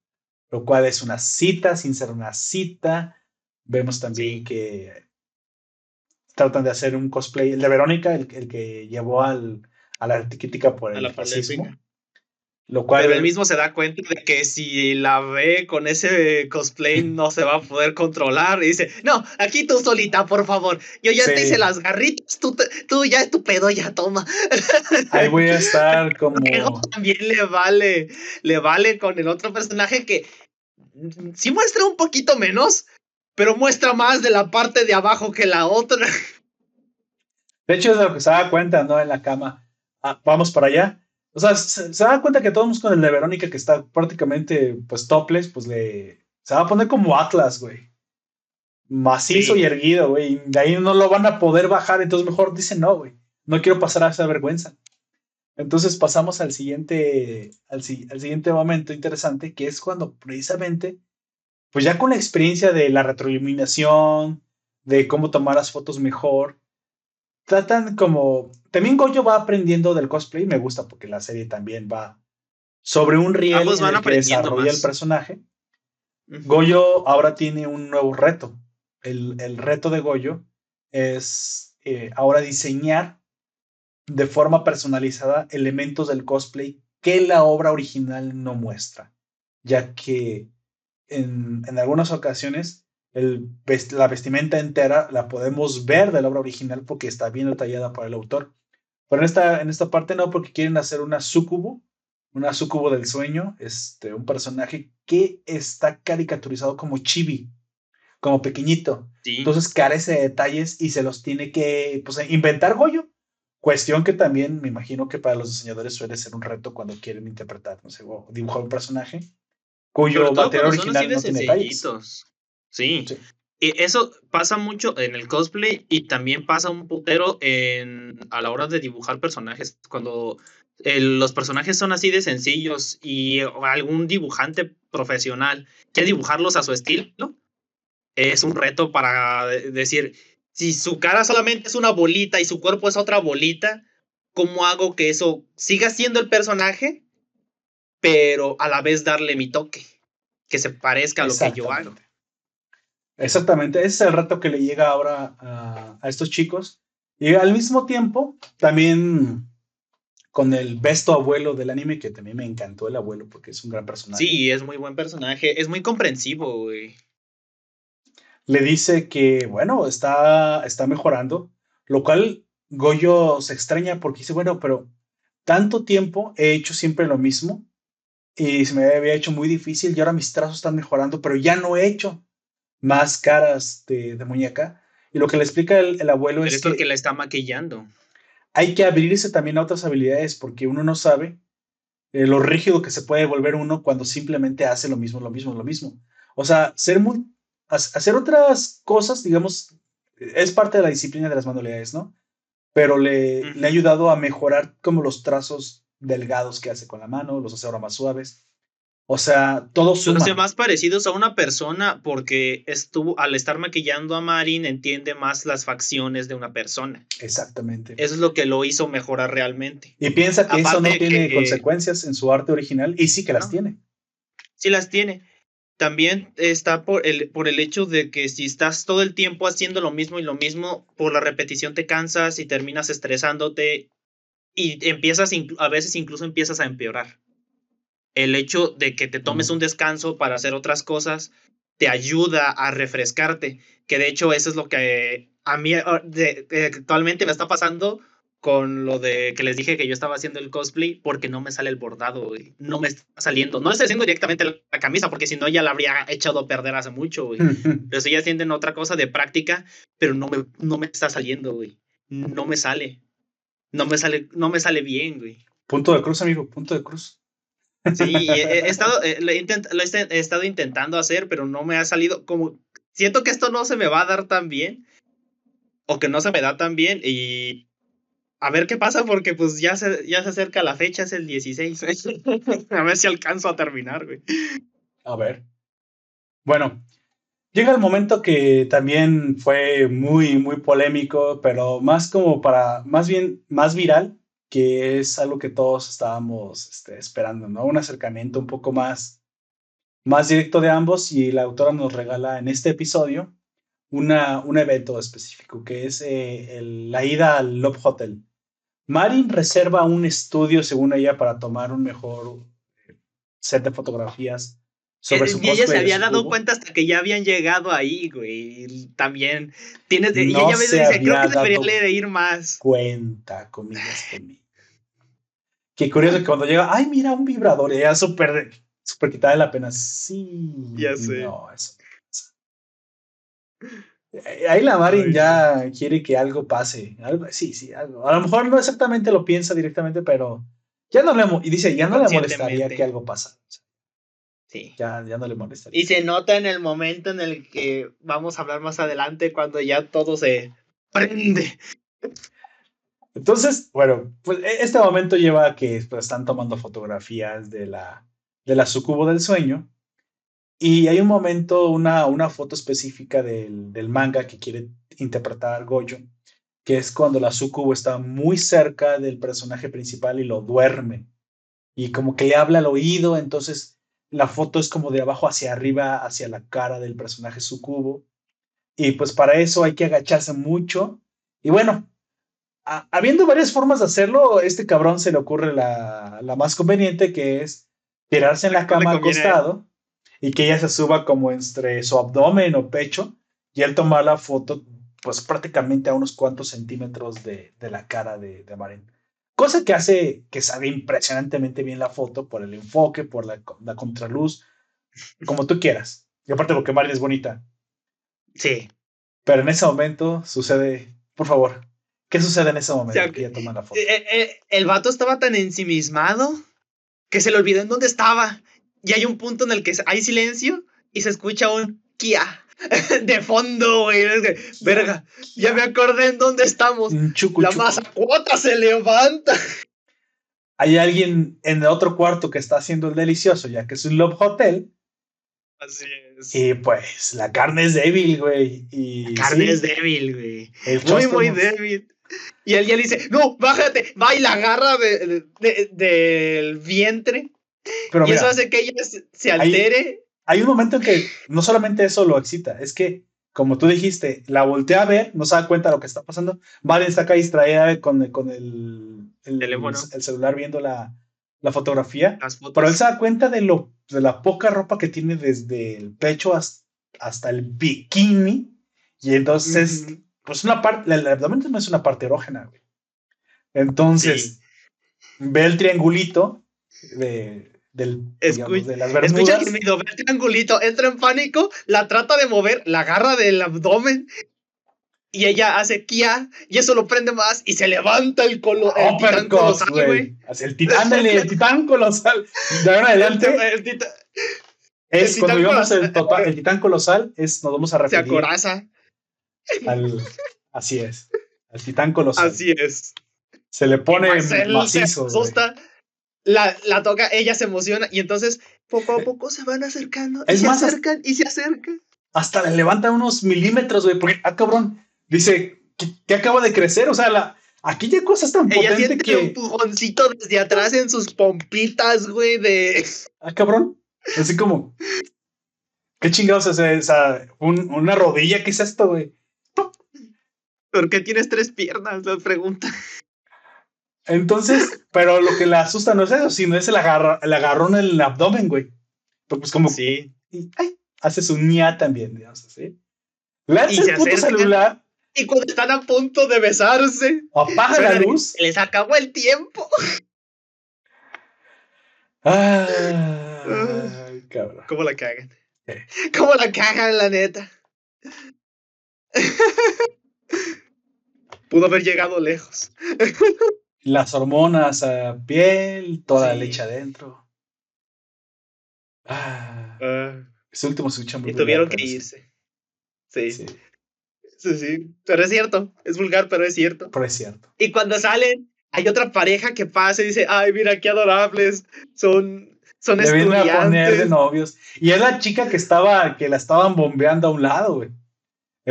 A: lo cual es una cita sin ser una cita. Vemos también que tratan de hacer un cosplay, el de Verónica, el, que llevó al, a la artística por el fascismo.
B: Lo cual Pero él mismo se da cuenta de que si la ve con ese cosplay no se va a poder controlar. Y dice, no, aquí tú solita, por favor. Yo ya te hice las garritas, tú, tú ya es tu pedo, ya toma.
A: Ahí voy a estar como...
B: también le vale, le vale con el otro personaje que sí muestra un poquito menos, pero muestra más de la parte de abajo que la otra.
A: De hecho, es de lo que se da cuenta, ¿no? En la cama. Ah, vamos para allá o sea, se, da cuenta que todos con el de Verónica, que está prácticamente, pues, topless, pues le. Se va a poner como Atlas, güey. Macizo y erguido, güey. De ahí no lo van a poder bajar, entonces mejor dice no, güey. No quiero pasar a esa vergüenza. Entonces pasamos al siguiente, al, al siguiente momento interesante, que es cuando precisamente, pues ya con la experiencia de la retroiluminación, de cómo tomar las fotos mejor, tratan como. También Goyo va aprendiendo del cosplay, me gusta porque la serie también va sobre un riel en el que desarrolla el personaje. Goyo ahora tiene un nuevo reto. El, el reto de Goyo es eh, ahora diseñar de forma personalizada elementos del cosplay que la obra original no muestra, ya que en, en algunas ocasiones la vestimenta entera la podemos ver de la obra original porque está bien detallada por el autor. Pero en esta, en esta parte no, porque quieren hacer una sucubo, una sucubo del sueño, este, un personaje que está caricaturizado como chibi, como pequeñito. Entonces carece de detalles y se los tiene que pues, inventar Goyo. Cuestión que también me imagino que para los diseñadores suele ser un reto cuando quieren interpretar, no sé, o dibujar un personaje cuyo material original no tiene detalles.
B: Sí. sí. Y eso pasa mucho en el cosplay y también pasa un putero en, a la hora de dibujar personajes. Cuando los personajes son así de sencillos y algún dibujante profesional quiere dibujarlos a su estilo, es un reto para decir, si su cara solamente es una bolita y su cuerpo es otra bolita, ¿cómo hago que eso siga siendo el personaje, pero a la vez darle mi toque, que se parezca a lo que yo hago?
A: Exactamente, ese es el reto que le llega ahora a, a estos chicos. Y al mismo tiempo, también con el besto abuelo del anime, que también me encantó el abuelo porque es un gran personaje.
B: Sí, es muy buen personaje, es muy comprensivo, güey
A: le dice que, bueno, está, está mejorando, lo cual Goyo se extraña porque dice, bueno, pero tanto tiempo he hecho siempre lo mismo y se me había hecho muy difícil y ahora mis trazos están mejorando, pero ya no he hecho más caras de, muñeca. Y lo que le explica el, abuelo
B: es, que, la está maquillando.
A: Hay que abrirse también a otras habilidades porque uno no sabe eh, lo rígido que se puede volver uno cuando simplemente hace lo mismo, lo mismo, lo mismo. O sea, ser muy hacer otras cosas, digamos, es parte de la disciplina de las manualidades, ¿no? Pero le, le ha ayudado a mejorar como los trazos delgados que hace con la mano, los hace ahora más suaves. O sea, todo suma.
B: Los más parecidos a una persona porque estuvo, al estar maquillando a Marin entiende más las facciones de una persona.
A: Exactamente.
B: Eso es lo que lo hizo mejorar realmente.
A: Y piensa que eso no tiene consecuencias en su arte original y sí que las tiene.
B: Sí las tiene también está por el, por el hecho de que si estás todo el tiempo haciendo lo mismo y lo mismo, por la repetición te cansas y terminas estresándote y empiezas, a veces incluso empiezas a empeorar. El hecho de que te tomes un descanso para hacer otras cosas te ayuda a refrescarte, que de hecho eso es lo que a mí ah, actualmente me está pasando con lo de que les dije que yo estaba haciendo el cosplay porque no me sale el bordado, güey. No me está saliendo. No estoy haciendo directamente la camisa porque si no ya la habría echado a perder hace mucho, güey. pero estoy haciendo otra cosa de práctica, pero no me, no me está saliendo, güey. No me sale. No me sale, no me sale bien, güey.
A: Punto de cruz, amigo, punto de cruz.
B: Sí, he, estado, eh, lo, he, he estado intentando hacer, pero no me ha salido como... Siento que esto no se me va a dar tan bien, o que no se me da tan bien, y a ver qué pasa porque pues ya se, ya se acerca la fecha, es el 16. a ver si alcanzo a terminar, güey.
A: A ver. Bueno, llega el momento que también fue muy, muy polémico, pero más como para, más bien, más viral, que es algo que todos estábamos este, esperando, ¿no? Un acercamiento un poco más, más directo de ambos y la autora nos regala en este episodio una, un evento específico, que es eh, la ida al Love Hotel. Marin reserva un estudio, según ella, para tomar un mejor set de fotografías
B: sobre su Y ella se había dado cuenta hasta que ya habían llegado ahí, güey. También tienes. y ella me dice, creo que debería leer ir más.
A: Cuenta, comillas conmigo. Qué curioso que cuando llega, ay, mira, un vibrador. Y ella súper, súper quitada de la pena. Sí.
B: Ya sé.
A: No, eso. Eh, ahí la Marin ya quiere que algo pase. sí, sí, algo. A lo mejor no exactamente lo piensa directamente, pero ya no le y dice, ya no le molestaría que algo pasa.
B: Sí.
A: Ya, ya no le molestaría.
B: Y se nota en el momento en el que vamos a hablar más adelante, cuando ya todo se prende.
A: Entonces, bueno, pues e, este momento lleva a que pues, están tomando fotografías de la, de la sucubo del sueño y hay un momento, una, una foto específica del, del manga que quiere interpretar Goyo, que es cuando la Sukubo está muy cerca del personaje principal y lo duerme. Y como que le habla al oído, entonces la foto es como de abajo hacia arriba, hacia la cara del personaje Sukubo. Y pues para eso hay que agacharse mucho. Y bueno, habiendo varias formas de hacerlo, este cabrón se le ocurre la, la más conveniente, que es tirarse en la cama acostado y que ella se suba como entre su abdomen o pecho y él toma la foto pues prácticamente a unos cuantos centímetros de, de la cara de, de Marín. Cosa que hace que salga impresionantemente bien la foto por el enfoque, por la, la contraluz, como tú quieras. Y aparte porque Marin es bonita.
B: Sí.
A: Pero en ese momento sucede, por favor, ¿qué sucede en ese momento? que ella toma la foto?
B: Eh, eh, el vato estaba tan ensimismado que se le olvidó en dónde estaba. Y hay un punto en el que hay silencio y se escucha un Kia de fondo, güey. Verga, ya me acordé en dónde estamos. la masa cuota se levanta.
A: Hay alguien en el otro cuarto que está haciendo el delicioso, ya que es un Love Hotel.
B: Así es.
A: Y pues la carne es débil, güey. Y,
B: la carne es débil, güey. Muy, muy débil. Y él ya le dice, no, bájate, va y la agarra del vientre. y eso hace que ella se altere
A: hay un momento en que no solamente eso lo excita, es que, como tú dijiste, la voltea a ver, no se da cuenta de lo que está pasando. Vale, está acá distraída con, con el, el, el, celular viendo la, la fotografía. Pero él se da cuenta de, lo, de la poca ropa que tiene desde el pecho hasta, el bikini. Y entonces, pues una parte, el abdomen no es una parte erógena, güey. Entonces, ve el triangulito de, del,
B: de las Escucha que mi el triangulito, entra en pánico, la trata de mover, la agarra del abdomen y ella hace kia y eso lo prende más y se levanta el, colo, el titán colosal, güey.
A: El titán, el titán colosal. De ahora adelante. El, es cuando digamos el, el titán colosal, es, nos vamos a referir.
B: Se acoraza.
A: Al, así es. Al titán colosal.
B: Así es.
A: Se le pone macizo.
B: Se asusta, la, la toca, ella se emociona y entonces poco a poco se van acercando y se acercan y se acercan.
A: Hasta le levantan unos milímetros, güey, porque, ah, cabrón, dice que, acaba de crecer, o sea, la, aquí hay cosas tan ella
B: siente que... un pujoncito desde atrás en sus pompitas, güey, de...
A: Ah, cabrón, así como... ¿Qué chingados es esa? una rodilla, ¿qué es esto, güey?
B: ¿Por qué tienes tres piernas? La pregunta.
A: Entonces, pero lo que le asusta no es eso, sino es el, agarrón en el abdomen, güey. Pues como.
B: Sí.
A: Ay, hace su ña también, digamos así. Lanza el puto celular.
B: Y cuando están a punto de besarse.
A: Apaga la luz.
B: Les acabó el tiempo.
A: Ay, cabrón.
B: ¿Cómo la cagan? ¿Cómo la cagan, la neta? Pudo haber llegado lejos
A: las hormonas a piel, toda la leche adentro. Ah, ah. ese último se escucha
B: muy Y tuvieron que irse. Sí. sí. Sí, Pero es cierto. Es vulgar, pero es cierto.
A: Pero es cierto.
B: Y cuando salen, hay otra pareja que pasa y dice, ay, mira qué adorables. Son, son Le estudiantes. a poner
A: de novios. Y es la chica que estaba, que la estaban bombeando a un lado, güey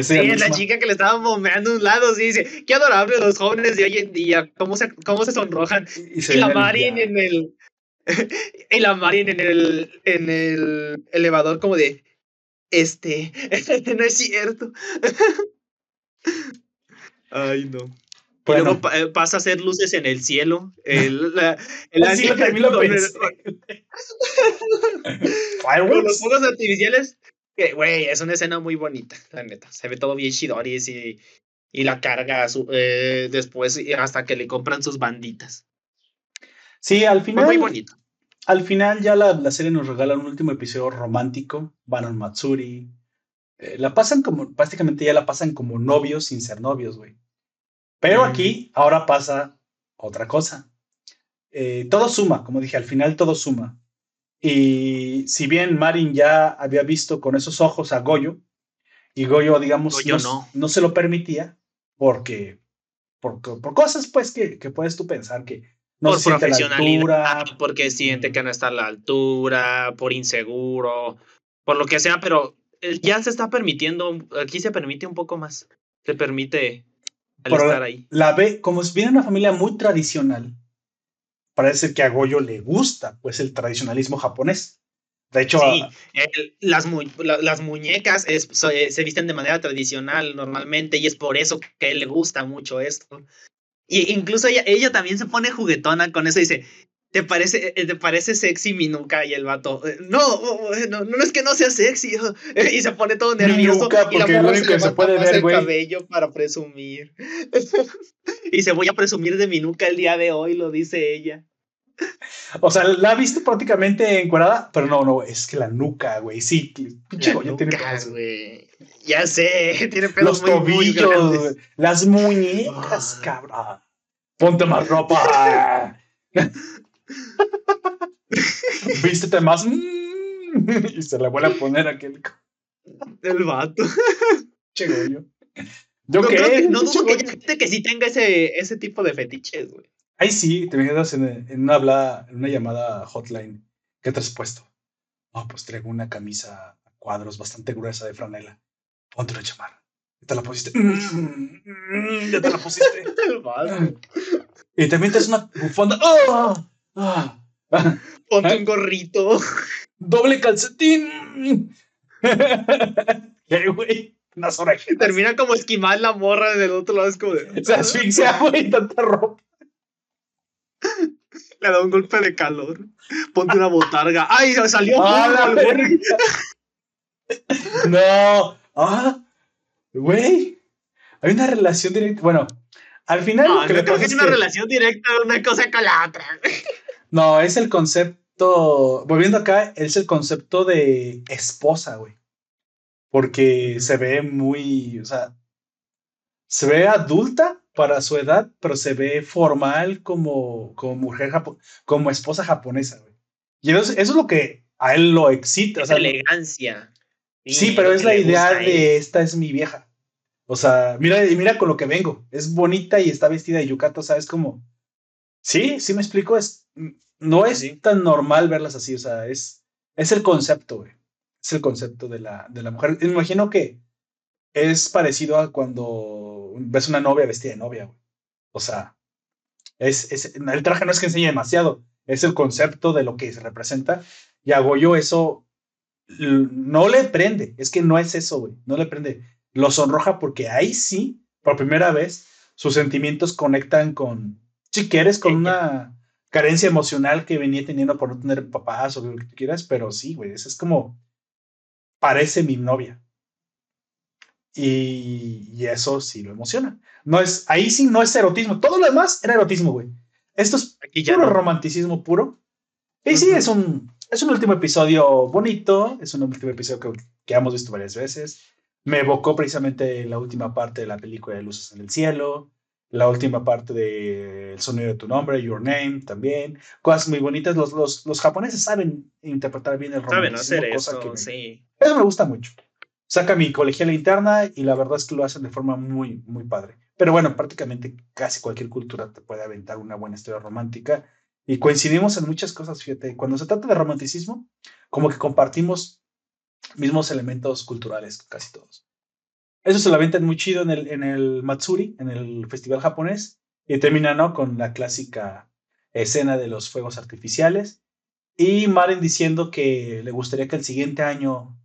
B: sí, es la chica que le estaba bombeando un lado, sí, dice, qué adorable los jóvenes de hoy en día, cómo se, cómo se sonrojan. Y, la Marin en el... y la Marin en el, en el elevador como de, este, este no es cierto. Ay, no. Y luego eh, pasa a hacer luces en el cielo. El, la, el sí, lo los fuegos artificiales güey, es una escena muy bonita, la neta. Se ve todo bien Shidoris y, y la carga eh, después hasta que le compran sus banditas.
A: Sí, al final.
B: muy bonito.
A: Al final ya la, la, serie nos regala un último episodio romántico. Van al Matsuri. Eh, la pasan como, prácticamente ya la pasan como novios sin ser novios, güey. Pero aquí ahora pasa otra cosa. Eh, todo suma, como dije, al final todo suma. Y si bien Marin ya había visto con esos ojos a Goyo, y Goyo, digamos, no, se lo permitía, porque por, por cosas pues que, que, puedes tú pensar que
B: no por se a la altura. Porque siente que no está a la altura, por inseguro, por lo que sea, pero ya se está permitiendo, aquí se permite un poco más, se permite estar ahí.
A: La ve, como viene una familia muy tradicional, parece que a Goyo le gusta pues el tradicionalismo japonés. De hecho,
B: sí, las, las, muñecas se visten de manera tradicional normalmente y es por eso que a él le gusta mucho esto. Y incluso ella, ella también se pone juguetona con eso y dice, ¿Te parece, eh, ¿Te parece sexy mi nuca? Y el vato, eh, no, oh, oh, no, no es que no sea sexy. Y se pone todo nervioso.
A: nuca,
B: y la morra
A: único que se puede ver,
B: el cabello para presumir. y se voy a presumir de mi nuca el día de hoy, lo dice ella.
A: O sea, la ha visto prácticamente encuadrada, pero no, no, es que la nuca, güey, sí. Pinche tiene
B: nuca,
A: pedos.
B: güey. Ya sé, tiene pelos
A: Los
B: muy,
A: tobillos, las muñecas,
B: Ah.
A: cabrón. Ponte más ropa. Vístete más. Mm. Y se la vuelve a poner aquel
B: El vato.
A: pinche Goyo. ¿Yo
B: No,
A: qué?
B: creo que- no dudo que haya gente que sí tenga ese, ese tipo de fetiches, güey.
A: Ahí sí, te quedas en, en una habla, en una llamada hotline. ¿Qué te has puesto? No, pues traigo una camisa a cuadros bastante gruesa de franela. Ponte una chamarra. ¿Ya te la pusiste? Ya te la pusiste. Y también te una bufanda. ¡Ah! ¡Ah! ¡Ah!
B: Ponte un gorrito.
A: ¡Doble calcetín! ¿Qué, güey? Unas orejitas.
B: Termina como esquimal la morra del otro lado. Es como de.
A: Se asfixia, güey, tanta ropa.
B: Le da un golpe de calor. Ponte una botarga. ¡Ay! Salió
A: ¡Ah! No. ¡Ah! Güey. Hay una relación directa. Bueno, al final.
B: No,
A: que le
B: creo
A: pasa
B: que
A: es
B: es una
A: que-
B: relación directa de una cosa con la otra.
A: No, es el concepto. Volviendo acá, es el concepto de esposa, güey. Porque se ve muy. O sea. Se ve adulta para su edad, pero se ve formal como, como mujer japo- como esposa japonesa, güey. Y eso, es- eso es lo que a él lo excita. O sea,
B: elegancia.
A: Sí, pero es la idea de esta es mi vieja. O sea, mira, mira con lo que vengo. Es bonita y está vestida de yucato, ¿sabes? Como. Sí, sí me explico. Es, no es
B: Sí.
A: tan normal verlas así. O sea, es, es el concepto, güey. Es el concepto de la, de la mujer. Me imagino que es parecido a cuando ves una novia vestida de novia, güey. O sea, es, es, el traje no es que enseñe demasiado, es el concepto de lo que se representa. Y a Goyo eso no le prende, es que no es eso, güey, no le prende. Lo sonroja porque ahí sí, por primera vez, sus sentimientos conectan con, si quieres, con
B: Ella.
A: una carencia emocional que venía teniendo por no tener papás o lo que tú quieras, pero sí, güey, eso es como, parece mi novia. Y, y eso sí lo emociona. No es, ahí sí no es erotismo, todo lo demás era erotismo, güey. Esto es
B: Aquí ya
A: puro
B: no.
A: romanticismo puro. Y sí, es un, es un último episodio bonito, es un último episodio que, que hemos visto varias veces. Me evocó precisamente la última parte de la película de Luces en el Cielo, la última parte de El sonido de tu nombre, Your Name también. Cosas muy bonitas. Los, los, los japoneses saben interpretar bien el
B: Saben
A: romanticismo,
B: hacer
A: cosa
B: eso,
A: que me-
B: sí.
A: eso me gusta mucho. Saca mi colegiala interna y la verdad es que lo hacen de forma muy, muy padre. Pero bueno, prácticamente casi cualquier cultura te puede aventar una buena historia romántica y coincidimos en muchas cosas, fíjate. Cuando se trata de romanticismo, como que compartimos mismos elementos culturales, casi todos. Eso se lo aventan muy chido en el, en el Matsuri, en el festival japonés, y termina ¿no? con la clásica escena de los fuegos artificiales. Y Maren diciendo que le gustaría que el siguiente año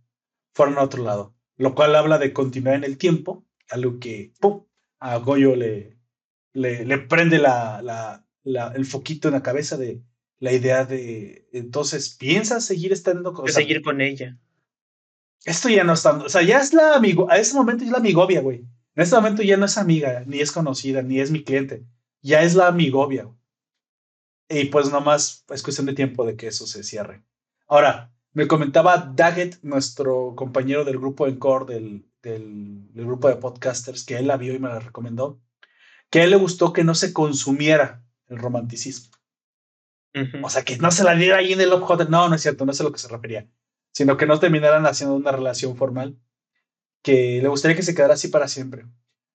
A: fueran a otro lado, lo cual habla de continuar en el tiempo, algo que ¡pum! a Goyo le, le, le prende la, la, la- el foquito en la cabeza de la idea de, entonces, ¿piensas seguir estando con...
B: seguir con ella.
A: Esto ya no está, o sea, ya es la amigo, a ese momento es la amigovia, güey. En este momento ya no es amiga, ni es conocida, ni es mi cliente, ya es la amigovia. güey. Y pues nomás es cuestión de tiempo de que eso se cierre. Ahora, me comentaba Daggett, nuestro compañero del grupo Encore, del, del, del grupo de podcasters, que él la vio y me la recomendó, que a él le gustó que no se consumiera el romanticismo. O sea, que no se la diera ahí en el Hotel. No, no es cierto, no es a lo que se refería. Sino que no terminaran haciendo una relación formal. Que le gustaría que se quedara así para siempre.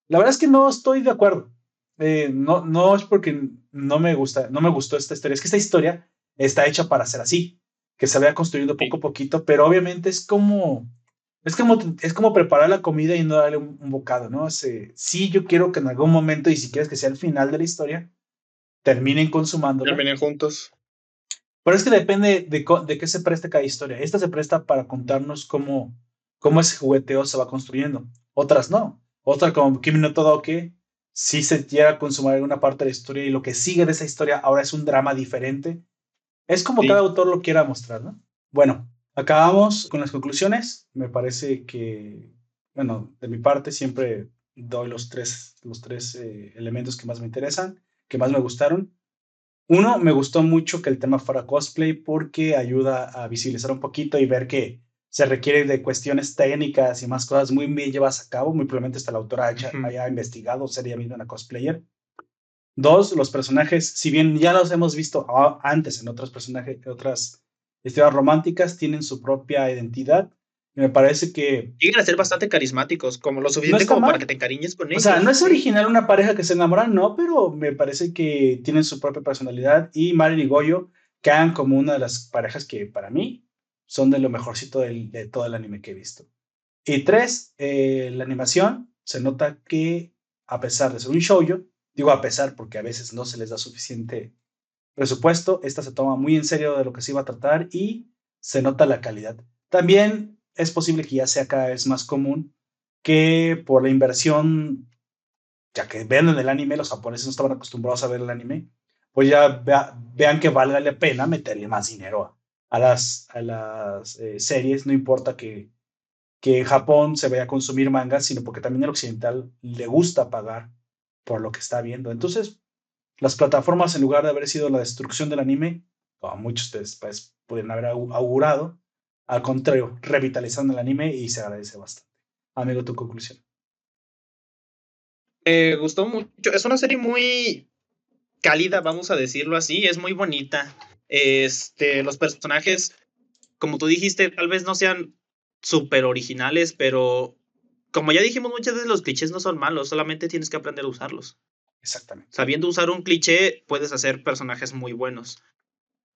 A: La verdad es que no estoy de acuerdo. Eh, no, no es porque no me gusta, no me gustó esta historia. Es que esta historia está hecha para ser así. Que se vaya construyendo poco a poquito, pero obviamente es como. Es como, es como preparar la comida y no darle un, un bocado, ¿no? Ese, sí, yo quiero que en algún momento, y si quieres que sea el final de la historia, terminen consumándola.
B: Terminen juntos.
A: Pero es que depende de, qué se preste cada historia. Esta se presta para contarnos cómo, cómo ese jugueteo se va construyendo. Otras no. Otra como Kimi no Todoke, sí se llega a consumar alguna parte de la historia y lo que sigue de esa historia ahora es un drama diferente Es como cada autor lo quiera mostrar, ¿no? Bueno, acabamos con las conclusiones. Me parece que, bueno, de mi parte siempre doy los tres, los tres eh, elementos que más me interesan, que más me gustaron. Uno, me gustó mucho que el tema fuera cosplay porque ayuda a visibilizar un poquito y ver que se requiere de cuestiones técnicas y más cosas muy bien llevadas a cabo. Muy probablemente hasta la autora haya, haya investigado, sería mismo una cosplayer. Dos, los personajes, si bien ya los hemos visto antes en otros personajes, otras historias románticas, tienen su propia identidad. Me parece que.
B: Llegan a ser bastante carismáticos, como lo suficiente como para que te encariñes con ellos.
A: O sea, no es original una pareja que se enamoran, no, pero me parece que tienen su propia personalidad. Y Marin y Goyo quedan como una de las parejas que para mí son de lo mejorcito de todo el anime que he visto. Y tres, eh, la animación, se nota que a pesar de ser un shoujo, digo a pesar porque a veces no se les da suficiente presupuesto, esta se toma muy en serio de lo que se iba a tratar y se nota la calidad. También es posible que ya sea cada vez más común que por la inversión, ya que ven en el anime, los japoneses no estaban acostumbrados a ver el anime, pues ya vean que valga la pena meterle más dinero a, las, a las eh, series, no importa que, que Japón se vaya a consumir mangas, sino porque también el occidental le gusta pagar por lo que está viendo. Entonces, las plataformas, en lugar de haber sido la destrucción del anime, como muchos de ustedes pues, pueden haber augurado, al contrario, revitalizando el anime y se agradece bastante. Amigo, tu conclusión.
B: Me gustó mucho. Es una serie muy cálida, vamos a decirlo así. Es muy bonita. Este, los personajes, como tú dijiste, tal vez no sean súper originales, pero como ya dijimos muchas veces, los clichés no son malos, solamente tienes que aprender a usarlos.
A: Exactamente.
B: Sabiendo usar un cliché, puedes hacer personajes muy buenos.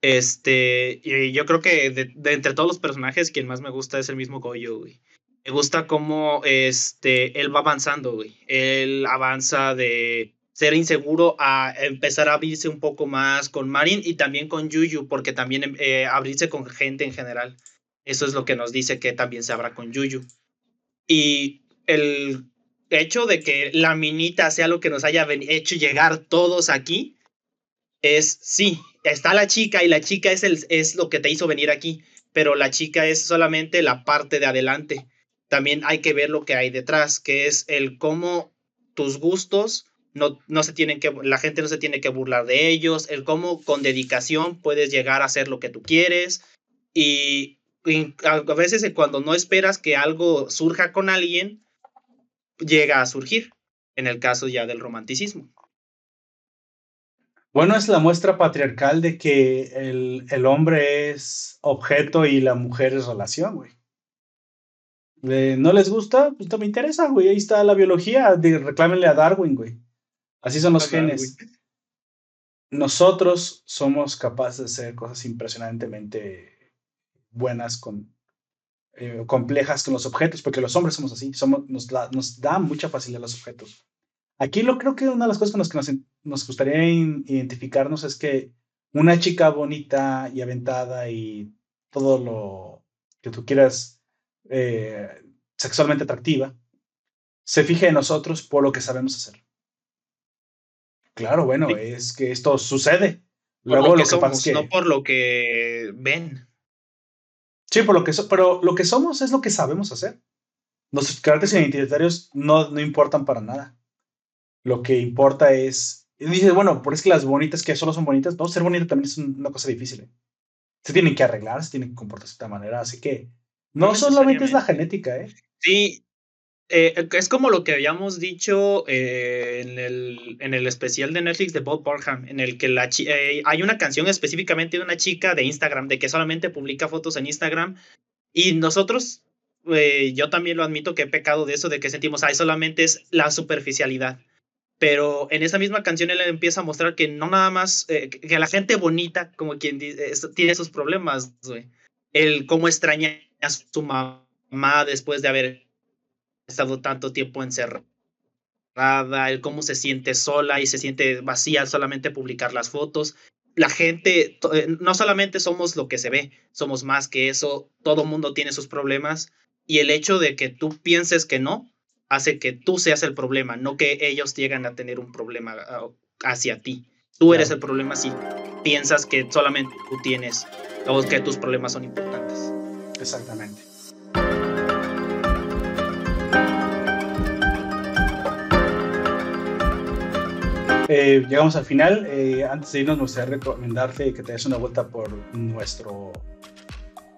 B: Este, y yo creo que de, entre todos los personajes, quien más me gusta es el mismo Goyo, güey. Me gusta cómo este, él va avanzando, güey. Él avanza de ser inseguro a empezar a abrirse un poco más con Marin y también con Yuyu, porque también eh, abrirse con gente en general. Eso es lo que nos dice que también se abra con Yuyu. Y el hecho de que la minita sea lo que nos haya hecho llegar todos aquí, es, sí, está la chica y la chica es, el, es lo que te hizo venir aquí, pero la chica es solamente la parte de adelante. También hay que ver lo que hay detrás, que es el cómo tus gustos no, no se tienen que, la gente no se tiene que burlar de ellos, el cómo con dedicación puedes llegar a hacer lo que tú quieres y, a veces cuando no esperas que algo surja con alguien, llega a surgir, en el caso ya del romanticismo.
A: Bueno, es la muestra patriarcal de que el, el hombre es objeto y la mujer es relación, güey. ¿No les gusta? Pues no me interesa, güey. Ahí está la biología. De, reclámenle a Darwin, güey. Así son los genes. Nosotros somos capaces de hacer cosas impresionantemente buenas con eh, complejas con los objetos, porque los hombres somos así, somos, nos, da, nos da mucha facilidad los objetos. Aquí lo creo que una de las cosas con las que nos, nos gustaría identificarnos es que una chica bonita y aventada y todo lo que tú quieras eh, sexualmente atractiva, se fije en nosotros por lo que sabemos hacer. Claro, bueno, es que esto sucede.
B: Luego lo que, somos, no por lo que ven.
A: Sí, por lo que pero lo que somos es lo que sabemos hacer. Nuestros caracteres identitarios no, no importan para nada. Lo que importa es. Y dices, bueno, por es que las bonitas que solo son bonitas, no, ser bonita también es una cosa difícil. ¿eh? Se tienen que arreglar, se tienen que comportarse de esta manera. Así que no solamente es la genética, ¿eh?
B: Sí, eh, es como lo que habíamos dicho eh, en, el, en, el, especial de Netflix de Bob Burnham, en el que la eh, hay una canción específicamente de una chica de Instagram, de que solamente publica fotos en Instagram. Y nosotros, yo también lo admito que he pecado de eso, de que sentimos, ay, solamente es la superficialidad. Pero en esa misma canción él empieza a mostrar que no nada más, que la gente bonita, como quien tiene esos problemas, güey. El cómo extraña a su mamá después de haber estado tanto tiempo encerrada, el cómo se siente sola y se siente vacía solamente publicar las fotos. La gente, eh, no solamente somos lo que se ve, somos más que eso, todo mundo tiene sus problemas y el hecho de que tú pienses que no hace que tú seas el problema, no que ellos llegan a tener un problema ah, hacia ti. Tú eres el problema, sí. piensas que solamente tú tienes o que tus problemas son importantes.
A: Exactamente. Eh, llegamos al final. Eh, antes de irnos, me gustaría recomendarte que te des una vuelta por nuestro,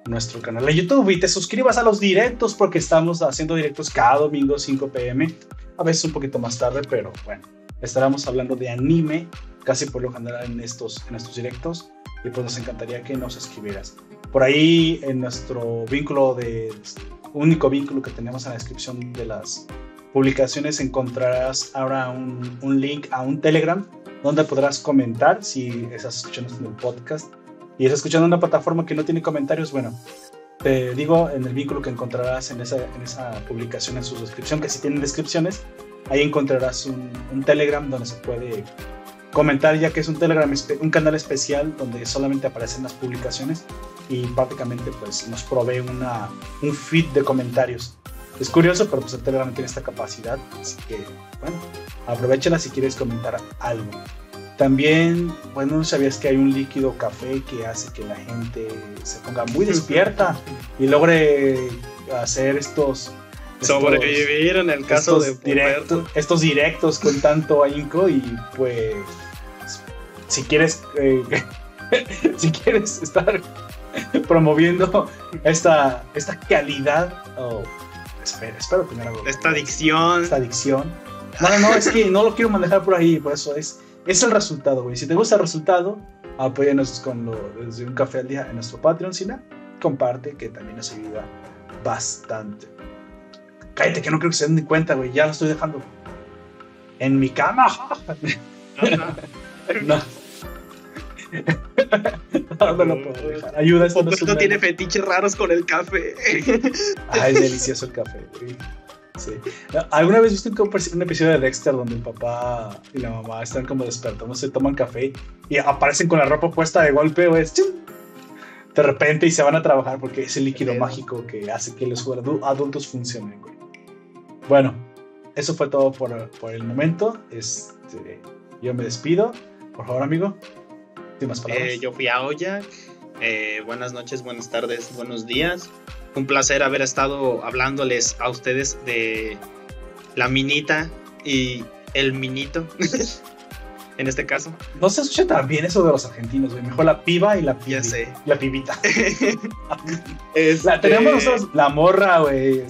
A: nuestro canal de YouTube y te suscribas a los directos porque estamos haciendo directos cada domingo 5 pm. A veces un poquito más tarde, pero bueno, estaremos hablando de anime casi por lo general en estos, en estos directos y pues nos encantaría que nos escribieras. Por ahí en nuestro vínculo de único vínculo que tenemos en la descripción de las publicaciones encontrarás ahora un, un, link a un Telegram donde podrás comentar si estás escuchando el podcast y estás escuchando una plataforma que no tiene comentarios. Bueno, te digo en el vínculo que encontrarás en esa, en esa publicación, en su descripción, que si tienen descripciones, ahí encontrarás un, un Telegram donde se puede comentar ya que es un Telegram, un canal especial donde solamente aparecen las publicaciones y prácticamente pues nos provee una, un feed de comentarios. Es curioso, pero pues el Telegram tiene esta capacidad, así que bueno, aprovechala si quieres comentar algo. También, bueno, ¿sabías que hay un líquido café que hace que la gente se ponga muy despierta y logre hacer estos...
B: Sobrevivir en el caso de
A: directos, estos directos con tanto ahínco y pues si quieres eh, si quieres estar promoviendo esta, esta calidad oh, espero, espero tener algo.
B: Esta adicción.
A: Esta adicción. No, no, no, es que no lo quiero manejar por ahí, por eso es, es el resultado, güey. Si te gusta el resultado, apóyanos con lo, desde un café al día en nuestro Patreon, si no, comparte, que también nos ayuda bastante. Cállate, que no creo que se den cuenta, güey. Ya lo estoy dejando en mi cama. no. no, no lo puedo dejar. Ayuda, esto
B: no, tiene fetiches raros con el café.
A: Ay, es delicioso el café. Sí. ¿Alguna vez viste un, episodio de Dexter donde el papá y la mamá están como despertando, se toman café y aparecen con la ropa puesta de golpe, o es de repente y se van a trabajar porque es el líquido mágico que hace que los adultos funcionen, güey. Bueno, eso fue todo por, por el momento. Este, yo me despido. Por favor, amigo.
B: Eh, yo fui a Oya. Eh, buenas noches, buenas tardes, buenos días. Un placer haber estado hablándoles a ustedes de la minita y el minito. en este caso.
A: No se escucha tan bien eso de los argentinos, Mejor la piba y la piba.
B: Ya sé.
A: La pibita. La tenemos nosotros, la morra, güey.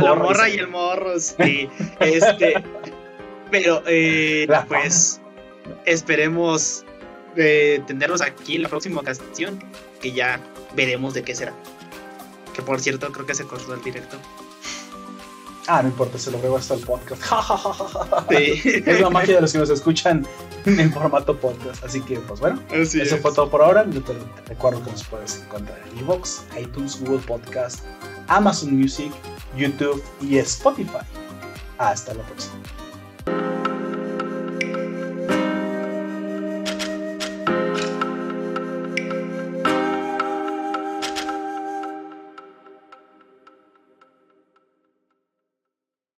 B: La morra y el morro, sí. este. Pero, eh, pues, esperemos de tenerlos aquí en la próxima ocasión, que ya veremos de qué será. Que por cierto, creo que se cortó el directo.
A: Ah, no importa, se lo veo hasta el podcast. sí. Es la magia de los que nos escuchan en formato podcast. Así que, pues bueno, eso fue todo por ahora. Yo te recuerdo que nos puedes encontrar en Evox, iTunes, Google Podcast, Amazon Music, YouTube y Spotify. Hasta la próxima.